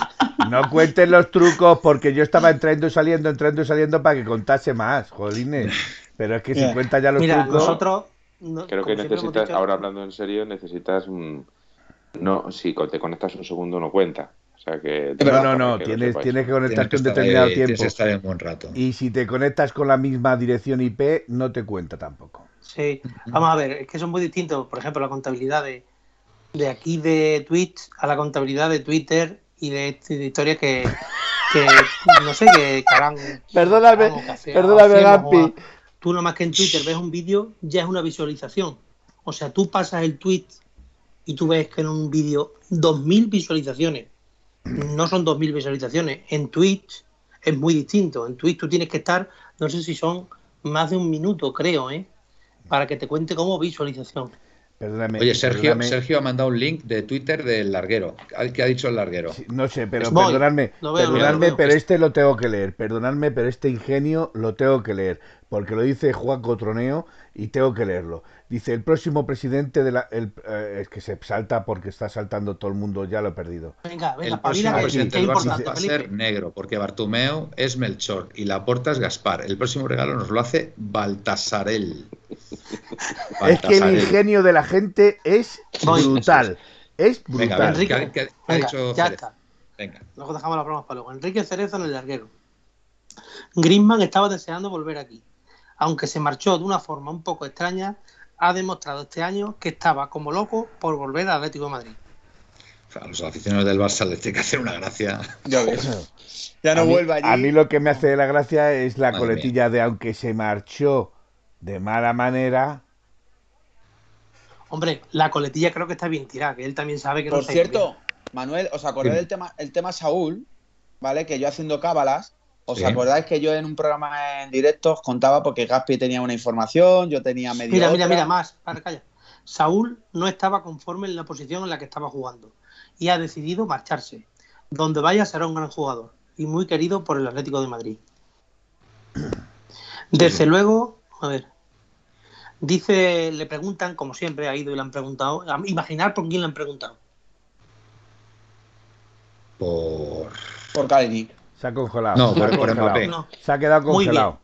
E: no cuenten los trucos porque yo estaba entrando y saliendo, entrando y saliendo para que contase más, jolines. Pero es que si
G: Mira.
E: cuentas ya los
C: Mira,
E: trucos.
C: nosotros. No-
D: Creo que necesitas,
C: dicho-
D: ahora hablando en serio, necesitas un... No, si te conectas un segundo no cuenta. O sea que...
E: No, no, no,
D: que
E: tienes,
D: sepáis.
E: tienes que
B: Tienes
E: conectarte
B: que,
E: un determinado
B: ahí,
E: tiempo.
B: que estar en buen rato.
E: Y si te conectas con la misma dirección IP, no te cuenta tampoco.
C: Sí, vamos a ver, es que son muy distintos. Por ejemplo, la contabilidad de, de aquí de Twitch a la contabilidad de Twitter y de, de historias que, que no sé, que, que harán.
E: Perdóname, perdóname, Gampi.
C: Tú nomás que en Twitter ves un vídeo, ya es una visualización. O sea, tú pasas el tweet y tú ves que en un vídeo 2.000 visualizaciones. No son 2.000 visualizaciones. En Twitch es muy distinto. En Twitch tú tienes que estar, no sé si son más de un minuto, creo, ¿eh? Para que te cuente como visualización.
E: Perdóname.
B: Oye, Sergio,
E: perdóname.
B: Sergio ha mandado un link de Twitter del larguero. ¿Qué ha dicho el larguero?
E: Sí, No sé, pero
C: Voy.
E: perdonadme,
C: veo,
E: perdonadme,
C: veo, lo veo.
E: pero este lo tengo que leer. Perdonadme, pero este ingenio lo tengo que leer, porque lo dice Juan Cotroneo y tengo que leerlo. Dice, el próximo presidente de la... el- eh, es que se salta porque está saltando todo el mundo, ya lo he perdido.
C: Venga, venga,
B: El próximo
C: que,
B: presidente
C: que es
B: del Barça
C: importante,
B: va a ser negro, porque Bartumeo es Melchor y Laporta es Gaspar. El próximo regalo nos lo hace Baltasarel.
E: Es que el ingenio de la gente es brutal. Es brutal.
B: venga, ¿qué, ha- qué ha- qué ha
C: Venga,
B: dicho
C: ya está.
B: Venga.
C: Luego dejamos las bromas para luego. Enrique Cerezo en el larguero. Griezmann estaba deseando volver aquí. Aunque se marchó de una forma un poco extraña, ha demostrado este año que estaba como loco por volver al Atlético de Madrid.
B: A los aficionados del Barça les tiene que hacer una gracia.
G: Ya ves. Ya no
E: a, mí,
G: vuelve allí.
E: a mí lo que me hace la gracia es la
B: Madre
E: coletilla de aunque se marchó de mala manera.
C: Hombre, la coletilla creo que está bien tirada, que él también sabe que no
G: Por
C: ido
G: cierto,
C: bien.
G: Manuel, ¿os acordáis del tema, el tema Saúl? ¿Vale? Que yo haciendo cábalas. ¿Os
B: Sí.
G: acordáis que yo en un programa en directo os contaba porque Gaspi tenía una información, yo tenía medio
C: Mira, mira,
G: otra?
C: mira, más. Para, calla. Saúl no estaba conforme en la posición en la que estaba jugando y ha decidido marcharse. Donde vaya será un gran jugador y muy querido por el Atlético de Madrid. Desde luego, a ver, dice, le preguntan, como siempre ha ido y le han preguntado, imaginar por quién le han preguntado.
B: Por.
G: Por Kalinic.
E: Se ha congelado.
B: No, por- por. Mbappé.
C: No,
E: Se ha quedado
C: Muy bien.
E: congelado.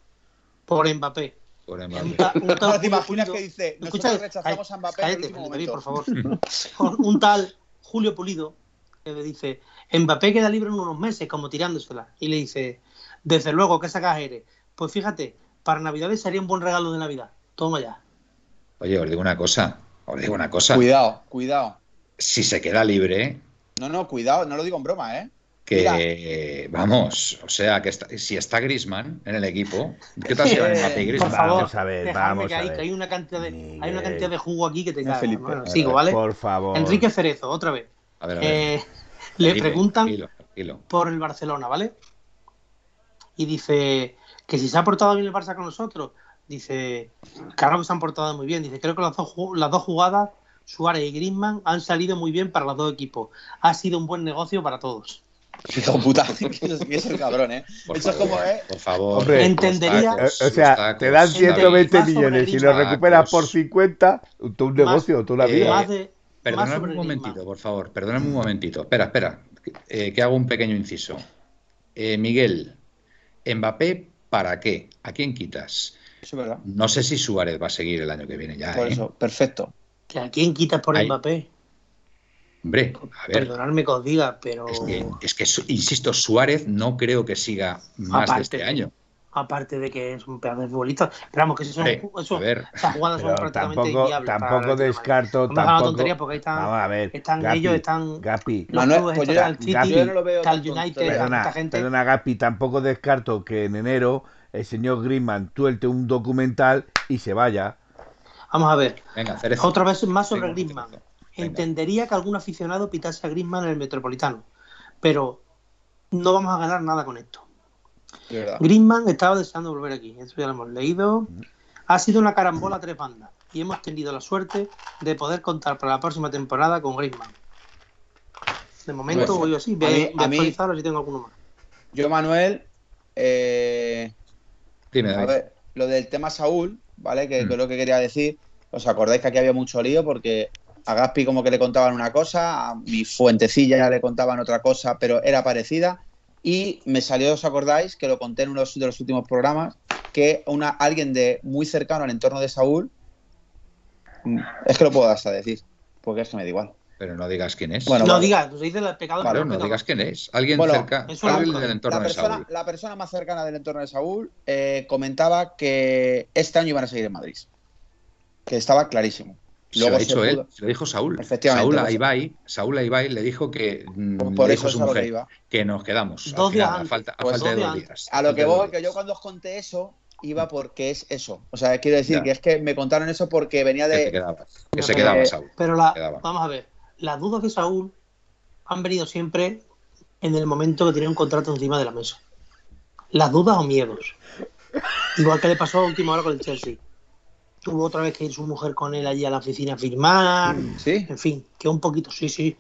C: por Mbappé.
B: por Mbappé.
C: un tal
G: Ahora te
C: Julio
G: imaginas
C: Pulido-
G: que dice,
C: Escucha,
G: nosotros rechazamos a Mbappé en el
C: cállate,
G: último momento.
C: por favor. un tal Julio Pulido que le dice, Mbappé queda libre en unos meses, como tirándosela. Y le dice, desde luego, ¿qué sacas eres? Pues fíjate, para Navidades sería un buen regalo de Navidad. Toma ya.
B: Oye, os digo una cosa. Os digo una cosa.
G: Cuidado, cuidado.
B: Si se queda libre,
G: No, no, cuidado, no lo digo en broma, ¿eh?
B: Que vamos, o sea, que está- si está Grisman en el equipo, ¿qué tal se llama Mbappé y
C: Por
B: Griezmann?
C: favor,
E: Vamos a ver, vamos
C: que
E: a
C: hay,
E: ver.
C: que hay una cantidad de, hay una cantidad de jugo aquí que te.
G: Felipe.
C: Bueno, sigo, ¿vale?
E: Por favor.
C: Enrique Cerezo, otra vez.
B: A ver, a ver.
C: Eh, le preguntan
B: tranquilo, tranquilo.
C: por el Barcelona, ¿vale? Y dice que si se ha portado bien el Barça con nosotros, dice, claro que se han portado muy bien. Dice, creo que las dos, las dos jugadas, Suárez y Griezmann, han salido muy bien para los dos equipos. Ha sido un buen negocio para todos.
G: Hijo puta, que es el cabrón, ¿eh?
B: Por
G: Eso es
B: favor,
G: como, ¿eh?
B: Por favor.
E: Hombre,
C: Entendería-
E: Eh, o sea,
B: tacos,
E: te dan
B: los
E: 120
C: Más sobre
E: millones y lo recuperas por 50, tú un negocio, tú una
B: Eh,
E: vida.
C: más
B: Perdóname un momentito, por favor. Perdóname un momentito. Espera, espera. eh, que hago un pequeño inciso. Eh, Miguel, Mbappé, ¿para qué? ¿A quién quitas?
G: Eso es verdad.
B: No sé si Suárez va a seguir el año que viene ya.
G: Por
B: ¿eh?
G: eso, perfecto.
C: ¿Que ¿A quién quitas por
B: Ay.
C: Mbappé?
B: Hombre, a ver.
C: Perdonadme que os diga, pero...
B: Es que, es que, su- insisto, Suárez no creo que siga más de este año.
C: aparte de que es un pedazo de futbolista. Pero vamos, que eso,
B: Sí,
C: eso-
B: a ver.
C: esas jugadas son prácticamente
E: tampoco, tampoco descarto,
C: No
E: tampoco.
C: tontería porque ahí están,
E: Vamos a ver,
C: están
E: Gapi,
C: ellos, están
E: Gapi,
C: los
G: Manuel,
C: clubes,
G: pues
C: está
G: yo-
C: el City,
E: Gapi,
G: yo no lo veo
C: está el United,
E: Perdona,
C: esta gente.
E: perdona, Gapi, tampoco descarto que en enero el señor Griezmann tuelte un documental y se vaya.
C: Vamos a ver.
B: Venga, Cerezo.
C: Otra vez más sobre
B: Venga,
C: Griezmann.
B: Venga.
C: Entendería que algún aficionado pitase a Griezmann en el Metropolitano, pero no vamos a ganar nada con esto. Griezmann estaba deseando volver aquí, eso ya lo hemos leído. Ha sido una carambola a tres bandas y hemos tenido la suerte de poder contar para la próxima temporada con Griezmann. De momento
G: Pues,
C: voy así,
G: a
C: voy
G: mí-
C: a, actualizarlo si tengo alguno más.
G: Yo, Manuel, eh,
B: Dime,
G: a ver, lo del tema Saúl, ¿vale? Que,
B: Mm.
G: que es lo que quería decir. ¿Os acordáis que aquí había mucho lío? Porque a Gaspi como que le contaban una cosa, a mi fuentecilla ya le contaban otra cosa, pero era parecida. Y me salió, ¿os acordáis? Que lo conté en uno de los últimos programas, que una, alguien de muy cercano al entorno de Saúl, mm, es que lo puedo hasta decir, porque es que me da igual.
B: Pero no digas quién es.
G: Bueno,
C: no
G: vale.
C: digas, tú se dice el pecado
B: Claro,
C: pero
B: no digas quién es. Alguien
G: Bueno,
B: cerca, alguien
C: nunca.
B: del entorno
G: la,
B: de Saúl.
G: la persona más cercana del entorno de Saúl eh, comentaba que este año iban a seguir en Madrid. Que estaba clarísimo.
B: Se lo ha
G: se
B: dicho
G: pudo-
B: él, se lo dijo Saúl.
G: Efectivamente,
B: Saúl a
G: pues-
B: Ibai, Saúl a Ibai le dijo que
G: Pues por
B: le
G: eso
B: dijo a
G: es
B: su
G: a que
B: mujer
G: iba.
B: que nos quedamos.
C: Dos días
B: a falta, a
G: Pues
B: falta de
C: dos días
B: días.
G: A lo que voy, que yo cuando os conté eso, iba porque es eso. O sea, quiero decir
B: Ya.
G: que es que me contaron eso porque venía
B: Que
G: de.
B: quedabas, que
C: No,
B: se
C: pero-
B: quedaba Saúl.
C: Pero la,
B: Quedaba.
C: vamos a ver, las dudas de Saúl han venido siempre en el momento que tenía un contrato encima de la mesa. Las dudas o miedos. Igual que le pasó a última hora con el Chelsea. Tuvo otra vez que ir su mujer con él allí a la oficina a firmar.
G: Sí,
C: En fin, que un poquito, sí, sí.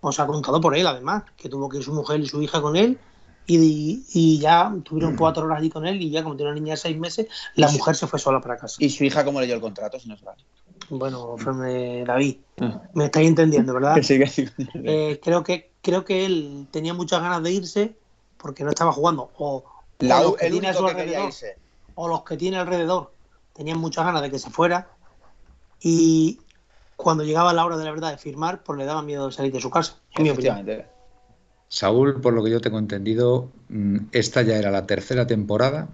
C: Os ha contado por él, además, que tuvo que ir su mujer y su hija con él. Y, y ya tuvieron cuatro horas allí con él. Y ya, como tiene una niña de seis meses, la mujer se fue sola para casa.
G: y su hija, ¿cómo leyó el contrato? Si no sabe.
C: Bueno, Fran- David, me estáis entendiendo, ¿verdad?
G: Sí, sí.
C: Eh, creo que creo que él tenía muchas ganas de irse porque no estaba jugando o,
G: La-
C: o los que
G: el
C: tiene a su alrededor o los que tiene alrededor tenían muchas ganas de que se fuera y cuando llegaba la hora de la verdad de firmar pues le daba miedo de salir de su casa en mi opinión.
B: Saúl, por lo que yo tengo entendido, mm, esta ya era la tercera temporada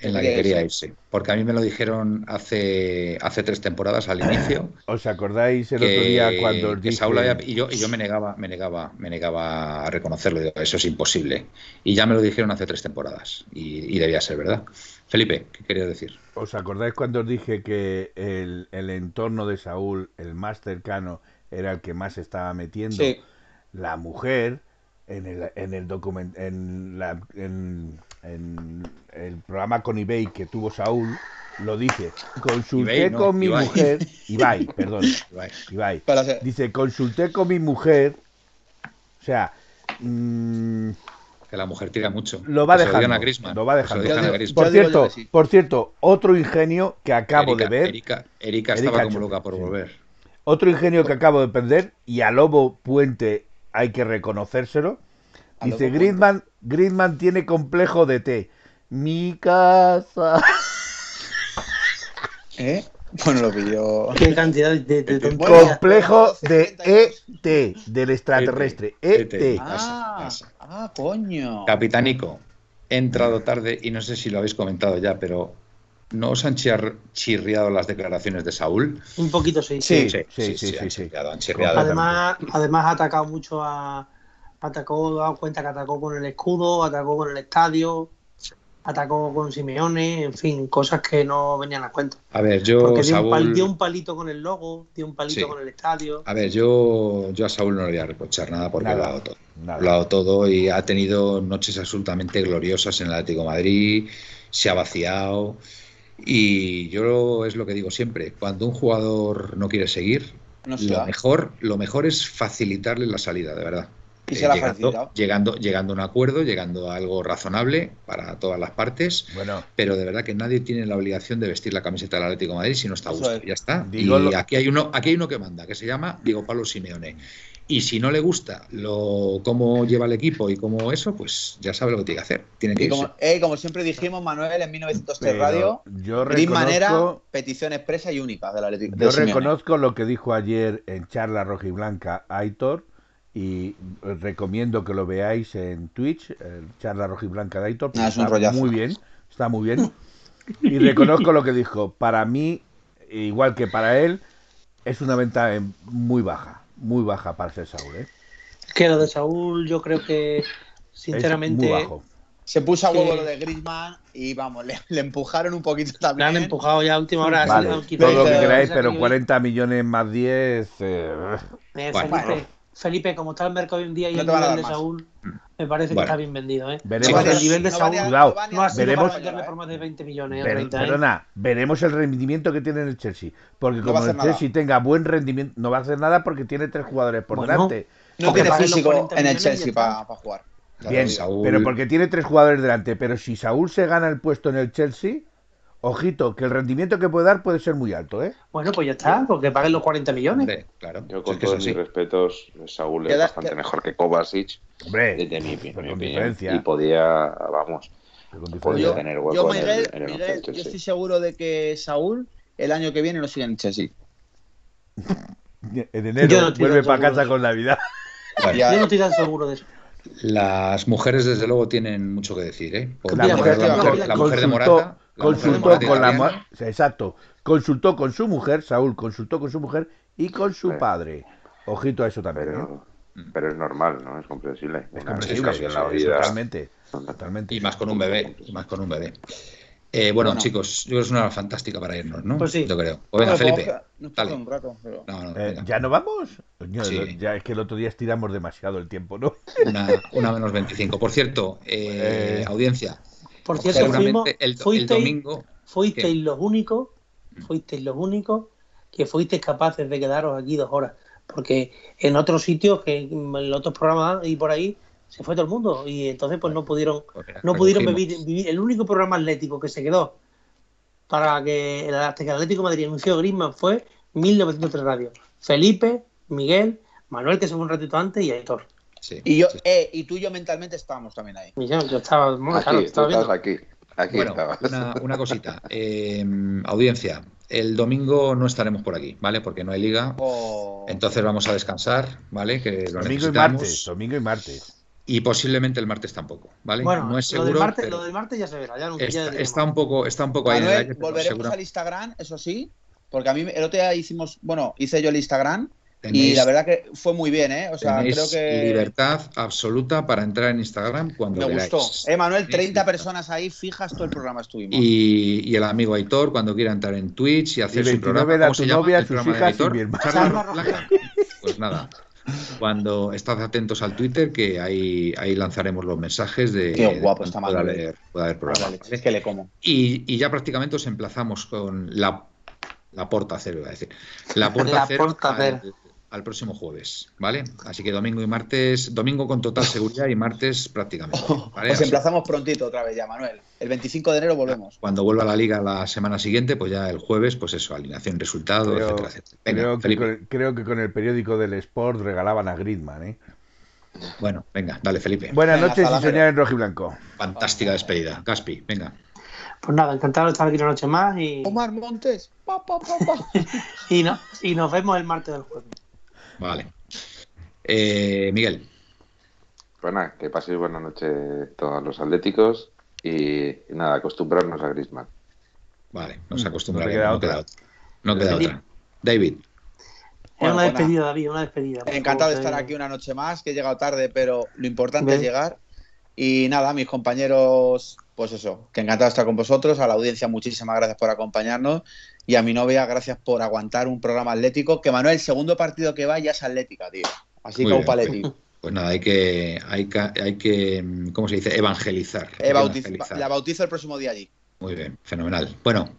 B: en la que
G: Quería
B: irse. Porque a mí me lo dijeron hace, hace tres temporadas al inicio.
E: ¿Os acordáis el
B: que,
E: otro día cuando os
B: que
E: dije...
B: Saúl había- y yo, y yo me negaba, me negaba, me negaba a reconocerlo, digo, eso es imposible. Y ya me lo dijeron hace tres temporadas, y, y debía ser verdad. Felipe, ¿qué querías decir?
E: ¿Os acordáis cuando os dije que el, el entorno de Saúl, el más cercano, era el que más se estaba metiendo?
G: Sí.
E: La mujer, en el, en el document, en, la- en- en el programa con eBay que tuvo Saúl, lo dice. Consulté
B: no,
E: con mi
B: Ibai.
E: mujer, Ibai, perdón,
B: Ibai.
E: Ibai.
G: Para ser-
E: Dice, consulté con mi mujer, o sea, mm,
B: Que la mujer tira mucho.
E: lo va dejando.
B: a Griezmann,
E: Lo va dejando.
B: lo a.
E: Por cierto,
G: sí.
E: por cierto, otro ingenio que acabo
B: Erika,
E: de ver,
B: Erika, Erika
E: Erika
B: estaba como loca por
E: sí.
B: volver.
E: otro ingenio que acabo de perder y a Lobo Puente hay que reconocérselo.
G: A
E: Dice Griezmann, Griezmann tiene complejo de T. Mi casa.
G: ¿Eh? Bueno, lo pilló.
C: qué cantidad de, de
G: Bueno,
C: tonterías
E: complejo de
G: 72.
E: ET, del extraterrestre.
B: ET.
E: ET.
G: Ah, ah, coño.
B: Capitanico, he entrado tarde y no sé si lo habéis comentado ya, pero ¿no os han chir- chirriado las declaraciones de Saúl?
C: un poquito sí,
G: Sí.
B: sí,
E: sí, sí,
B: han
E: sí.
B: chirriado, han chirriado.
C: además además ha atacado mucho a atacó dado cuenta que atacó con el escudo atacó con el estadio atacó con Simeone en fin cosas que no venían a cuento
B: A ver, yo,
C: Porque dio, un pal- dio un palito con el logo, dio un palito
B: Sí.
C: con el estadio.
B: a ver, yo, yo a Saúl no le voy a reprochar nada porque
E: Nada.
B: ha dado todo.
E: Nada.
B: Lo ha dado todo y ha tenido noches absolutamente gloriosas en el Atlético de Madrid, se ha vaciado. Y yo es lo que digo siempre, cuando un jugador no quiere seguir,
G: No
B: lo mejor, lo mejor es facilitarle la salida, de verdad.
G: Y
B: Eh,
G: se la ha
B: llegando,
G: facilitado.
B: llegando, llegando a un acuerdo, llegando a algo razonable para todas las partes,
E: Bueno,
B: pero de verdad que nadie tiene la obligación de vestir la camiseta del Atlético de Madrid si no está a gusto.
G: es.
B: Ya está.
E: Digo
B: y
E: lo-
B: aquí hay uno, aquí hay uno que manda, que se llama Diego Pablo Simeone. Y si no le gusta lo cómo lleva el equipo y cómo eso, pues ya sabe lo que tiene que hacer. Tiene que
G: Y como, eh, como siempre dijimos, Manuel, en 1903
E: pero
G: Radio,
E: yo reconozco,
G: petición expresa y única del Atlético.
E: yo
G: de Simeone.
E: reconozco lo que dijo ayer en charla rojiblanca Aitor y recomiendo que lo veáis en Twitch, el charla rojiblanca de Aitor,
G: Ah, es un
E: está
G: rollazo.
E: muy bien, está muy bien. Y reconozco lo que dijo. Para mí, igual que para él, es una venta eh, muy baja, muy baja para ser Saúl. ¿eh?
C: Que lo de Saúl, yo creo que,
E: Es
C: sinceramente,
E: muy bajo.
G: Se puso a huevo lo de Griezmann y vamos, le, le empujaron un poquito
C: le
G: también.
C: han empujado ya a última hora.
E: Vale, todo lo que queráis, pero
C: que-
E: 40 millones más 10. eh,
C: Eh,
B: bueno.
C: Felipe, como está el mercado hoy en día y
G: No
C: el nivel de. Saúl, me parece que está bien vendido. ¿eh?
E: Veremos
C: el
E: el-
C: nivel de Saúl
E: Cuidado,
G: no
C: ha sido
E: veremos-
C: para venderle por más de 20 millones.
E: Pero,
C: 30, ¿eh?
E: veremos el rendimiento que tiene en el Chelsea. Porque
G: No
E: como el
G: nada.
E: Chelsea tenga buen rendimiento, no va a hacer nada porque tiene tres jugadores por
C: Bueno,
E: delante.
G: No tiene físico
C: 40
G: en el Chelsea para jugar.
E: Bien,
B: Saúl-
E: pero porque tiene tres jugadores delante. Pero si Saúl se gana el puesto en el Chelsea, ojito, que el rendimiento que puede dar puede ser muy alto, ¿eh?
C: Bueno, pues ya está, porque paguen los 40 millones.
B: Hombre, claro.
D: Yo con
B: es que es
D: todos mis respetos, Saúl es bastante
G: queda-
D: mejor que Kovacic,
E: Hombre,
D: desde mi, mi opinión.
E: diferencia.
D: Y podía, vamos, podía.
G: Yo-
D: tener hueco
G: Yo,
D: en el-
G: Miguel,
D: en el
G: Miguel,
D: once del
G: yo estoy seguro de que Saúl el año que viene no sigue en el Chelsea.
E: En enero
C: no
E: vuelve para casa con Navidad.
G: Ya-
C: Yo no estoy tan seguro de eso.
B: las mujeres, desde luego, tienen mucho que decir, ¿eh?
C: La
B: la,
C: mujer-
B: mujer, la mujer-
C: la
B: la mujer de Morata.
E: Consultó con la exacto, consultó con su mujer, Saúl consultó con su mujer y con su
D: Pero-
E: padre. Ojito a eso también.
D: Pero, pero es normal, ¿no? Es comprensible.
E: Es
D: Una
E: comprensible,
D: la vida.
E: totalmente, totalmente.
B: Y más con un bebé. Y más con un bebé. Eh, bueno,
G: Bueno.
B: chicos, yo creo que es una hora fantástica para irnos, ¿no?
C: Pues sí.
B: Yo creo. Pues venga, Felipe. dale.
G: un rato, pero-
B: No, no,
E: Eh. ¿Ya no vamos?
B: Sí.
E: Ya es que el otro día estiramos demasiado el tiempo, ¿no?
B: Una, una menos 25. Por cierto, eh,
E: Eh,
B: audiencia.
C: Por cierto, fuimos,
B: el, el
C: fuisteis,
B: domingo.
C: fuisteis los únicos, fuisteis los únicos que fuisteis capaces de quedaros aquí dos horas. Porque en otros sitios, que en otros programas y por ahí, se fue todo el mundo. Y entonces pues no pudieron,
B: pues mira,
C: no pudieron vivir, vivir. El único programa atlético que se quedó para que el, hasta que el Atlético de Madrid anunció a Griezmann fue 1903 Radio. Felipe, Miguel, Manuel, que se fue un ratito antes, y Aitor.
B: Sí,
G: Y yo,
B: sí.
G: eh, y tú y yo mentalmente estábamos también ahí.
C: Y yo, yo estaba, bueno,
D: Aquí,
C: claro, estaba viendo.
D: aquí. Aquí
B: Bueno,
D: estabas.
B: una, una cosita. Eh, audiencia, el domingo no estaremos por aquí, ¿vale? Porque no hay liga.
G: O-
B: Entonces vamos a descansar, ¿vale? Que lo
E: Domingo y martes, domingo y martes.
B: Y posiblemente el martes tampoco, ¿vale?
C: Bueno,
B: no es
C: lo,
B: seguro.
C: del martes,
B: pero
C: lo del martes ya se verá. Ya, nunca- ya
B: está, está un poco, está un poco ahí en el aire,
G: volveremos al Instagram, eso sí, porque a mí el otro día hicimos, bueno, hice yo el Instagram y la verdad que fue muy bien, ¿eh? O sea, creo que
B: libertad absoluta para entrar en Instagram cuando
G: me
B: queráis.
G: gustó. Eh, Manuel,
B: Sí,
G: 30
B: sí.
G: personas ahí fijas, todo el programa estuvimos.
B: Y, y el amigo Aitor, cuando quiera entrar en Twitch y hacer
E: Y
B: su
E: 29
B: programa. ¿Cómo
E: tu
B: se llama
E: novia,
B: el
E: sus
B: programa de Aitor? Pues nada. Cuando estad atentos al Twitter, que ahí, ahí lanzaremos los mensajes de.
G: Qué guapo está
B: pueda
G: Manuel.
B: haber, pueda haber programa.
G: vale,
B: ¿vale?
G: es que le como.
B: Y, y ya prácticamente os emplazamos con la, la porta cero, iba a decir. La porta
C: La
B: cero,
C: porta
B: al,
C: cero.
B: Al próximo jueves, ¿vale? Así que domingo y martes, domingo con total seguridad y martes prácticamente. ¿vale?
G: Emplazamos prontito otra vez ya, Manuel. El 25 de enero volvemos.
B: cuando vuelva a la liga la semana siguiente, pues ya el jueves, pues eso, alineación, resultado,
E: Creo,
B: etcétera, etcétera. Venga,
E: creo que con, creo que con el periódico del Sport regalaban a Griezmann, ¿eh?
B: Bueno, venga, dale, Felipe.
E: Buenas
G: Venga,
E: noches y soñar en rojo y blanco.
B: Fantástica despedida. Gaspi, venga.
C: Pues nada, encantado de estar aquí una noche más y,
G: Omar Montes. Pa, pa, pa, pa.
C: y, no, y nos vemos el martes del jueves.
B: Vale. Eh, Miguel,
D: Pues nada, que paséis buena noche todos los atléticos y, y nada, acostumbrarnos a Griezmann.
B: vale, nos acostumbraremos.
E: no
B: No
E: te
B: queda
E: queda
B: otra. No queda otra. David,
G: Bueno,
C: una despedida, David, una despedida.
G: Encantado de estar aquí una noche más, que he llegado tarde, pero lo importante es llegar. Y nada, mis compañeros, pues eso, que encantado de estar con vosotros. A la audiencia, muchísimas gracias por acompañarnos. Y a mi novia, gracias por aguantar un programa atlético. Que Manuel, el segundo partido que va ya es atlética, tío. Así
B: Muy
G: que un paletti.
B: pues nada, hay que, hay que, hay que, ¿cómo se dice? Evangelizar. Evangelizar.
G: la bautizo el próximo día allí.
B: Muy bien, fenomenal. Bueno,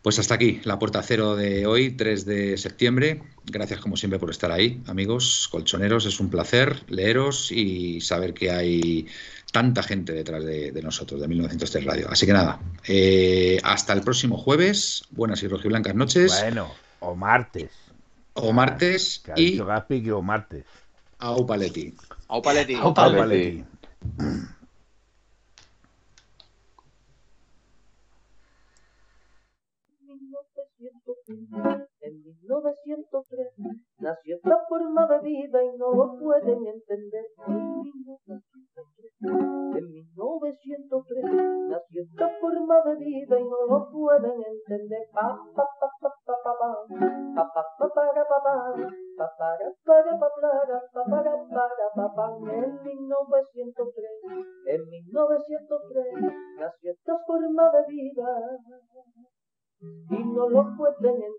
B: pues hasta aquí la puerta cero de hoy, 3 de septiembre. Gracias como siempre por estar ahí, amigos colchoneros. Es un placer leeros y saber que hay tanta gente detrás de, de nosotros, de 1903 Radio. Así que nada, eh, hasta el próximo jueves. Buenas y rojiblancas noches.
E: Bueno, o martes.
B: O martes
E: Que ha
B: y
E: Gaspi que o martes.
B: au paletti.
G: Au paletti.
C: Au
E: paletti.
A: En 1903 nació esta forma de vida y no lo pueden entender. En 1903 nació esta forma de vida y no lo pueden entender. Pa, pa, pa, pa, pa, pa, pa, pa, pa, pa, pa, pa, pa, pa, pa. En 1903, en 1903, nació esta forma de vida y no lo pueden